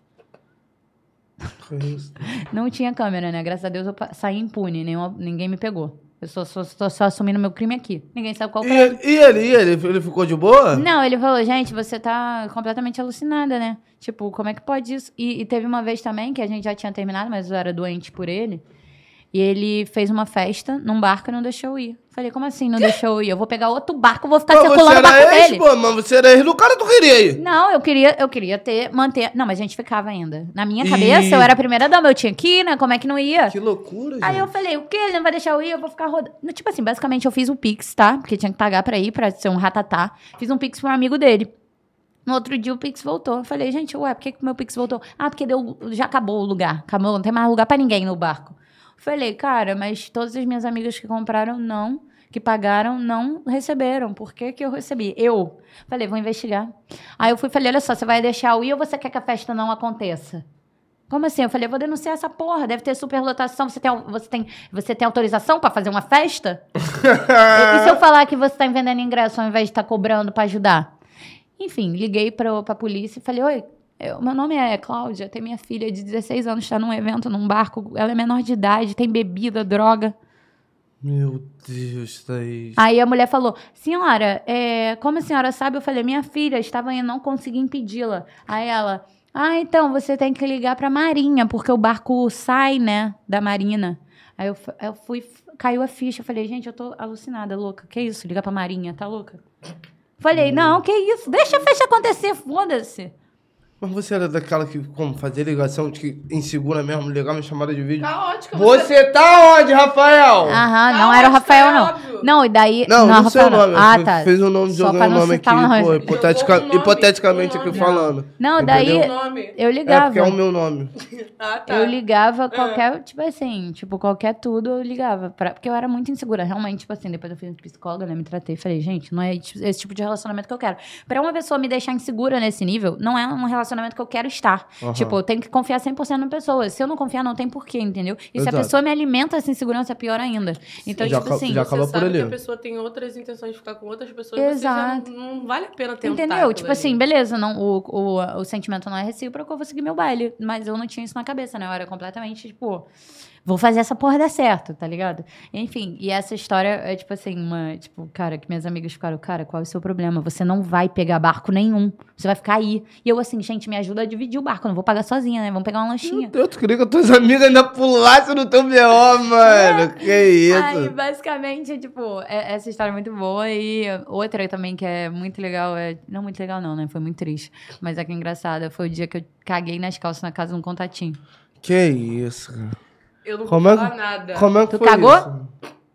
Não tinha câmera, né? Graças a Deus eu saí impune, nenhuma- ninguém me pegou. Eu só, só, tô só assumindo meu crime aqui. Ninguém sabe qual E ele, e ele, e ele, ele ficou de boa? Não, ele falou, gente, você tá completamente alucinada, né? Tipo, como é que pode isso? E, e teve uma vez também que a gente já tinha terminado, mas eu era doente por ele. E ele fez uma festa num barco e não deixou eu ir. Falei, como assim não deixou eu ir? Eu vou pegar outro barco, vou ficar Pô, circulando o barco ex, dele. pô, mas você era ex do cara, tu queria ir. Não, eu queria, eu queria ter, manter. Não, mas a gente ficava ainda. Na minha Ih. cabeça, eu era a primeira dama, eu tinha que ir, né? Como é que não ia? Que loucura, gente. Aí eu falei, o quê? Ele não vai deixar eu ir? Eu vou ficar rodando. Tipo assim, basicamente eu fiz o Pix, tá? Porque tinha que pagar pra ir, pra ser um ratatá. Fiz um Pix pra um amigo dele. No outro dia o Pix voltou. Eu falei, gente, ué, por que que o meu Pix voltou? Ah, porque deu, já acabou o lugar. Acabou, não tem mais lugar pra ninguém no barco. Falei, cara, mas todas as minhas amigas que compraram não, que pagaram, não receberam. Por que que eu recebi? Eu. Falei, vou investigar. Aí eu fui e falei, olha só, você vai deixar eu ir ou você quer que a festa não aconteça? Como assim? Eu falei, eu vou denunciar essa porra. Deve ter superlotação. Você tem, você tem, você tem autorização pra fazer uma festa? e, [laughs] e se eu falar que você tá vendendo ingresso ao invés de estar cobrando pra ajudar? Enfim, liguei pra, pra polícia e falei, oi, eu- meu nome é Cláudia, tem minha filha de 16 anos, está num evento, num barco, ela é menor de idade, tem bebida, droga. Meu Deus, Thaís. Aí a mulher falou: Senhora, é, como a senhora sabe? Eu falei: Minha filha estava indo, não consegui impedi-la. Aí ela: Ah, então você tem que ligar pra Marinha, porque o barco sai, né, da Marina. Aí eu, eu fui, caiu a ficha. Eu falei: Gente, eu tô alucinada, louca. Que isso? Ligar pra Marinha, tá louca? Falei: Não, que isso? Deixa a festa acontecer, foda-se. Mas você era daquela que, como, fazia ligação de que insegura mesmo, ligar uma chamada de vídeo? Caótica. Você tá onde, Rafael? Aham, não Não, era o Rafael, é não. óbvio. Não, e daí. Não, não, sei o Rafael, nome. Ah, tá. Fez o nome, o não nome aqui, o nome. pô, hipotetica- Jogou um nome, hipoteticamente um aqui nome. falando. Não, daí-. Eu É ligava. porque é o meu nome. [laughs] Ah, tá. Eu ligava qualquer, tipo assim, tipo, qualquer tudo eu ligava. Pra, porque eu era muito insegura. Realmente, tipo assim, depois eu fui psicóloga, né? Me tratei. Falei, gente, não é esse tipo de relacionamento que eu quero. Pra uma pessoa me deixar insegura nesse nível, não é um relacionamento que eu quero estar. Aham. Tipo, eu tenho que confiar 100% na pessoa. Se eu não confiar, não tem porquê, entendeu? E se Exato. a pessoa me alimenta essa insegurança, é pior ainda. Então, Já tipo assim. já Você sabe ali. que a pessoa tem outras intenções de ficar com outras pessoas. Exato. Você já não, não vale a pena tentar. Entendeu? Tipo ali. assim, beleza, não, o, o, o sentimento não é recíproco, eu vou seguir meu baile. Mas eu não tinha isso na cabeça, né? Eu era completamente, tipo, vou fazer essa porra dar certo, tá ligado? Enfim, e essa história é, tipo assim, uma, tipo, cara, que minhas amigas ficaram, cara, qual é o seu problema? Você não vai pegar barco nenhum. Você vai ficar aí. E eu, assim, gente, me ajuda a dividir o barco. Eu não vou pagar sozinha, né? Vamos pegar uma Meu lanchinha. Deus, tu queria que as tuas amigas ainda pulassem no teu B.O., mano. [laughs] Que Aí, isso? basicamente, tipo, é- essa história é muito boa. E outra também que é muito legal, é. Não muito legal, não, né? Foi muito triste. Mas é que é engraçada. Foi o dia que eu caguei nas calças na casa de um contatinho. Que isso, cara. Eu não Como vou é falar que- nada. Como é que Tu foi cagou? isso?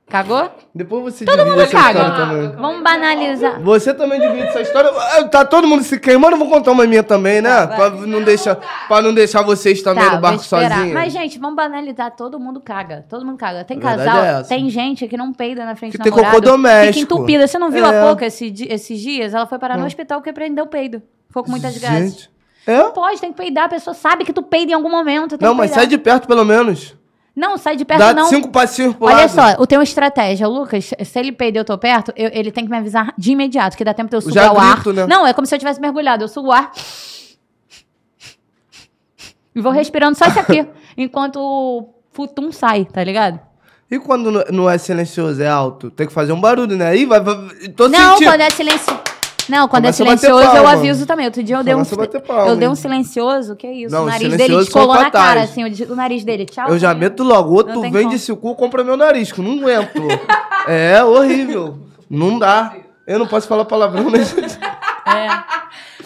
Cagou? Depois você Todo mundo essa caga. Vamos banalizar. Você também divide essa história. Ah, Tá todo mundo se queimando, eu vou contar uma minha também, né? Tá, pra, não deixar, pra não deixar vocês também Tá, no barco sozinhos. Mas, gente, vamos banalizar. Todo mundo caga. Todo mundo caga. Tem casal, é tem gente que não peida na frente Que do tem namorado. cocô doméstico. Fica entupida. Você não viu É. a pouco esse esses dias? Ela foi parar no hospital porque prendeu o peido. Ficou com muitas gases. Gente. É? Não pode, tem que peidar. A pessoa sabe que tu peida em algum momento. tem Não, que mas peidar. sai de perto pelo menos. Não, sai de perto Dá não. cinco passinhos pro Olha lado. só, eu tenho uma estratégia. O Lucas, se ele peidar eu tô perto, eu- ele tem que me avisar de imediato, que dá tempo de eu Já sugar o ar. grito, né? Não, é como se eu tivesse mergulhado. Eu sugo o ar. E vou respirando só isso aqui. [laughs] enquanto o futum sai, tá ligado? E quando não- não é silencioso, é alto? Tem que fazer um barulho, né? Aí vai. vai tô não, sentindo. quando é silencioso. Não, quando Começa a é silencioso, eu aviso também. Outro dia eu dei um. Começa palma, eu dei um silencioso, que isso? Não, o nariz dele descolou na cara, assim, o, o nariz dele. Tchau. Eu já meto logo. O outro Não tem vem como. de cu, compra meu nariz, que eu não aguento. [laughs] é horrível. Não dá. Eu não posso falar palavrão, né?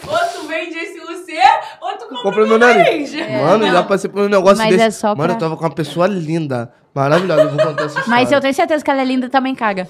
Outro vende esse UC, outro compra, Compra meu nariz. nariz. Mano, já passei por um negócio Mas desse. é só Mano, pra- eu tava com uma pessoa linda. Maravilhosa. Eu vou contar essa história. Mas eu tenho certeza que ela é linda e também caga.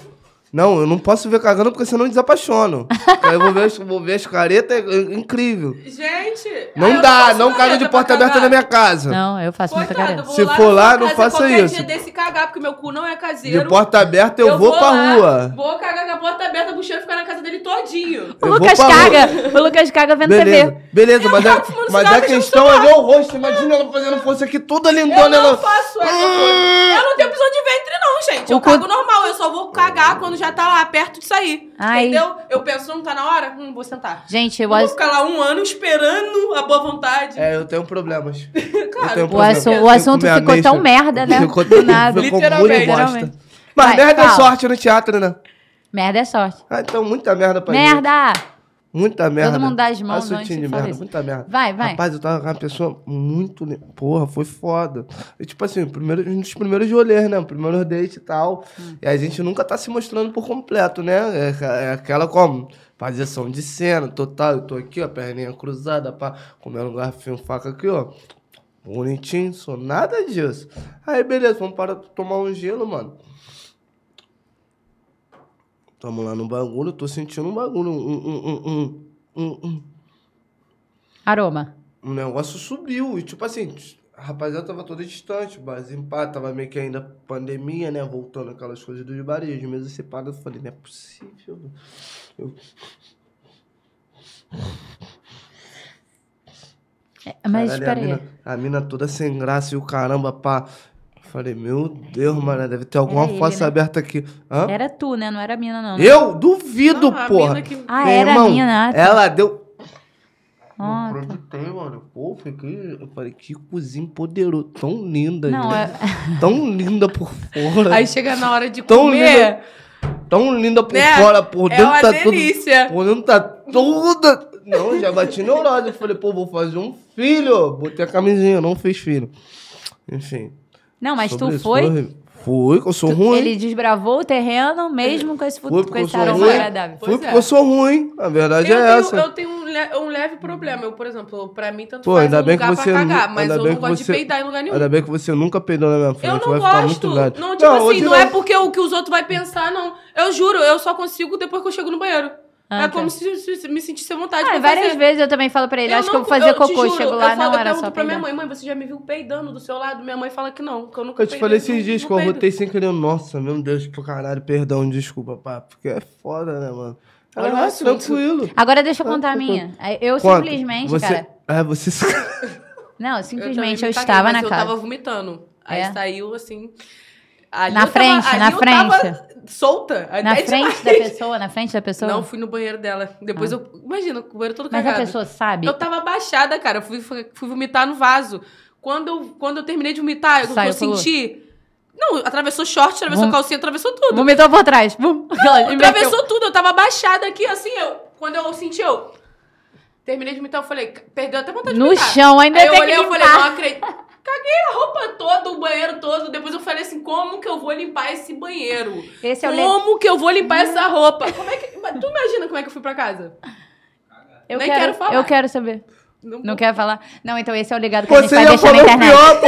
Não, eu não posso ver cagando porque senão eu desapaixono. [laughs] Aí eu vou ver, as- vou ver as caretas, é é incrível. Gente. Não eu dá, faço não caga de porta aberta na minha casa. Não, eu faço muita Coitada, eu careta. vou Se lá for lá, não faça isso. dia desse cagar, porque meu cu não é caseiro. De porta aberta eu, vou, pra lá, rua. Vou cagar com a porta aberta, o cheiro ficar na casa dele todinho. O Eu vou Lucas caga. O Lucas caga vendo Beleza, TV. beleza, mas, a, tava fumando mas cigarro a questão é ver o rosto. Imagina ela fazendo força aqui toda Eu lindona. não Ela... faço essa. Eu não tenho prisão de ventre, não, gente. Eu cago normal, eu só vou cagar quando já tá lá perto de sair. Ai. Entendeu? Eu penso, não tá na hora? Hum, vou sentar. Gente, eu Não vou ficar lá um ano esperando a boa vontade. É, eu tenho problemas. [laughs] Claro. eu tenho O, problemas. assu- Eu o assunto fico ficou tão merda, né? Ficou, Do nada. ficou Literalmente. Literalmente. Mas Vai, merda é fala. sorte no teatro, né? Merda é sorte. Ah, então muita merda pra gente. Merda! Muita merda. mundo dá as mãos antes de de merda, isso. muita merda. Vai, vai. Rapaz, eu tava com uma pessoa muito. Porra, foi foda. E, tipo assim, primeiro, um dos primeiros rolês, né? Primeiro date e tal. Hum. E a gente nunca tá se mostrando por completo, né? É, é aquela como. Fazer som de cena, total. Eu tô aqui, ó, perninha cruzada, pá, comendo um garfinho, faca aqui, ó. Bonitinho, sou nada disso. Aí, beleza, vamos para tomar um gelo, mano. Tamo lá no bagulho, tô sentindo um bagulho, um, um, um, um, um, um, Aroma. um negócio subiu. E tipo assim, a rapaziada tava toda distante, o barzinho pá, tava meio que ainda pandemia, né? Voltando aquelas coisas dos bares, mesmo separadas. Eu falei, não é possível. Eu, É, Mas caralho, a mina, a mina toda sem graça e o caramba, pá. Falei, meu Deus, mano, deve ter alguma Era ele, fossa né? aberta aqui. Hã? Era tu, né? Não era a mina, não. né? Eu duvido, Não, a porra. mina que- Ah, Meu era irmão, a mina. ah, tá. Ela deu. Ah, não acreditei, mano. Pô, fiquei. Eu falei, que cozinha poderoso. Tão linda, Não, gente. é... Tão linda por fora. Aí chega na hora de Tão comer, Tão linda por Né? fora, por é dentro uma tá delícia. tudo. Por dentro tá toda. Não, já bati neurose. Eu falei, pô, vou fazer um filho. Botei a camisinha, não fiz filho. Enfim. Não, mas sobre tu isso, foi... Fui, que eu sou ruim. Ele desbravou o terreno mesmo com esse, Fui fut... porque com eu esse sou aroma ruim. agradável. Fui porque é. eu sou ruim. A verdade Eu é tenho, essa. eu tenho um, le- um leve problema. Eu, por exemplo, pra mim, tanto Pô, faz ainda um bem que lugar você pra cagar, mas ainda eu bem não que gosto você- de peidar em lugar nenhum. Ainda bem que você nunca peidou na minha frente. Eu não vai ficar gosto. muito grande. Não, tipo assim, hoje não, é porque o que os outros vão pensar, não. Eu juro, eu só consigo depois que eu chego no banheiro. Ah, é tá. como se, se- se me sentisse à vontade Ah, pra várias fazer. vezes eu também falo pra ele, acho que eu não- vou fazer te cocô, juro, chego eu lá, falo, não, eu era pergunto só pra minha peidar. mãe, mãe, você já me viu peidando do seu lado? Minha mãe fala que não, que eu nunca Eu te falei não- esses dias não que eu rotei sem querer. Nossa, meu Deus, pro caralho, perdão, desculpa, pá. Porque é foda, né, mano? Olha o Ah, assunto. tranquilo. Agora deixa eu contar a minha. Eu Conta. simplesmente, você... cara... É, [laughs] você... Não, Eu simplesmente eu, caguei, estava na eu casa. tava vomitando. Aí É? saiu assim. Ali Na eu tava- frente, na eu frente. Solta. Na frente demais. da pessoa, na frente da pessoa? Não, fui no banheiro dela. Depois eu. Imagina, o banheiro todo Mas cagado. a pessoa sabe? Eu tava abaixada, cara. Eu fui, fui, vomitar no vaso. Quando eu, quando eu terminei de vomitar, eu, eu senti. Não, atravessou short, atravessou Vom- calcinha, atravessou tudo. Vomitou por trás. Aquela- [laughs] inverteu. Atravessou tudo, eu tava abaixada aqui, assim, eu. Quando eu senti, eu. Terminei de vomitar, eu falei, perdeu até vontade de No vomitar. chão, ainda Aí eu olhei que e falei, não acredito. [laughs] Caguei a roupa toda, o banheiro todo. Depois eu falei assim, como que eu vou limpar esse banheiro? Esse é o le... Como que eu vou limpar essa roupa? [laughs] Como é que... Tu imagina como é que eu fui pra casa? Eu Nem quero, quero falar. Eu quero saber. Não, Não quer falar? Não, então esse é o legado que a gente Você vai deixar na falou internet. pior, pô.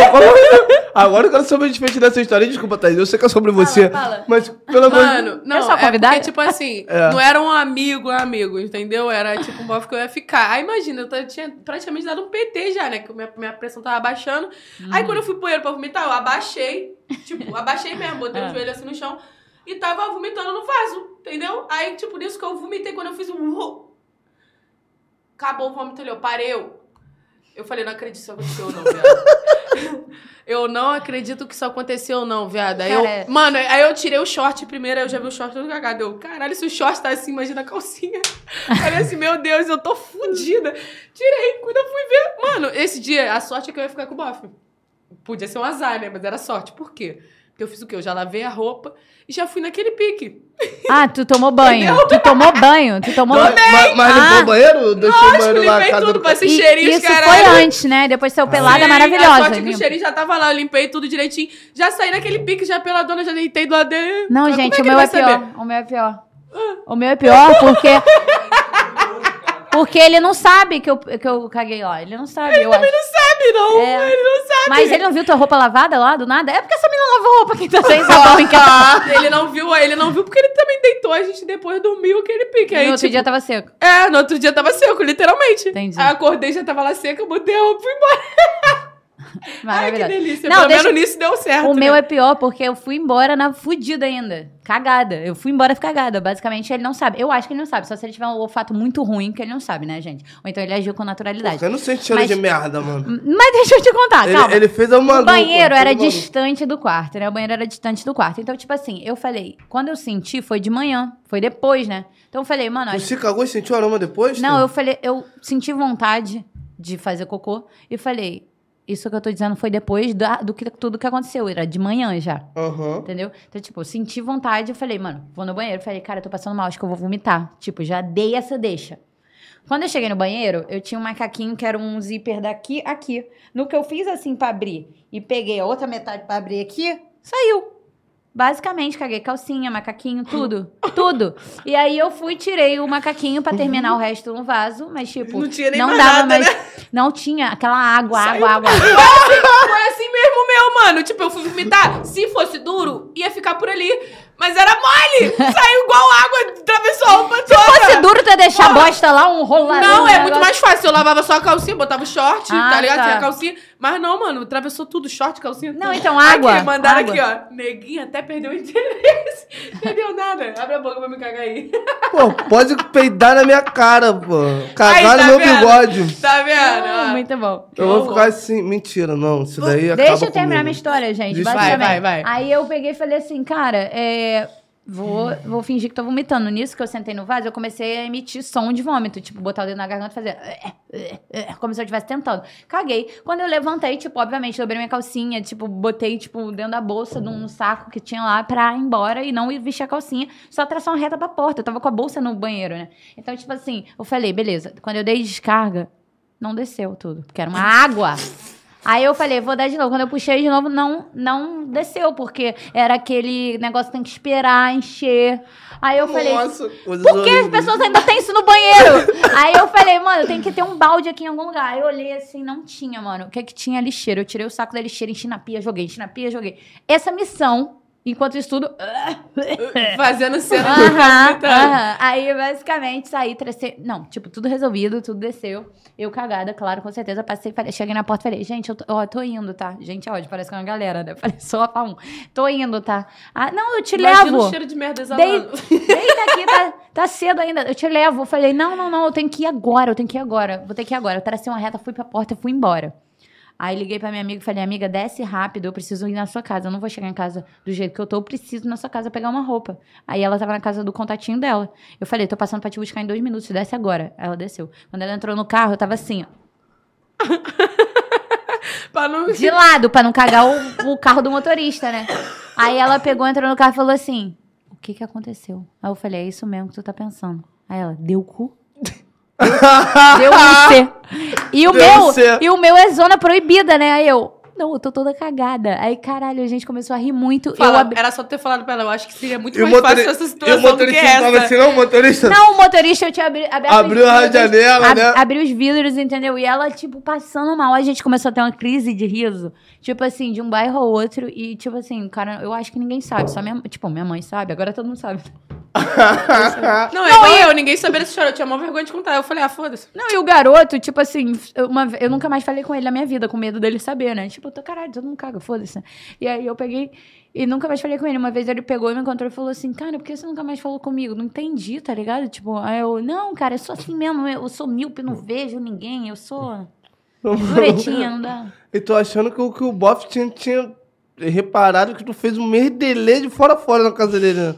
Agora eu quero saber o desfecho dessa história. Desculpa, Thaís. Eu sei que é sobre você. fala. Mas, pelo amor de Mano, não, Eu sou é convidada? porque, tipo assim, [laughs] É. não era um amigo, um amigo, entendeu? Era tipo um bofe que eu ia ficar. Aí imagina, eu tinha praticamente dado um PT já, né? Que minha, minha pressão tava baixando. Aí quando eu fui pro banheiro pra vomitar, eu abaixei. Tipo, abaixei mesmo, botei [laughs] É. o joelho assim no chão. E tava vomitando no vaso, entendeu? Aí, tipo, nisso que eu vomitei, quando eu fiz um... Acabou o vômito ali, eu parei, eu... Falei, não acredito que isso aconteceu não, viado. [laughs] eu não acredito que isso aconteceu não, viado. Aí Cara, eu... Mano, aí eu tirei o short primeiro, aí eu já vi o short todo cagado. Eu, caralho, se o short tá assim, imagina a calcinha. [laughs] Falei assim, meu Deus, eu tô fudida. Tirei, quando eu fui ver... Mano, esse dia, a sorte é que eu ia ficar com o bofe. Podia ser um azar, né? Mas era sorte. Por quê? Porque eu fiz o quê? Eu já lavei a roupa e já fui naquele pique. Ah, tu tomou banho. Tu tomou banho. Tu tomou Mas, mas, mas limpou Ah. o banheiro? Deixou o Lógico, banheiro lá, a limpei casa tudo do com esse E- cheirinho, Isso caralho. foi antes, né? Depois seu pelada Sim, A maravilhosa. sorte é que o cheirinho já tava lá, eu limpei tudo direitinho. Já saí naquele pique, já pela dona, já deitei do lado dele. Não, Mas gente, como o meu é pior. saber? O meu é pior. O meu é pior porque. Porque ele não sabe que eu, que eu caguei lá. Ele não sabe. eu acho. sabe, não. É. Ele não sabe. Mas ele não viu tua roupa lavada lá do nada? É porque essa menina lavou roupa que tá sem sabão em casa. Ele não viu, ele não viu porque ele também deitou, a gente depois dormiu aquele pique. E Aí, no outro tipo, dia tava seco. É, no outro dia tava seco, literalmente. Entendi. Aí acordei, já tava lá seca, botei a roupa e fui embora. [laughs] [laughs] Ai, que delícia. Não, Pelo deixa- menos nisso deu certo. O meu né? é pior porque eu fui embora na fudida ainda. Cagada. Eu fui embora cagada. Basicamente, ele não sabe. Eu acho que ele não sabe. Só se ele tiver um olfato muito ruim, que ele não sabe, né, gente? Ou então ele agiu com naturalidade. Eu não senti cheiro Mas- de merda, mano. Mas deixa eu te contar, Ele, calma. ele fez a O banheiro era distante do quarto, né? O banheiro era distante do quarto. Então, tipo assim, eu falei, quando eu senti, foi de manhã. Foi depois, né? Então eu falei, mano, Tu acho se cagou e sentiu o aroma depois? Não, Tê? eu falei, eu senti vontade de fazer cocô e falei, isso que eu tô dizendo foi depois da- do que tudo que aconteceu, era de manhã já. Aham. Entendeu? Então, tipo, eu senti vontade, eu falei, mano, vou no banheiro. Falei, cara, eu tô passando mal, acho que eu vou vomitar. Tipo, já dei essa deixa. Quando eu cheguei no banheiro, eu tinha um macaquinho que era um zíper daqui, aqui. No que eu fiz assim pra abrir e peguei a outra metade pra abrir aqui, saiu. Basicamente, caguei calcinha, macaquinho, tudo. tudo. E aí eu fui, tirei o macaquinho pra terminar o resto no vaso, mas tipo, Não tinha nem não mais dava nada, mais. né? Não tinha aquela água, água, água. [laughs] Foi assim mesmo meu, mano. Tipo, eu fui vomitar. Se fosse duro, ia ficar por ali. Mas era mole! Saiu igual água, atravessou a roupa toda. Se fosse duro, tu ia deixar a bosta lá, um rolador. Não, é muito negócio. mais fácil. Eu lavava só a calcinha, botava o short, Ah, tá ligado? tá. Tinha a calcinha. Mas não, mano, atravessou tudo, short, calcinha. Não, tudo. então, água, Aqui, mandaram água. aqui, ó. Neguinha até perdeu o interesse. [laughs] Entendeu nada. Abre a boca pra me cagar aí. Pô, pode peidar na minha cara, pô. Cagar Aí, tá no meu vendo? bigode. Tá vendo? Ah, muito bom. Eu vou ficar assim. Mentira, não. Isso daí acaba Deixa eu terminar comigo. minha história, gente. Vai, vai, vai. Aí eu peguei e falei assim, cara, é, Vou, vou fingir que tô vomitando. Nisso que eu sentei no vaso, eu comecei a emitir som de vômito. Tipo, botar o dedo na garganta e fazer... Como se eu estivesse tentando. Caguei. Quando eu levantei, tipo, obviamente, dobrei minha calcinha. Tipo, botei, tipo, dentro da bolsa, de um saco que tinha lá pra ir embora e não ir vestir a calcinha. Só tração reta pra porta. Eu tava com a bolsa no banheiro, né? Então, tipo assim, eu falei, beleza. Quando eu dei descarga, não desceu tudo. Porque era uma água. Aí eu falei, vou dar de novo. Quando eu puxei de novo, não, não desceu, porque era aquele negócio que tem que esperar encher. Aí eu falei, Nossa, por que as pessoas ainda têm isso no banheiro? [laughs] Aí eu falei, mano, tem que ter um balde aqui em algum lugar. Aí eu olhei assim, não tinha, mano. O que que tinha lixeira? Eu tirei o saco da lixeira, enchi na pia, joguei, enchi na pia, joguei. Essa missão, enquanto isso tudo. [laughs] Fazendo cena de Aham, vomitando. aham. Aí, basicamente, saí, tracei... Não, tipo, tudo resolvido, tudo desceu. Eu cagada, claro, com certeza. Passei, falei, cheguei na porta e falei, gente, eu tô, ó, tô indo, tá? Gente, ó, parece que é uma galera, né? [laughs] Falei, só pra um. Tô indo, tá? Ah, não, eu te Imagina levo. o cheiro de merda exalando. deita aqui, tá, tá cedo ainda. Eu te levo. Eu falei, não, não, não, eu tenho que ir agora, eu tenho que ir agora. Vou ter que ir agora. Eu tracei uma reta, fui pra porta e fui embora. Aí liguei pra minha amiga e falei, amiga, desce rápido, eu preciso ir na sua casa. Eu não vou chegar em casa do jeito que eu tô, eu preciso ir na sua casa pegar uma roupa. Aí ela tava na casa do contatinho dela. Eu falei, tô passando pra te buscar em dois minutos, desce agora. Ela desceu. Quando ela entrou no carro, eu tava assim, ó, [laughs] não... de lado, pra não cagar o, o carro do motorista, né? Aí ela pegou, entrou no carro e falou assim: O que que aconteceu? Aí eu falei: É isso mesmo que tu tá pensando. Aí ela, deu cu? Deu um C. E o Deu meu, C. e o meu é zona proibida, né? Aí eu, não, eu tô toda cagada. Aí, caralho, a gente começou a rir muito. eu Fala, abri- Era só ter falado pra ela. Eu acho que seria muito E o mais motori- fácil essa E o situação do que motorista não tava assim, não, motorista? Não, o motorista eu tinha abri, aberto Abriu a vidros, janela, ab- né? Abriu os vidros, entendeu? E ela, tipo, passando mal. A gente começou a ter uma crise de riso. Tipo assim, de um bairro ao outro. E, tipo assim, cara, eu acho que ninguém sabe. Só minha, tipo, minha mãe sabe. Agora todo mundo sabe. [laughs] [laughs] Não, é igual eu. Ninguém sabia dessa história. Eu tinha maior vergonha de contar. Eu falei, ah, foda-se. Não, e o garoto, tipo assim, eu, uma, eu nunca mais falei com ele na minha vida, com medo dele saber, né? Tipo, eu tô caralho, todo mundo caga, foda-se. E aí eu peguei e nunca mais falei com ele. Uma vez ele pegou e me encontrou e falou assim, cara, por que você nunca mais falou comigo? Não entendi, tá ligado? Tipo, aí eu, não, cara, eu sou assim mesmo, eu sou míope, não vejo ninguém, eu sou [laughs] duretinha, não dá. E tô achando que, o- que o Boff tinha, tinha reparado que tu fez um merdelê de fora a fora na casa dele. né?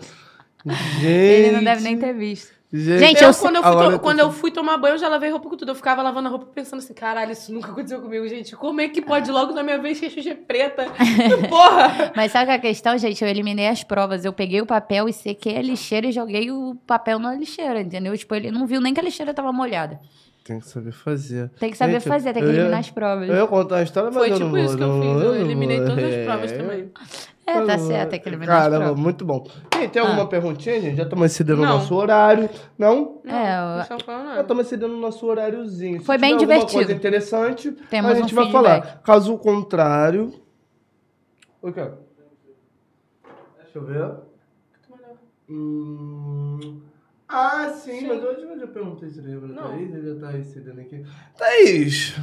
Gente. Ele não deve nem ter visto. Gente, Gente, Eu, eu- quando, eu fui, to- eu quando eu fui tomar banho, eu já lavei roupa com tudo. Eu ficava lavando a roupa pensando assim, caralho, isso nunca aconteceu comigo, gente. Como é que pode logo na minha vez que a Xuxa é preta? [laughs] Porra! Mas sabe qual é a questão, gente? Eu eliminei as provas. Eu peguei o papel e sequei a lixeira e joguei o papel na lixeira, entendeu? Tipo, ele não viu nem que a lixeira tava molhada. Tem que saber fazer. Tem que saber Gente, fazer, tem que eu ia- eliminar as provas. Eu ia contar uma história, mas Foi eu tipo não vou. isso que eu fiz. Eu eliminei vou. todas as É. provas também. É, tá Eu certo, tem que eliminar as Caramba, provas. muito bom. Gente, tem alguma Ah. perguntinha, gente? Já estamos excedendo o nosso horário. Não? Não, É, não eu- estão falando Já estamos excedendo o nosso horáriozinho. Se Foi bem divertido. coisa interessante, Temos a gente um vai feedback. falar. Caso contrário... O quê? Deixa eu ver. Hum... Ah, sim, mas hoje eu já perguntei se lembra. Não. Thaís, ele já tá recebendo aqui. Thaís!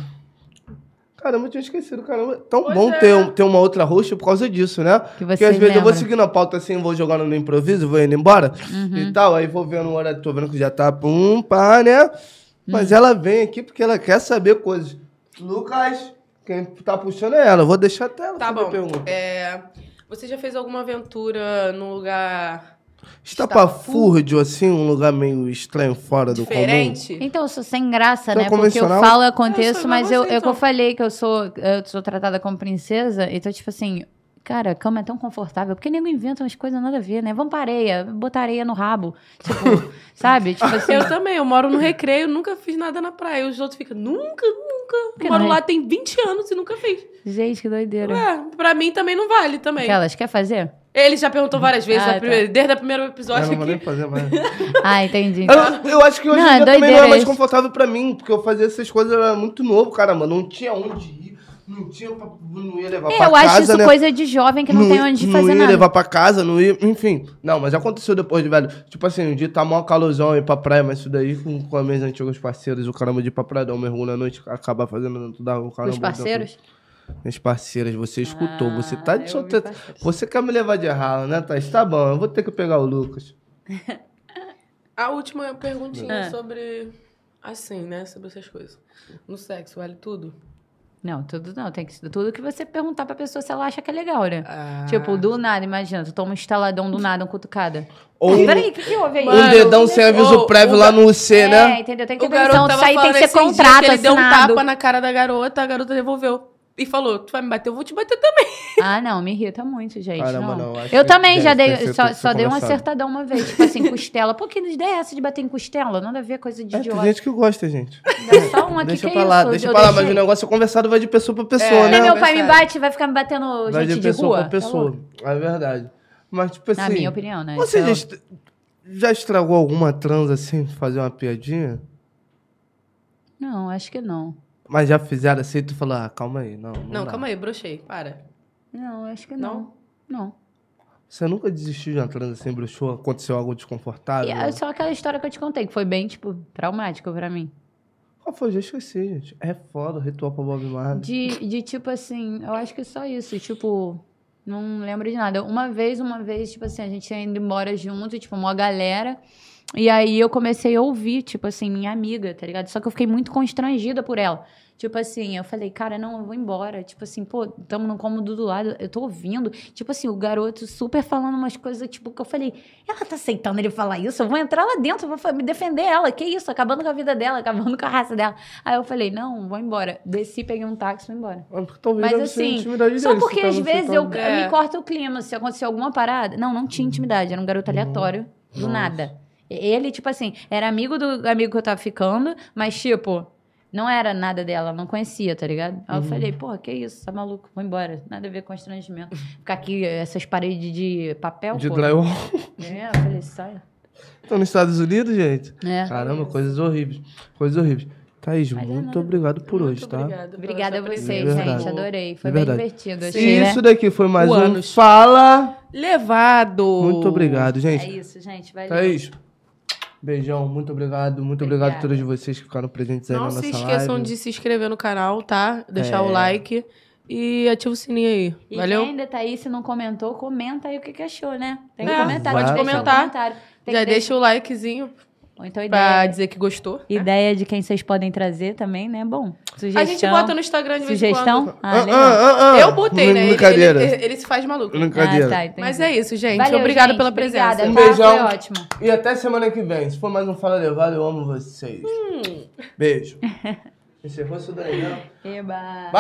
Caramba, eu tinha esquecido, caramba. Tão Pois bom é. ter, um- ter uma outra host por causa disso, né? Que Porque às vezes eu vou lembra. seguindo a pauta assim, vou jogando no improviso, vou indo embora Uhum. e tal. Aí vou vendo o horário, tô vendo que já tá pum, pá, né? Mas ela vem aqui porque ela quer saber coisas. Lucas, quem tá puxando é ela. Eu Vou deixar até ela Tá fazer a bom. pergunta. É, você já fez alguma aventura num lugar Estapafúrdio, assim, um lugar meio estranho, fora do comum. diferente? Então, eu sou sem graça, Então, né? Porque eu falo, Eu aconteço, sou mas igual eu, você, eu, que eu então. falei que eu sou, eu sou tratada como princesa, então, tipo assim, cara, a cama é tão confortável, porque nego inventa umas coisas nada a ver, né? Vamos pra areia, botar areia no rabo, [laughs] tipo, sabe? Tipo assim, Eu também, eu moro no recreio, nunca fiz nada na praia. Os outros ficam, nunca, nunca. Que Eu moro é? lá tem 20 anos e nunca fiz. gente, que doideira. Ué, pra mim também não vale também. Aquelas, quer fazer? Ele já perguntou várias vezes, Ah, a primeira- desde o primeiro Eu episódio não vou nem aqui. fazer mais. [laughs] Ah, entendi. Eu, eu acho que hoje Não, em é dia também não é mais isso. confortável pra mim, porque eu fazia essas coisas, era muito novo, caramba. Não tinha onde ir, não tinha pra, não ia levar É, pra eu casa, acho isso né? coisa de jovem que não, tem onde não fazer ia nada. levar pra casa, não ia. Enfim. Não, mas aconteceu depois de velho. Tipo assim, um dia tá mó calorzão ir pra praia, mas isso daí com, com as minhas antigas parceiras, o caramba de ir pra praia, dar um mergulho na noite, acabar fazendo dentro da o caramba. Os parceiros? Minhas parceiras, você escutou, você tá Ah, de solteiro. Você quer me levar de ralo, né, Thaís? Tá bom, eu vou ter que pegar o Lucas. A última perguntinha Ah. sobre, assim, né, sobre essas coisas. No sexo, vale tudo? Não, tudo não. Tem que tudo que você perguntar pra pessoa se ela acha que é legal, né? Ah. Tipo, do nada, imagina, tu toma um estaladão do nada, um cutucada. Ou um, Peraí, o que, que houve aí? um dedão sem aviso o- prévio o lá no UC, é, né? entendeu? Tem que O ter atenção. Isso aí tem que ser contrato que ele deu um assinado. tapa na cara da garota, a garota devolveu. E falou, tu vai me bater, eu vou te bater também. [laughs] Ah, não, me irrita muito, gente. Caramba, não. não, acho eu que também já dei, só, só dei um acertadão uma vez, tipo assim, costela. Pô, que ideia é essa de bater em costela? Nada a ver, coisa de É, tem idiota. gente que gosta, gente. Dá só uma [laughs] aqui, deixa que pra é lá, isso? deixa Eu pra lá, mas o negócio é conversado vai de pessoa pra pessoa, É, né? meu pai me bate, vai ficar me batendo Vai gente de de pessoa rua? pra Tá pessoa. louco? É verdade. Mas, tipo assim. Na minha opinião, né? Você Então- já estragou alguma trans assim, fazer uma piadinha? Não, acho que não. Mas já fizeram assim e tu falou, ah, calma aí, não. Não, Não, calma aí, brochei, para. Não, acho que não. Não. Você nunca desistiu de uma assim, bruxou? Aconteceu algo desconfortável? E é só aquela história que eu te contei, que foi bem, tipo, traumática pra mim. Qual foi? Já esqueci, gente. É foda, ritual pra Bob Marley. De, de tipo assim, eu acho que só isso. Tipo, não lembro de nada. Uma vez, uma vez, tipo assim, a gente ia indo embora junto, tipo, uma galera. E aí eu comecei a ouvir, tipo assim, minha amiga, tá ligado? Só que eu fiquei muito constrangida por ela. Tipo assim, eu falei, cara, não, eu vou embora. Tipo assim, pô, tamo no cômodo do lado, eu tô ouvindo. Tipo assim, o garoto super falando umas coisas, tipo, que eu falei, ela tá aceitando ele falar isso? Eu vou entrar lá dentro, vou me defender ela. Que isso? Acabando com a vida dela, acabando com a raça dela. Aí eu falei, não, vou embora. Desci, peguei um táxi e fui embora. Ah, Talvez Mas assim, só dele, porque tá às vezes eu. É. me corta o clima. Se acontecer alguma parada. Não, não tinha intimidade. Era um garoto aleatório, do Nossa. nada. Ele, tipo assim, era amigo do amigo que eu tava ficando, mas, tipo, não era nada dela, não conhecia, tá ligado? Aí eu falei, porra, que isso, tá maluco? Vou embora. Nada a ver com constrangimento. Ficar aqui, essas paredes de papel, De drywall. É, eu falei, sai. Estão nos Estados Unidos, gente? É. Caramba, coisas horríveis. Coisas horríveis. Thaís, Mas é muito obrigado por Muito hoje, tá? obrigada a vocês, gente. Adorei. Foi bem divertido. Achei, isso né? daqui foi mais O um ânus. Fala. Levado. Muito obrigado, É gente. isso, gente. Valeu. Thaís, beijão, muito obrigado. Muito obrigado a Obrigada. todos vocês que ficaram presentes aí Não na se nossa esqueçam live. de se inscrever no canal, tá? Deixar É. o like e ativa o sininho aí. E Valeu? quem ainda tá aí, se não comentou, comenta aí o que, que achou, né? Tem que É, comentar. pode comentar. Já que deixa o likezinho Ou então pra ideia, dizer que gostou. ideia de quem vocês podem trazer também, né? Bom, sugestão. A gente bota no Instagram de vez em Sugestão? quando. Ah, Ah, legal. ah, ah, ah. Eu botei, né? Ele, Brincadeira. ele, ele- se faz maluco. Brincadeira. Ah, tá. Mas é isso, gente. Valeu, Obrigado gente. pela presença. Obrigada, Um tá? beijão. Foi ótimo. E até semana que vem. Se for mais um Fala Levado, eu amo vocês. Hum. Beijo. [laughs] Encerrou isso daí, né? Eba.